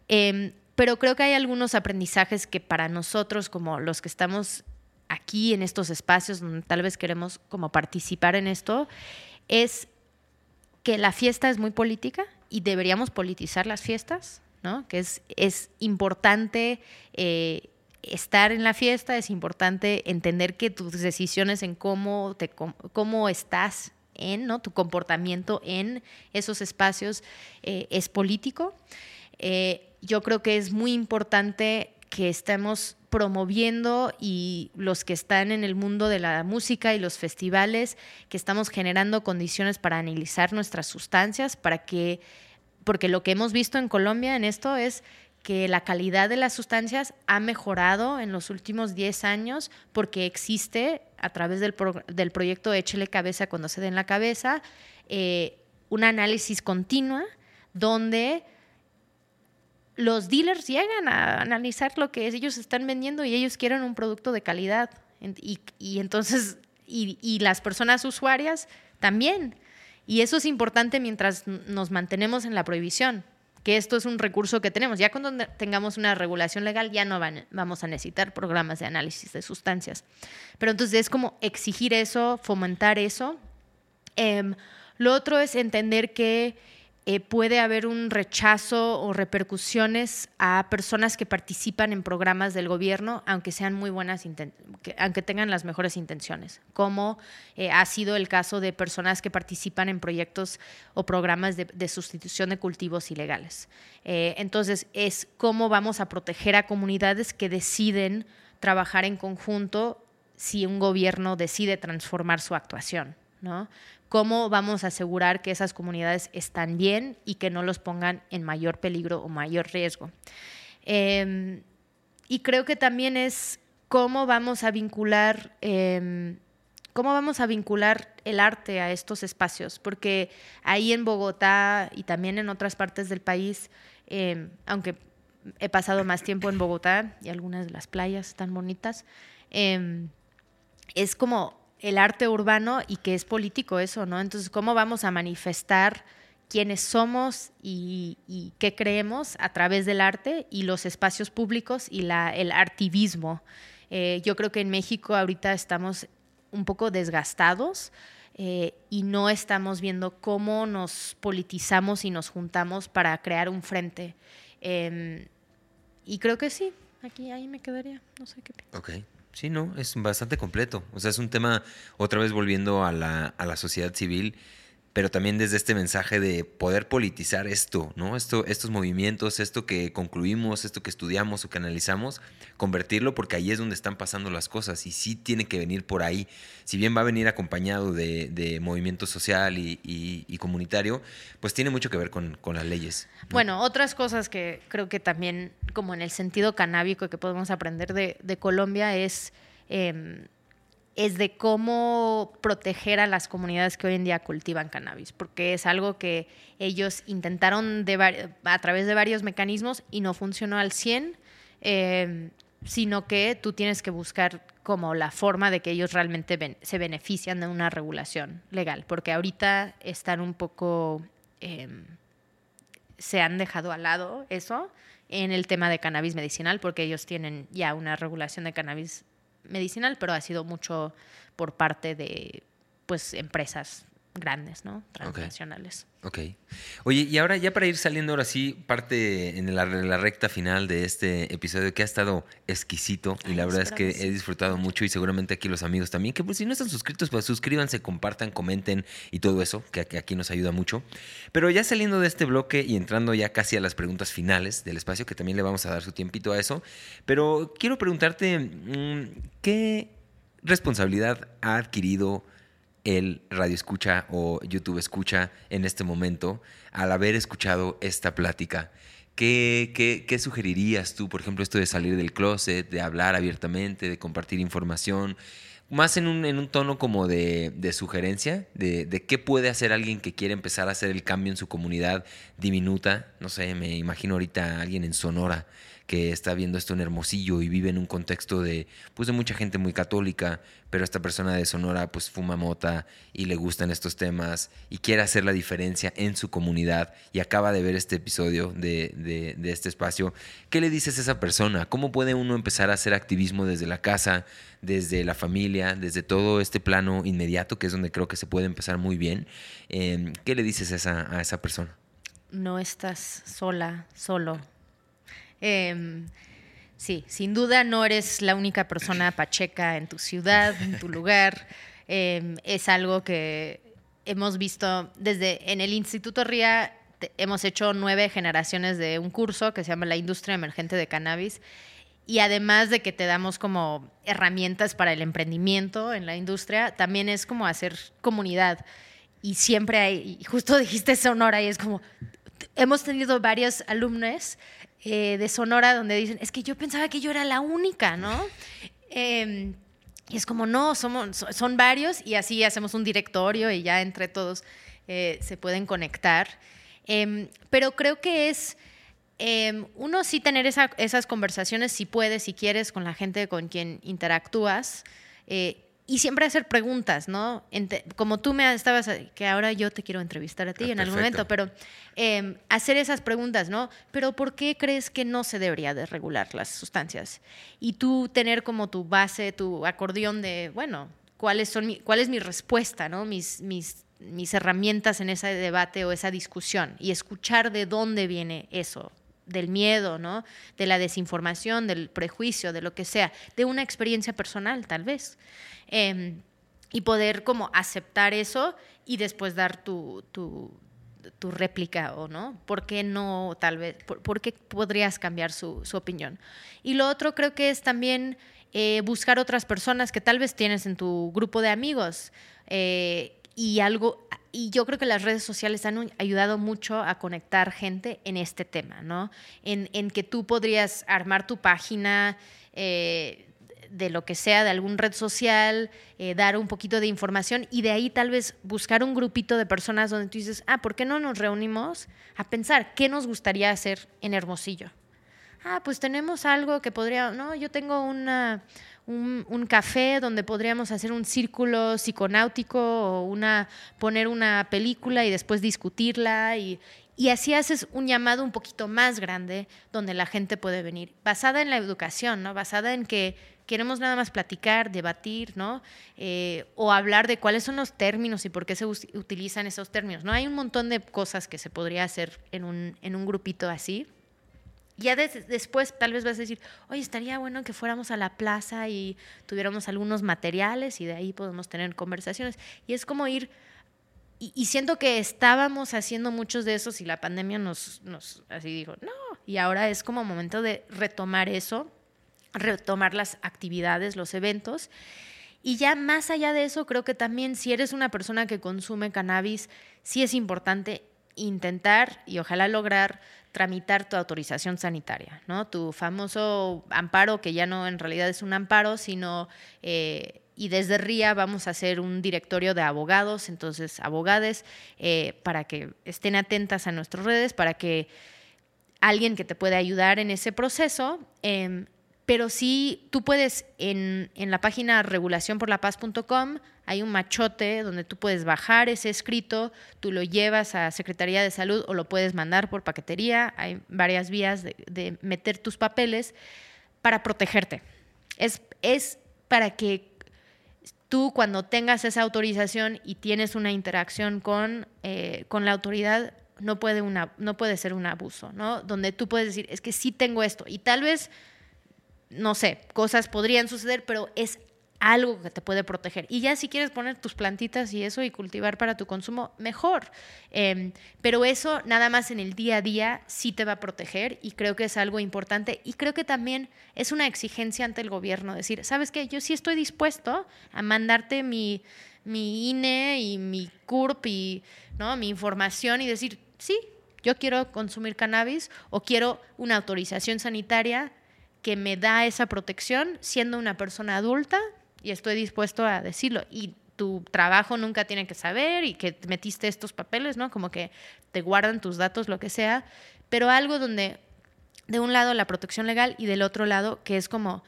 Em, pero creo que hay algunos aprendizajes que para nosotros, como los que estamos aquí en estos espacios donde tal vez queremos como participar en esto, es que la fiesta es muy política y deberíamos politizar las fiestas, ¿no? Que es, es importante eh, estar en la fiesta, es importante entender que tus decisiones en cómo, te, cómo estás en, ¿no? Tu comportamiento en esos espacios eh, es político. Eh, yo creo que es muy importante que estemos promoviendo y los que están en el mundo de la música y los festivales, que estamos generando condiciones para analizar nuestras sustancias, para que, porque lo que hemos visto en Colombia en esto es que la calidad de las sustancias ha mejorado en los últimos 10 años porque existe a través del, del proyecto Échele Cabeza cuando se den la cabeza, eh, un análisis continua donde los dealers llegan a analizar lo que ellos están vendiendo y ellos quieren un producto de calidad. Y, entonces, y, las personas usuarias también. Y eso es importante mientras nos mantenemos en la prohibición, que esto es un recurso que tenemos. Ya cuando tengamos una regulación legal ya no vamos a necesitar programas de análisis de sustancias. Pero entonces es como exigir eso, fomentar eso. Eh, lo otro es entender que eh, puede haber un rechazo o repercusiones a personas que participan en programas del gobierno, aunque sean muy buenas, aunque tengan las mejores intenciones, como eh, ha sido el caso de personas que participan en proyectos o programas de, sustitución de cultivos ilegales. Eh, entonces, es cómo vamos a proteger a comunidades que deciden trabajar en conjunto si un gobierno decide transformar su actuación. ¿no? ¿Cómo vamos a asegurar que esas comunidades están bien y que no los pongan en mayor peligro o mayor riesgo? Em, y creo que también es cómo vamos a vincular, em, cómo vamos a vincular el arte a estos espacios, porque ahí en Bogotá y también en otras partes del país, em, aunque he pasado más tiempo en Bogotá y algunas de las playas están bonitas, es como el arte urbano y que es político eso, ¿no? Entonces, ¿cómo vamos a manifestar quiénes somos y, qué creemos a través del arte y los espacios públicos y el artivismo? Eh, yo creo que en México ahorita estamos un poco desgastados eh, y no estamos viendo cómo nos politizamos y nos juntamos para crear un frente. Em, y creo que sí, aquí ahí me quedaría, no sé qué. Ok. Sí, no, es bastante completo. O sea, es un tema, otra vez volviendo a la, a la sociedad civil, pero también desde este mensaje de poder politizar esto, ¿no? Esto, estos movimientos, esto que concluimos, esto que estudiamos o que analizamos, convertirlo porque ahí es donde están pasando las cosas y sí tiene que venir por ahí. Si bien va a venir acompañado de, movimiento social y, comunitario, pues tiene mucho que ver con, las leyes. Bueno, otras cosas que creo que también, como en el sentido canábico que podemos aprender de, Colombia, es... Em, es de cómo proteger a las comunidades que hoy en día cultivan cannabis, porque es algo que ellos intentaron a través de varios mecanismos y no funcionó al 100, eh, sino que tú tienes que buscar como la forma de que ellos realmente se benefician de una regulación legal, porque ahorita están un poco, em, se han dejado al lado eso en el tema de cannabis medicinal, porque ellos tienen ya una regulación de cannabis medicinal, pero ha sido mucho por parte de pues empresas grandes, ¿no? Transnacionales. Ok. Oye, y ahora ya para ir saliendo ahora sí, parte en la, recta final de este episodio que ha estado exquisito y la verdad es que he disfrutado mucho y seguramente aquí los amigos también, que pues si no están suscritos, pues suscríbanse, compartan, comenten y todo eso, que, aquí nos ayuda mucho. Pero ya saliendo de este bloque y entrando ya casi a las preguntas finales del espacio, que también le vamos a dar su tiempito a eso, pero quiero preguntarte, mm, ¿qué responsabilidad ha adquirido el radio escucha o YouTube escucha en este momento al haber escuchado esta plática? ¿Qué, qué, sugerirías tú, por ejemplo, esto de salir del closet, de hablar abiertamente, de compartir información? Más en un, en un tono como de, sugerencia, de, de, qué puede hacer alguien que quiere empezar a hacer el cambio en su comunidad diminuta. No sé, me imagino ahorita a alguien en Sonora que está viendo esto en Hermosillo y vive en un contexto de, pues, de mucha gente muy católica, pero esta persona de Sonora pues fuma mota y le gustan estos temas y quiere hacer la diferencia en su comunidad y acaba de ver este episodio de, de este espacio. ¿Qué le dices a esa persona? ¿Cómo puede uno empezar a hacer activismo desde la casa, desde la familia, desde todo este plano inmediato, que es donde creo que se puede empezar muy bien? Em, ¿Qué le dices a esa, a esa persona? No estás sola, solo Em, sí, sin duda no eres la única persona pacheca en tu ciudad, en tu lugar. Em, es algo que hemos visto desde en el Instituto RIA. hemos hecho nueve generaciones de un curso que se llama La Industria Emergente de Cannabis. Y además de que te damos como herramientas para el emprendimiento en la industria, también es como hacer comunidad. Y siempre hay, justo dijiste Sonora, y es como, hemos tenido varios alumnos eh, de Sonora donde dicen, es que yo pensaba que yo era la única, ¿no? Em, y es como, no, somos, son varios y así hacemos un directorio y ya entre todos eh, se pueden conectar. Em, pero creo que es Em, uno sí tener esas conversaciones si puedes, si quieres, con la gente con quien interactúas. Y siempre hacer preguntas, ¿no? como tú me estabas, que ahora yo te quiero entrevistar a ti ah, en algún momento, pero em, hacer esas preguntas, ¿no? Pero ¿por qué crees que no se debería de regular las sustancias? Y tú tener como tu base, tu acordeón de, bueno, ¿cuáles son mi, ¿cuál es mi respuesta, ¿no? Mis, mis, mis herramientas en ese debate o esa discusión y escuchar de dónde viene eso, del miedo, ¿no? De la desinformación, del prejuicio, de lo que sea, de una experiencia personal, tal vez. Em, y poder como aceptar eso y después dar tu, tu, réplica o no. ¿Por qué no, tal vez? ¿Por, qué podrías cambiar su, opinión? Y lo otro creo que es también eh, buscar otras personas que tal vez tienes en tu grupo de amigos. Eh, y algo y yo creo que las redes sociales han ayudado mucho a conectar gente en este tema, ¿no? En, que tú podrías armar tu página, eh, de lo que sea, de algún red social, eh, dar un poquito de información y de ahí tal vez buscar un grupito de personas donde tú dices, ah, ¿por qué no nos reunimos a pensar qué nos gustaría hacer en Hermosillo? Ah, pues tenemos algo que podría, no, yo tengo una, un, café donde podríamos hacer un círculo psiconáutico o una, poner una película y después discutirla y, y así haces un llamado un poquito más grande donde la gente puede venir, basada en la educación, ¿no? basada en que queremos nada más platicar, debatir, ¿no? Eh, o hablar de cuáles son los términos y por qué se utilizan esos términos, ¿no? Hay un montón de cosas que se podría hacer en un, en un grupito así. Ya después tal vez vas a decir, oye, estaría bueno que fuéramos a la plaza y tuviéramos algunos materiales y de ahí podemos tener conversaciones. Y es como ir y, siento que estábamos haciendo muchos de esos y la pandemia nos, nos así dijo, no, y ahora es como momento de retomar eso retomar las actividades, los eventos. Y ya más allá de eso, creo que también si eres una persona que consume cannabis, sí es importante intentar y ojalá lograr tramitar tu autorización sanitaria, ¿no? Tu famoso amparo, que ya no en realidad es un amparo, sino, eh, y desde RIA vamos a hacer un directorio de abogados, entonces abogades, eh, para que estén atentas a nuestras redes, para que alguien que te pueda ayudar en ese proceso em, pero sí tú puedes en, la página regulacionporlapaz.com hay un machote donde tú puedes bajar ese escrito, tú lo llevas a Secretaría de Salud o lo puedes mandar por paquetería, hay varias vías de, meter tus papeles para protegerte. Es, es para que tú cuando tengas esa autorización y tienes una interacción con, eh, con la autoridad, no puede, una, no puede ser un abuso, ¿no? Donde tú puedes decir, es que sí tengo esto y tal vez no sé, cosas podrían suceder, pero es algo que te puede proteger. Y ya si quieres poner tus plantitas y eso y cultivar para tu consumo, mejor. Em, pero eso nada más en el día a día sí te va a proteger y creo que es algo importante. Y creo que también es una exigencia ante el gobierno decir, ¿sabes qué? Yo sí estoy dispuesto a mandarte mi, mi INE y mi CURP y ¿no? mi información y decir, sí, yo quiero consumir cannabis o quiero una autorización sanitaria que me da esa protección siendo una persona adulta y estoy dispuesto a decirlo. Y tu trabajo nunca tiene que saber y que metiste estos papeles, ¿no? Como que te guardan tus datos, lo que sea, pero algo donde de un lado la protección legal y del otro lado que es como,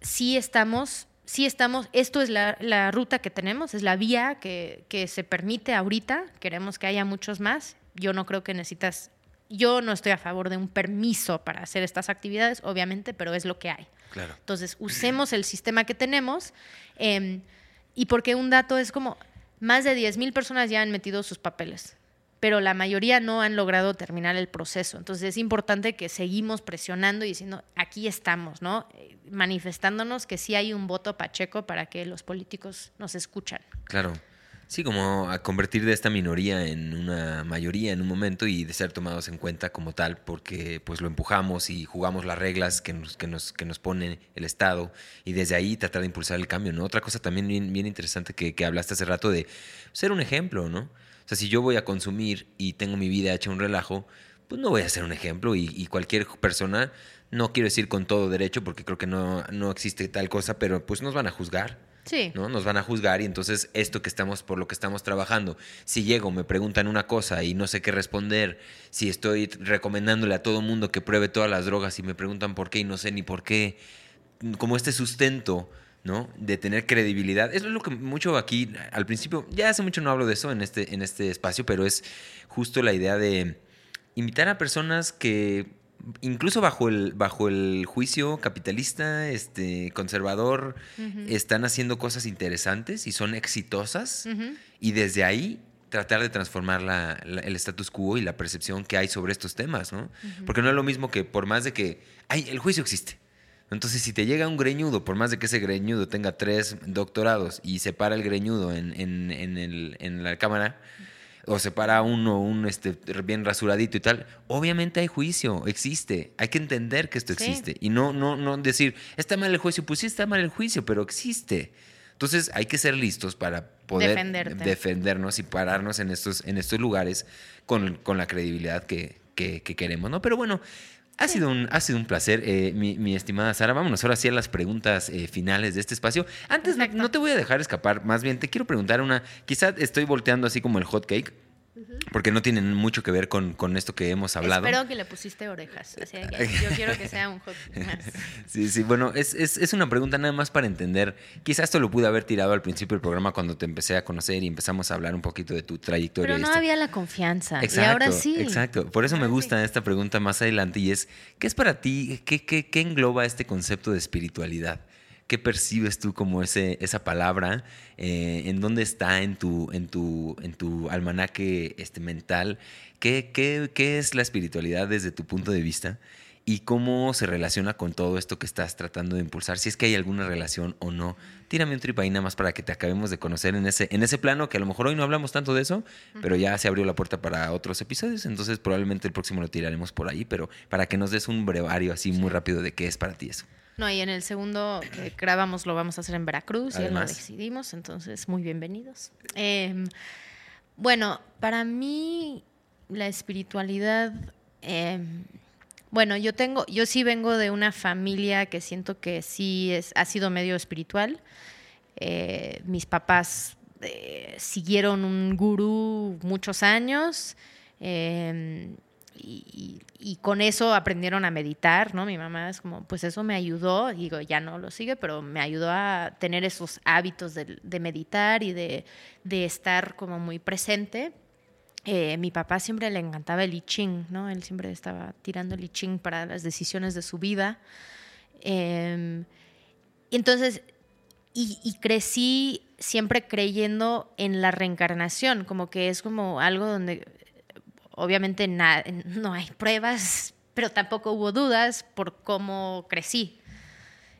sí estamos, sí estamos, esto es la, la ruta que tenemos, es la vía que, que se permite ahorita, queremos que haya muchos más, yo no creo que necesitas yo no estoy a favor de un permiso para hacer estas actividades, obviamente, pero es lo que hay. Claro. Entonces, usemos el sistema que tenemos. Em, y porque un dato es como, más de 10.000 personas ya han metido sus papeles, pero la mayoría no han logrado terminar el proceso. Entonces, es importante que seguimos presionando y diciendo, aquí estamos, ¿no? Eh, manifestándonos que sí hay un voto pacheco para que los políticos nos escuchan. Claro. Sí, como a convertir de esta minoría en una mayoría en un momento y de ser tomados en cuenta como tal, porque pues lo empujamos y jugamos las reglas que nos, que nos, que nos pone el Estado y desde ahí tratar de impulsar el cambio, ¿no? Otra cosa también bien, bien interesante que, que hablaste hace rato de ser un ejemplo, ¿no? O sea, si yo voy a consumir y tengo mi vida hecha un relajo, pues no voy a ser un ejemplo y, cualquier persona, no quiero decir con todo derecho porque creo que no, no existe tal cosa, pero pues nos van a juzgar Sí. ¿no? Nos van a juzgar y entonces esto que estamos, por lo que estamos trabajando, si llego, me preguntan una cosa y no sé qué responder, si estoy recomendándole a todo mundo que pruebe todas las drogas y me preguntan por qué y no sé ni por qué, como este sustento, ¿no? De tener credibilidad. Eso es lo que mucho aquí, al principio, ya hace mucho no hablo de eso en este, en este espacio, pero es justo la idea de invitar a personas que incluso bajo el, bajo el juicio capitalista, este, conservador, están haciendo cosas interesantes y son exitosas. Y desde ahí tratar de transformar el status quo y la percepción que hay sobre estos temas, ¿no? Porque no es lo mismo que por más de que, ay, el juicio existe. Entonces, si te llega un greñudo, por más de que ese greñudo tenga tres doctorados y se para el greñudo en, en, en la cámara, o se para uno un este, bien rasuradito y tal, obviamente hay juicio, existe, hay que entender que esto existe y no, no, no decir, está mal el juicio, pues sí está mal el juicio, pero existe. Entonces hay que ser listos para poder defendernos y pararnos en estos, en estos lugares con, la credibilidad que, queremos, ¿no? Pero bueno, ha sido un, ha sido un placer, eh, mi, estimada Sara. Vámonos ahora sí a las preguntas eh, finales de este espacio. Antes no, te voy a dejar escapar, más bien te quiero preguntar una. Quizá estoy volteando así como el hot cake. Porque no tienen mucho que ver con, esto que hemos hablado. Espero que le pusiste orejas. yo quiero que sea un hot más. Sí, sí, bueno, es, es, una pregunta nada más para entender. Quizás esto lo pude haber tirado al principio del programa cuando te empecé a conocer y empezamos a hablar un poquito de tu trayectoria. Pero no había la confianza. Exacto, y ahora sí. Exacto. Por eso me gusta esta pregunta más adelante y es, ¿qué es para ti, qué, qué, qué engloba este concepto de espiritualidad? ¿Qué percibes tú como ese, esa palabra? Eh, ¿En dónde está en tu, en tu, en tu almanaque este, mental? ¿Qué, qué, qué es la espiritualidad desde tu punto de vista? y cómo se relaciona con todo esto que estás tratando de impulsar, si es que hay alguna relación o no. Tírame un trip ahí nada más para que te acabemos de conocer en ese, en ese plano, que a lo mejor hoy no hablamos tanto de eso, pero ya se abrió la puerta para otros episodios, entonces probablemente el próximo lo tiraremos por ahí, pero para que nos des un brevario así muy rápido de qué es para ti eso. No, y en el segundo que grabamos lo vamos a hacer en Veracruz, ya lo decidimos, entonces muy bienvenidos. Em, bueno, para mí la espiritualidad, em, bueno, yo tengo, yo sí vengo de una familia que siento que sí es, ha sido medio espiritual. Eh, mis papás eh, siguieron un gurú muchos años. Em, y, con eso aprendieron a meditar, ¿no? Mi mamá es como, pues eso me ayudó, digo, ya no lo sigue, pero me ayudó a tener esos hábitos de, meditar y de, estar como muy presente. Eh, mi papá siempre le encantaba el I Ching, ¿no? Él siempre estaba tirando el I Ching para las decisiones de su vida. Em, entonces, y, y, crecí siempre creyendo en la reencarnación, como que es como algo donde obviamente no hay pruebas, pero tampoco hubo dudas por cómo crecí.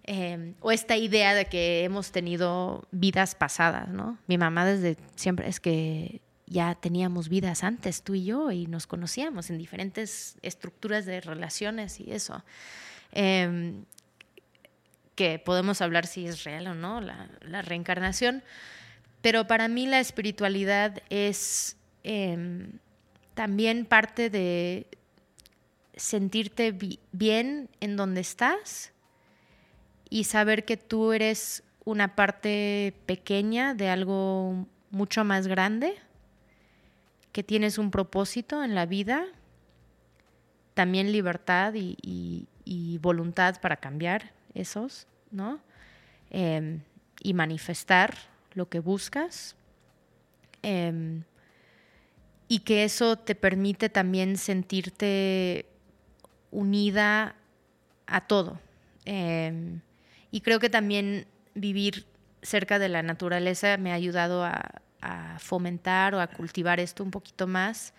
Em, o esta idea de que hemos tenido vidas pasadas, ¿no? Mi mamá desde siempre es que ya teníamos vidas antes, tú y yo, y nos conocíamos en diferentes estructuras de relaciones y eso. Em, que podemos hablar si es real o no, la, reencarnación. Pero para mí la espiritualidad es em, también parte de sentirte bien en donde estás y saber que tú eres una parte pequeña de algo mucho más grande, que tienes un propósito en la vida, también libertad y, voluntad para cambiar esos, ¿no? Em, y manifestar lo que buscas. Em, y que eso te permite también sentirte unida a todo. Em, y creo que también vivir cerca de la naturaleza me ha ayudado a, fomentar o a cultivar esto un poquito más,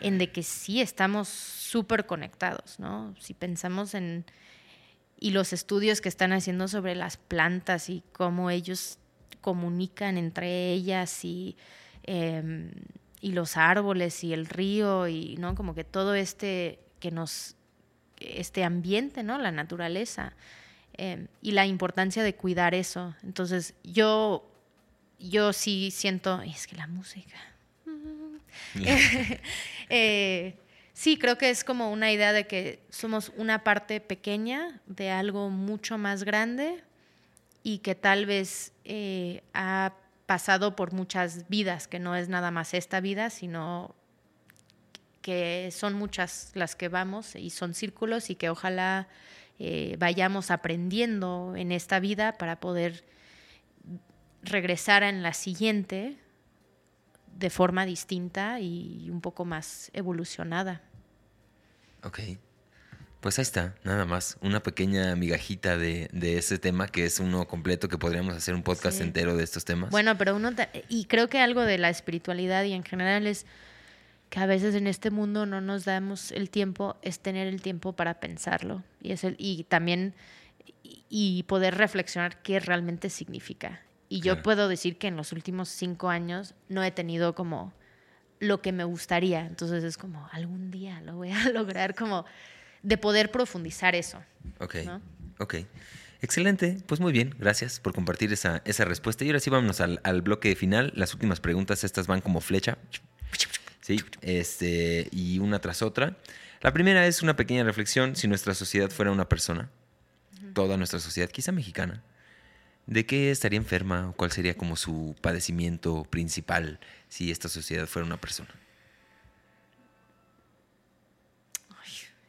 en de que sí estamos súper conectados, ¿no? Si pensamos en... y los estudios que están haciendo sobre las plantas y cómo ellos comunican entre ellas y... Em, y los árboles y el río y no como que todo este que nos este ambiente no la naturaleza em, y la importancia de cuidar eso. Entonces yo yo sí siento es que la música eh, sí creo que es como una idea de que somos una parte pequeña de algo mucho más grande y que tal vez eh, ha pasado por muchas vidas, que no es nada más esta vida, sino que son muchas las que vamos y son círculos y que ojalá eh, vayamos aprendiendo en esta vida para poder regresar en la siguiente de forma distinta y un poco más evolucionada. Ok. Pues ahí está, nada más. Una pequeña migajita de, ese tema que es uno completo que podríamos hacer un podcast entero de estos temas. Bueno, pero uno, y creo que algo de la espiritualidad y en general es que a veces en este mundo no nos damos el tiempo, es tener el tiempo para pensarlo y, es el, y también y poder reflexionar qué realmente significa. Y yo puedo decir que en los últimos cinco años no he tenido como lo que me gustaría. Entonces es como, algún día lo voy a lograr como de poder profundizar eso. Ok, ok. Excelente, pues muy bien, gracias por compartir esa, esa respuesta. Y ahora sí vámonos al, al, bloque final. Las últimas preguntas, estas van como flecha. Sí, este, y una tras otra. La primera es una pequeña reflexión. Si nuestra sociedad fuera una persona, toda nuestra sociedad, quizá mexicana, ¿de qué estaría enferma o cuál sería como su padecimiento principal si esta sociedad fuera una persona?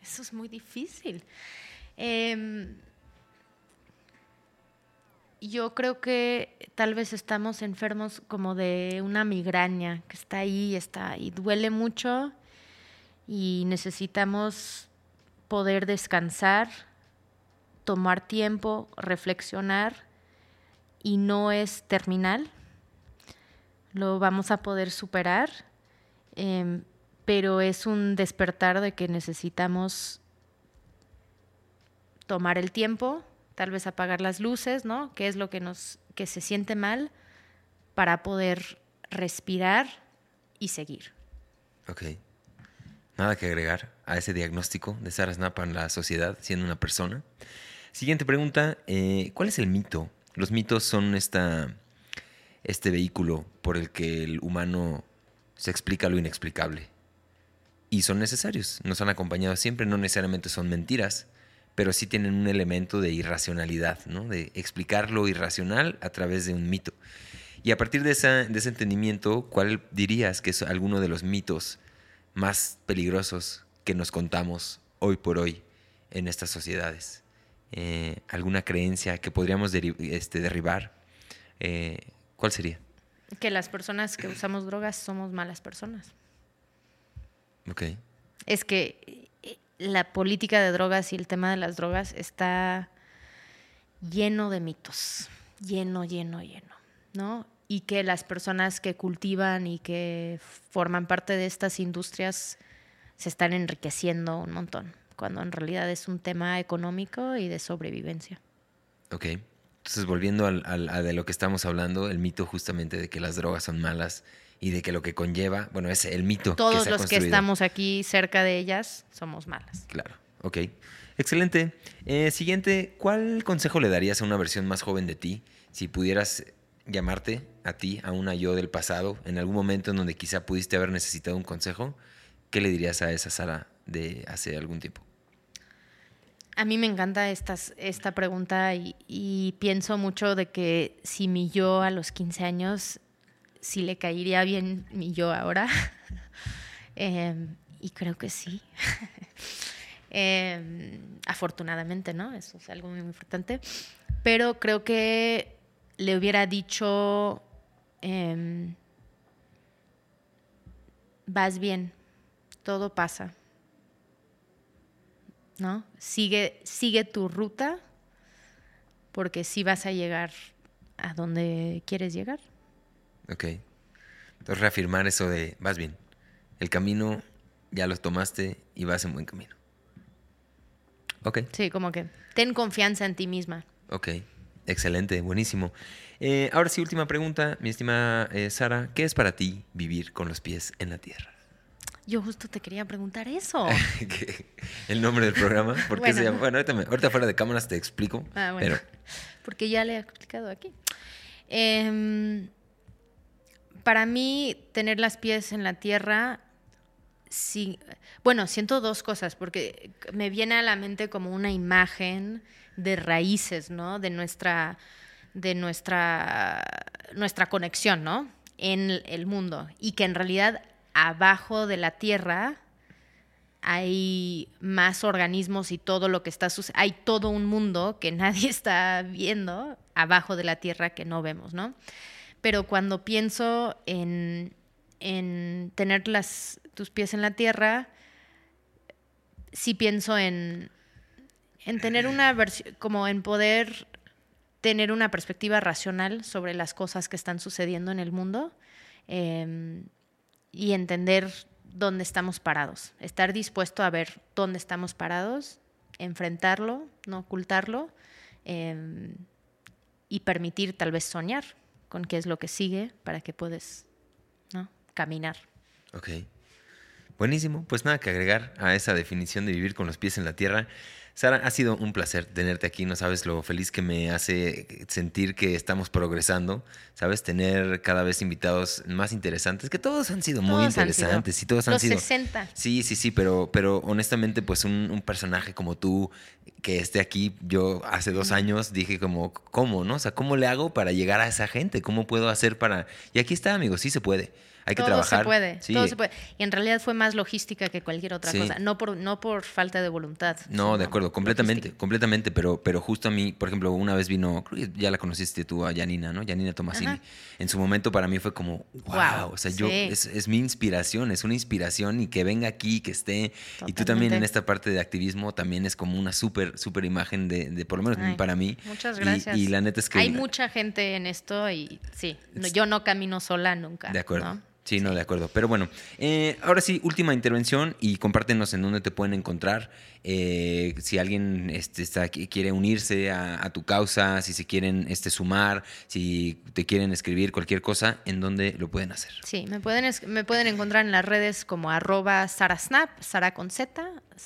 Eso es muy difícil. Em, yo creo que tal vez estamos enfermos como de una migraña que está ahí, está y duele mucho y necesitamos poder descansar, tomar tiempo, reflexionar y no es terminal. Lo vamos a poder superar. Em, pero es un despertar de que necesitamos tomar el tiempo, tal vez apagar las luces, ¿no? ¿Qué es lo que nos que se siente mal para poder respirar y seguir? Ok. Nada que agregar a ese diagnóstico de Sarah Snap en la sociedad, siendo una persona. Siguiente pregunta, eh, ¿cuál es el mito? Los mitos son esta, este vehículo por el que el humano se explica lo inexplicable y son necesarios. Nos han acompañado siempre, no necesariamente son mentiras, pero sí tienen un elemento de irracionalidad, ¿no? de explicar lo irracional a través de un mito. Y a partir de, de ese entendimiento, ¿cuál dirías que es alguno de los mitos más peligrosos que nos contamos hoy por hoy en estas sociedades? Eh, ¿Alguna creencia que podríamos este, derribar? Eh, ¿Cuál sería? Que las personas que usamos drogas somos malas personas. Es que eh, la política de drogas y el tema de las drogas está lleno de mitos, lleno, lleno, lleno, ¿no? Y que las personas que cultivan y que forman parte de estas industrias se están enriqueciendo un montón, cuando en realidad es un tema económico y de sobrevivencia. Ok. Entonces, volviendo al, a de lo que estamos hablando, el mito justamente de que las drogas son malas y de que lo que conlleva, bueno, es el mito. Todos los que estamos aquí cerca de ellas somos malas. Claro, ok. Excelente. Eh, siguiente, ¿cuál consejo le darías a una versión más joven de ti si pudieras llamarte a ti, a una yo del pasado, en algún momento en donde quizá pudiste haber necesitado un consejo? ¿Qué le dirías a esa Sara de hace algún tiempo? A mí me encanta estas, esta pregunta y, y, pienso mucho de que si mi yo a los 15 años si le caería bien mi yo ahora. Em, y creo que sí. Em, afortunadamente, ¿no? Eso es algo muy importante. Pero creo que le hubiera dicho, em, vas bien, todo pasa. ¿No? Sigue, sigue tu ruta porque sí vas a llegar a donde quieres llegar. Ok. Entonces reafirmar eso de, vas bien, el camino ya lo tomaste y vas en buen camino. Ok. Sí, como que ten confianza en ti misma. Ok, excelente, buenísimo. Eh, ahora sí, última pregunta, mi estimada eh, Sara, ¿qué es para ti vivir con los pies en la tierra? Yo justo te quería preguntar eso. ¿El nombre del programa? ¿Por qué bueno. se llama? Bueno, ahorita, fuera de cámaras te explico. Ah, bueno. Porque ya le he explicado aquí. Eh, para mí, tener las pies en la tierra, sí, bueno, siento dos cosas, porque me viene a la mente como una imagen de raíces, ¿no? De nuestra, de nuestra, nuestra conexión, ¿no? En el mundo. Y que en realidad abajo de la Tierra hay más organismos y todo lo que está sucediendo. Hay todo un mundo que nadie está viendo abajo de la Tierra que no vemos, ¿no? Pero cuando pienso en, en tener tus pies en la Tierra, sí pienso en, en tener una versión, como en poder tener una perspectiva racional sobre las cosas que están sucediendo en el mundo em, y entender dónde estamos parados, estar dispuesto a ver dónde estamos parados, enfrentarlo, no ocultarlo em, y permitir tal vez soñar con qué es lo que sigue para que puedas ¿no? caminar. Ok. Buenísimo. Pues nada que agregar a esa definición de vivir con los pies en la tierra. Sara, ha sido un placer tenerte aquí. No sabes lo feliz que me hace sentir que estamos progresando. Sabes, tener cada vez invitados más interesantes, que todos han sido muy interesantes y todos han Los sido. 60. Sí, sí, sí, pero, pero honestamente, pues un, un personaje como tú que esté aquí, yo hace dos años dije como, ¿cómo, no? O sea, ¿cómo le hago para llegar a esa gente? ¿Cómo puedo hacer para...? Y aquí está, amigos, sí se puede hay que todo trabajar. Se puede, todo se puede. Y en realidad fue más logística que cualquier otra cosa, no por, no por falta de voluntad. No, de acuerdo, completamente, completamente, pero, pero justo a mí, por ejemplo, una vez vino, ya la conociste tú a Janina, ¿no? Janina Tomasini. En su momento para mí fue como, wow, o sea, yo, es, es, mi inspiración, es una inspiración y que venga aquí, que esté. Y tú también en esta parte de activismo también es como una súper, súper imagen de, de, por lo menos para mí. Muchas gracias. Y, la neta es que... Hay mucha gente en esto y sí, yo no camino sola nunca. De acuerdo. ¿no? Sí, no, de acuerdo. Pero bueno, eh, ahora sí, última intervención y compártenos en dónde te pueden encontrar. Eh, si alguien este, está, quiere unirse a, tu causa, si se quieren este, sumar, si te quieren escribir cualquier cosa, ¿en dónde lo pueden hacer? Sí, me pueden, me pueden encontrar en las redes como arroba sarasnap, sara con z,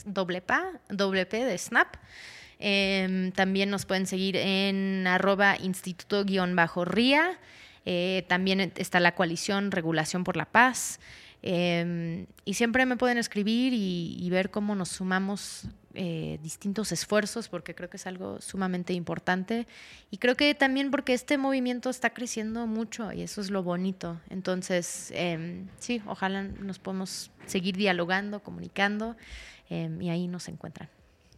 doble, pa, doble p de snap. Eh, también nos pueden seguir en arroba instituto-ria. Eh, también está la coalición Regulación por la Paz. Eh, y siempre me pueden escribir y, ver cómo nos sumamos eh, distintos esfuerzos, porque creo que es algo sumamente importante. Y creo que también porque este movimiento está creciendo mucho y eso es lo bonito. Entonces, sí, ojalá nos podamos seguir dialogando, comunicando y ahí nos encuentran.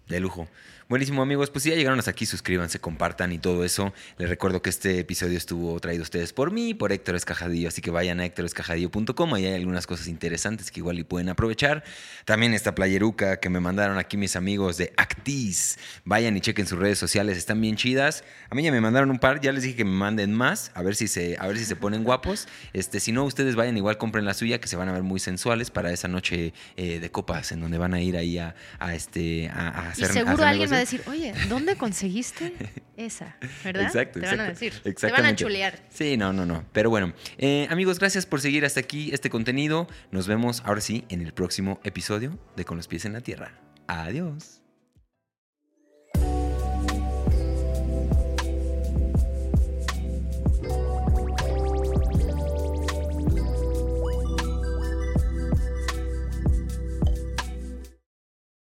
De lujo. Buenísimo amigos, pues si ya llegaron hasta aquí, suscríbanse, compartan y todo eso. Les recuerdo que este episodio estuvo traído a ustedes por mí, por Héctor Escajadillo, así que vayan a héctorescajadillo.com, ahí hay algunas cosas interesantes que igual y pueden aprovechar. También esta playeruca que me mandaron aquí mis amigos de Actis, vayan y chequen sus redes sociales, están bien chidas. A mí ya me mandaron un par, ya les dije que me manden más, a ver si se, a ver si se ponen guapos. Este, si no, ustedes vayan igual, compren la suya, que se van a ver muy sensuales para esa noche eh, de copas, en donde van a ir ahí a, este, a, hacer y seguro alguien va a decir, oye, ¿dónde conseguiste esa? ¿Verdad? Exacto, Te van a decir. Te van a chulear. Sí, no, no, no. Pero bueno, eh, amigos, gracias por seguir hasta aquí este contenido. Nos vemos ahora sí en el próximo episodio de Con los pies en la tierra. Adiós.